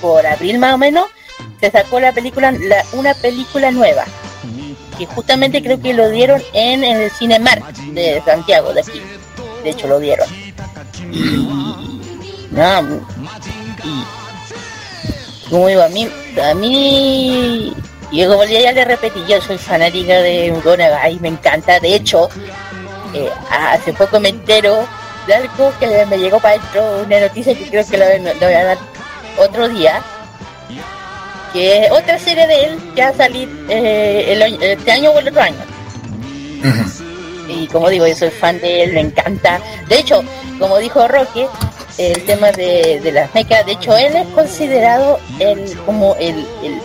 por abril más o menos, se sacó la película, la- una película nueva, que justamente creo que lo dieron en, en el Cinemark de Santiago, de aquí. De hecho, lo dieron. No, como a mí, a mí, y como ya, le repetí, yo soy fanática de Gonagai, me encanta. De hecho, eh, hace poco me entero de algo que me llegó para dentro, una noticia que creo que lo, lo voy a dar otro día, que es otra serie de él que va a salir eh, el este año o el otro año. Y como digo, yo soy fan de él, me encanta. De hecho, como dijo Roque, el tema de, de las mechas, de hecho, él es considerado el como el, el,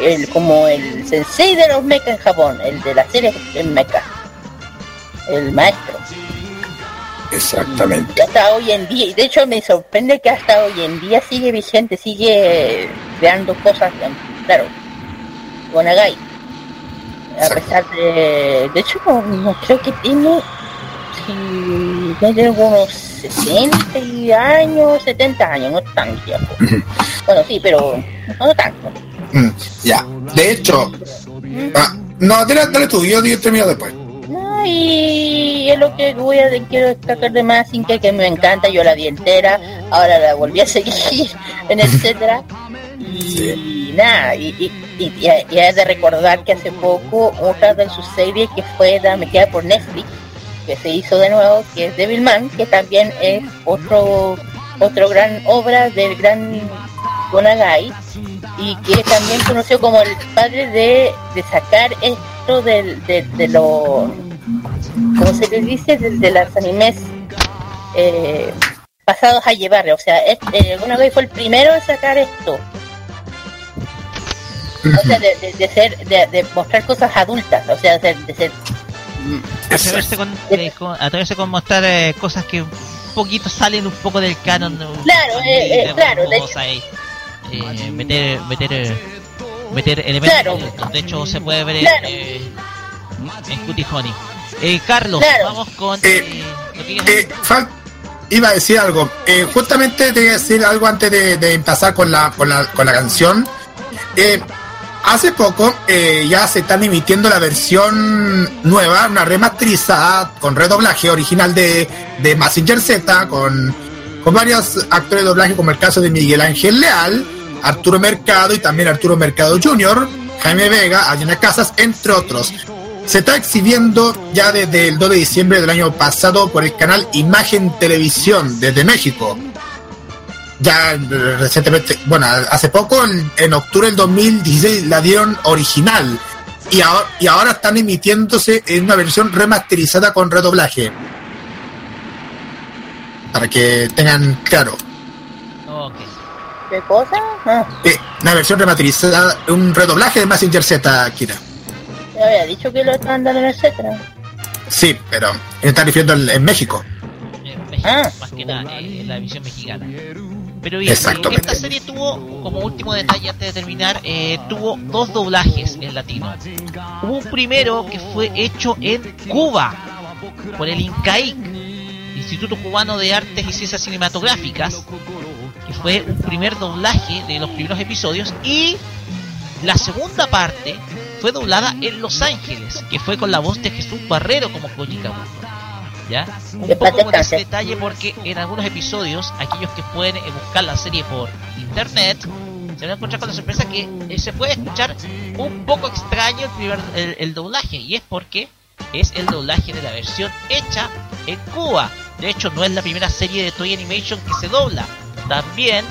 el como el sensei de los mechas en Japón, el de la serie en mecha. El maestro. Exactamente. Y hasta hoy en día, y de hecho me sorprende que hasta hoy en día sigue vigente, sigue creando cosas, claro, Gonagai. A pesar de, de hecho no, no creo que tiene, si tiene unos 60 años, 70 años, no tan tiempo. bueno, sí, pero no tanto. Mm, ya. De hecho, ah, no, dale, dale tú, yo, yo termino después. No, y es lo que voy a quiero destacar de más sin que, que me encanta, yo la vi entera, ahora la volví a *laughs* seguir en etcétera. Y nada, y, y, y, hay- de recordar que hace poco otra de sus series que fue metida por Netflix, que se hizo de nuevo, que es Devilman, que también es otro otro gran obra del gran Gonagai y que también conoció como el padre de, de sacar esto del, de, de lo como se les dice de, de los animes eh, pasados a llevar o sea es- eh, Gonagai fue el primero en sacar esto o sea de, de- de ser de, de mostrar cosas adultas o sea de, de ser Atreverse con, eh, con- atreverse con mostrar eh, cosas que un poquito salen un poco del canon. ¿no? Claro, eh, eh, claro, de ahí. Eh, meter, meter, eh, meter elementos. Claro. De hecho, se puede ver Claro. en, eh, en Cutie Honey. Eh, Carlos, Claro. vamos con. Eh, eh, iba a decir algo. Eh, justamente te iba a decir algo antes de, de empezar con la, con la, con la canción. Eh, hace poco eh, ya se están emitiendo la versión nueva, una remasterizada con redoblaje original de, de Massinger Z, con, con varios actores de doblaje, como el caso de Miguel Ángel Leal, Arturo Mercado y también Arturo Mercado Jr., Jaime Vega, Adriana Casas, entre otros. Se está exhibiendo ya desde el 2 de diciembre del año pasado por el canal Imagen Televisión desde México. Ya recientemente, bueno, hace poco, en, en octubre del 2016, la dieron original. Y ahora, y ahora están emitiéndose en una versión remasterizada con redoblaje. Para que tengan claro. ¿Qué cosa? Ah, Eh, una versión remasterizada, un redoblaje de Massinger Z, Kira. ya había dicho que lo estaban dando en etcétera. Sí, pero está refiriendo en, en México. en México, Ah. más que nada, eh, en la división mexicana. Pero bien, esta serie tuvo, como último detalle antes de terminar, eh, tuvo dos doblajes en latino. Hubo un primero que fue hecho en Cuba, por el INCAIC, Instituto Cubano de Artes y Ciencias Cinematográficas, que fue un primer doblaje de los primeros episodios, y la segunda parte fue doblada en Los Ángeles, que fue con la voz de Jesús Barrero como Koji Kabuto. ¿Ya? Un Que poco con ese detalle porque en algunos episodios, aquellos que pueden eh, buscar la serie por internet, se van a encontrar con la sorpresa que eh, se puede escuchar un poco extraño el, primer, el, el doblaje, y es porque es el doblaje de la versión hecha en Cuba. De hecho, no es la primera serie de Toy Animation que se dobla. También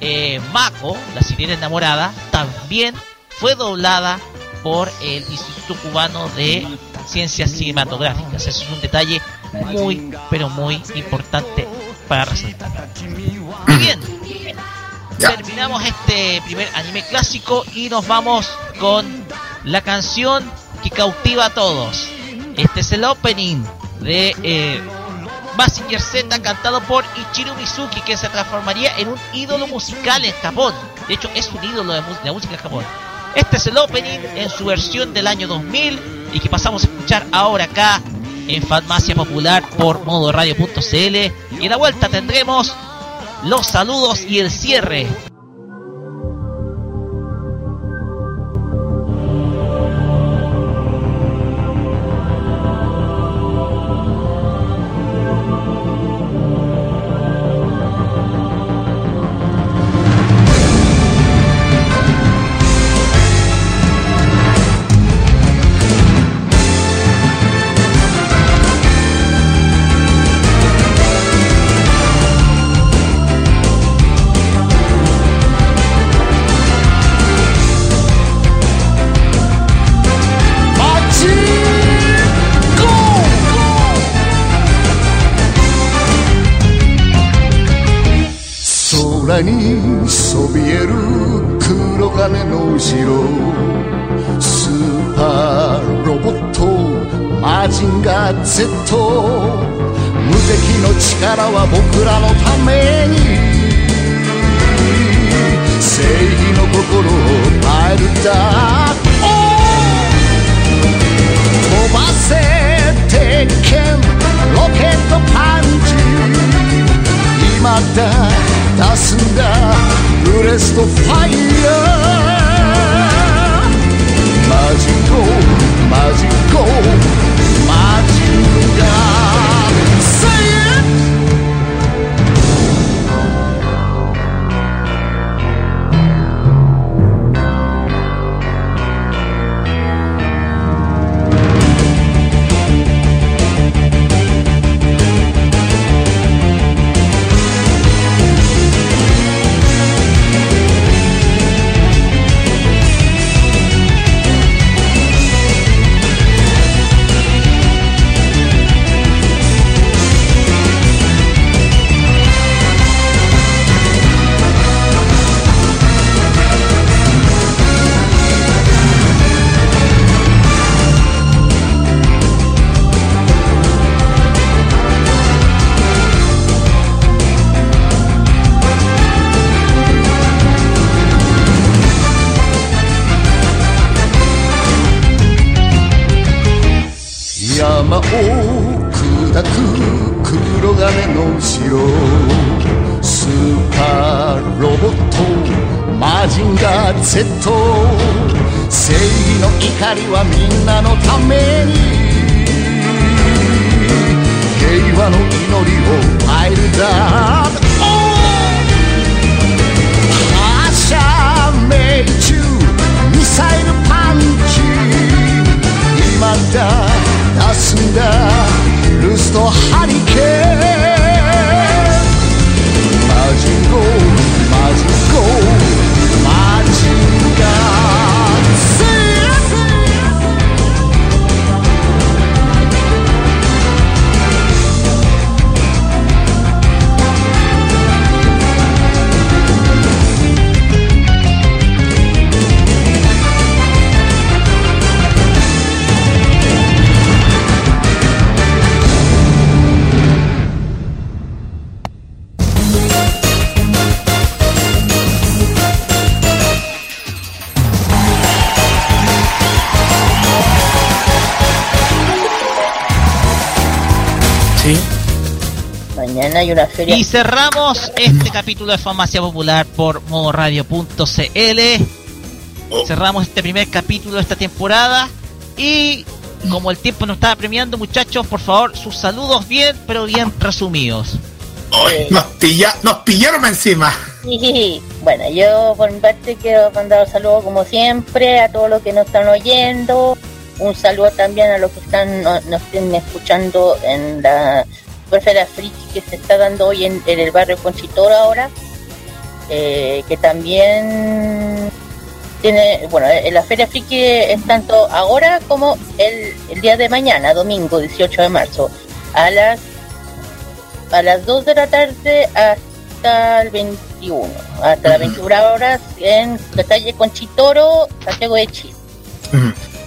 eh, Mako, la sirena enamorada, también fue doblada por el Instituto Cubano de Ciencias Cinematográficas. Eso es un detalle muy, pero muy importante para resaltar. Muy bien, terminamos este primer anime clásico y nos vamos con la canción que cautiva a todos. Este es el opening de eh, Mazinger Z cantado por Ichiro Mizuki que se transformaría en un ídolo musical en Japón. De hecho, es un ídolo de la música en Japón. Este es el opening en su versión del año 2000 y que pasamos a escuchar ahora acá en Farmacia Popular por modoradio.cl. Y en la vuelta tendremos los saludos y el cierre.「Y cerramos este capítulo de Farmacia Popular por modoradio.cl. Cerramos este primer capítulo de esta temporada. Y como el tiempo nos estaba premiando, muchachos, por favor, sus saludos bien, pero bien resumidos. Ay, nos, pilla, nos pillaron encima. Bueno, yo por mi parte quiero mandar un saludo como siempre a todos los que nos están oyendo. Un saludo también a los que están no- nos estén escuchando en la Feria Friki que se está dando hoy en, en el barrio Conchitoro ahora. Eh, que también tiene, bueno, en la Feria Friki es tanto ahora como el, el día de mañana, domingo 18 de marzo, a las a las 2 de la tarde hasta el 21, hasta las 21 horas en la calle Conchitoro, Santiago de Chile.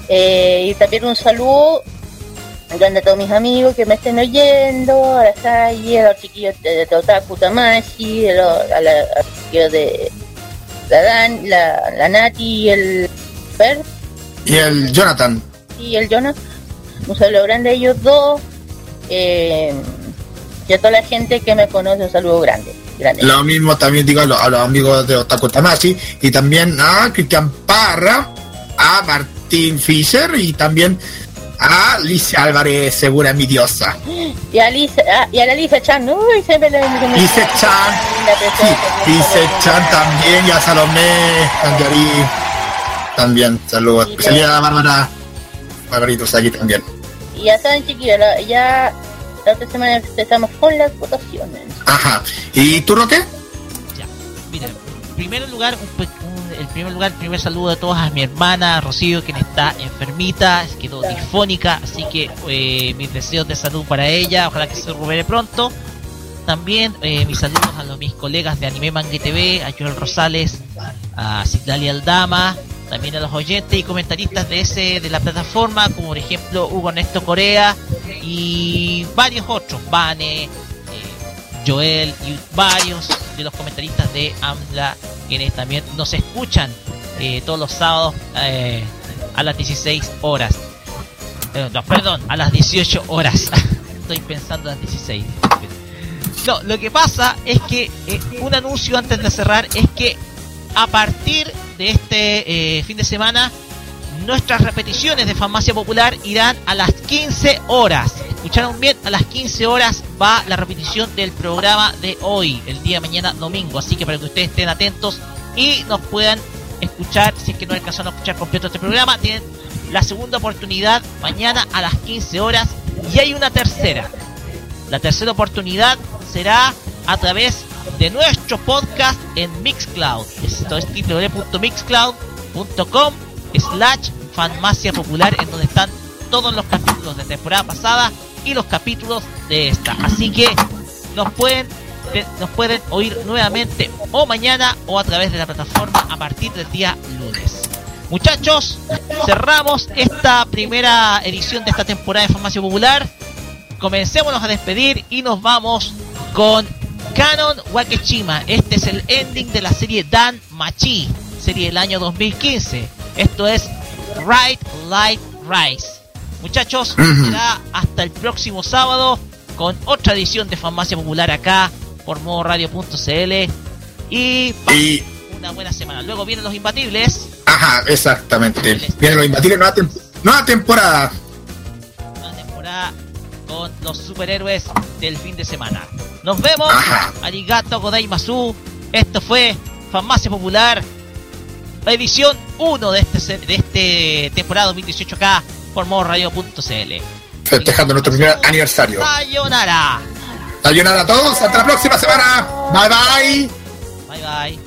Eh, y también un saludo grande a todos mis amigos que me estén oyendo, a la Salle, a los chiquillos de, de Otaku Tamashi, a, los- a, la, a los chiquillos de la, Dan, la, la Nati y el Fer Y el Jonathan. y el Jonah. Un saludo grande a ellos dos. Eh, y a toda la gente que me conoce, un saludo grande. grande. Lo mismo también digo a los, a los amigos de Otaku Tamashi y también a Cristian Parra, a Martín Fischer y también a Alicia Álvarez, segura mi diosa. Y a, Lisa, ah, y a la Lisa Chan, uy, se me la Chan, Lice Chan también y a Salomé, Angari, también, saludos. Especialidad a Bárbara, Barbaritos aquí también. Y ya saben, chiquillos, ya la otra semana empezamos con las votaciones. Ajá. ¿Y tú, Roque? Mira, en primer lugar, un el primer lugar, el primer saludo a todas a mi hermana Rocío, quien está enfermita, quedó disfónica, así que eh, mis deseos de salud para ella, ojalá que se recupere pronto. también eh, mis saludos a los, mis colegas de Anime Manga TV, a Joel Rosales, a Citlali Aldama, también a los oyentes y comentaristas de ese de la plataforma, como por ejemplo Hugo Ernesto Corea y varios otros, Vane, eh, Joel y varios de los comentaristas de AMLA, quienes también nos escuchan eh, todos los sábados eh, a las 16 horas. Eh, perdón, a las 18 horas. *laughs* Estoy pensando en las 16. No, lo que pasa es que un anuncio antes de cerrar es que a partir de este fin de semana nuestras repeticiones de Farmacia Popular irán a las 15 horas. Escucharon bien, a las 15 horas va la repetición del programa de hoy, el día de mañana domingo. Así que para que ustedes estén atentos y nos puedan escuchar, si es que no alcanzaron a escuchar completo este programa, tienen la segunda oportunidad mañana a las 15 horas y hay una tercera. La tercera oportunidad será a través de nuestro podcast en Mixcloud. Esto es www.mixcloud.com slash farmacia popular en donde están todos los capítulos de temporada pasada y los capítulos de esta. Así que nos pueden nos pueden oír nuevamente o mañana o a través de la plataforma a partir del día lunes. Muchachos, cerramos esta primera edición de esta temporada de Farmacia Popular. Comencémonos a despedir y nos vamos con Canon Wakeshima. Este es el ending de la serie Dan Machi, serie del año 2015. Esto es Right Light Rise. Muchachos, será hasta el próximo sábado con otra edición de Farmacia Popular acá por modoradio.cl y, Y, una buena semana. Luego vienen los imbatibles. ajá, exactamente. Viene los imbatibles, nueva, tem- nueva temporada. Una temporada con los superhéroes del fin de semana. Nos vemos. Arigato Godaimasu. Esto fue Farmacia Popular. Edición 1 de este de este temporada 2018 acá por modoradio.cl. Festejando nuestro primer aniversario. Sayonara. Sayonara a todos, hasta la próxima semana. Bye bye. Bye bye.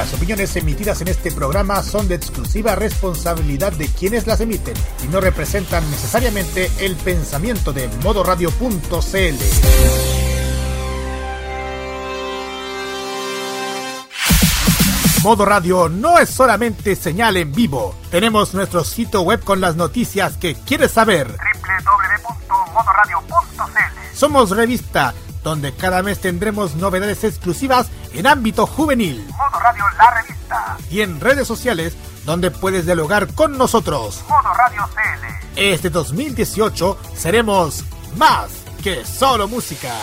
Las opiniones emitidas en este programa son de exclusiva responsabilidad de quienes las emiten y no representan necesariamente el pensamiento de modoradio.cl. Modo Radio no es solamente señal en vivo. Tenemos nuestro sitio web con las noticias que quieres saber. www.modoradio.cl Somos revista, donde cada mes tendremos novedades exclusivas en ámbito juvenil. Y en redes sociales, donde puedes dialogar con nosotros. Modo Radio CL. Este 2018 seremos más que solo música.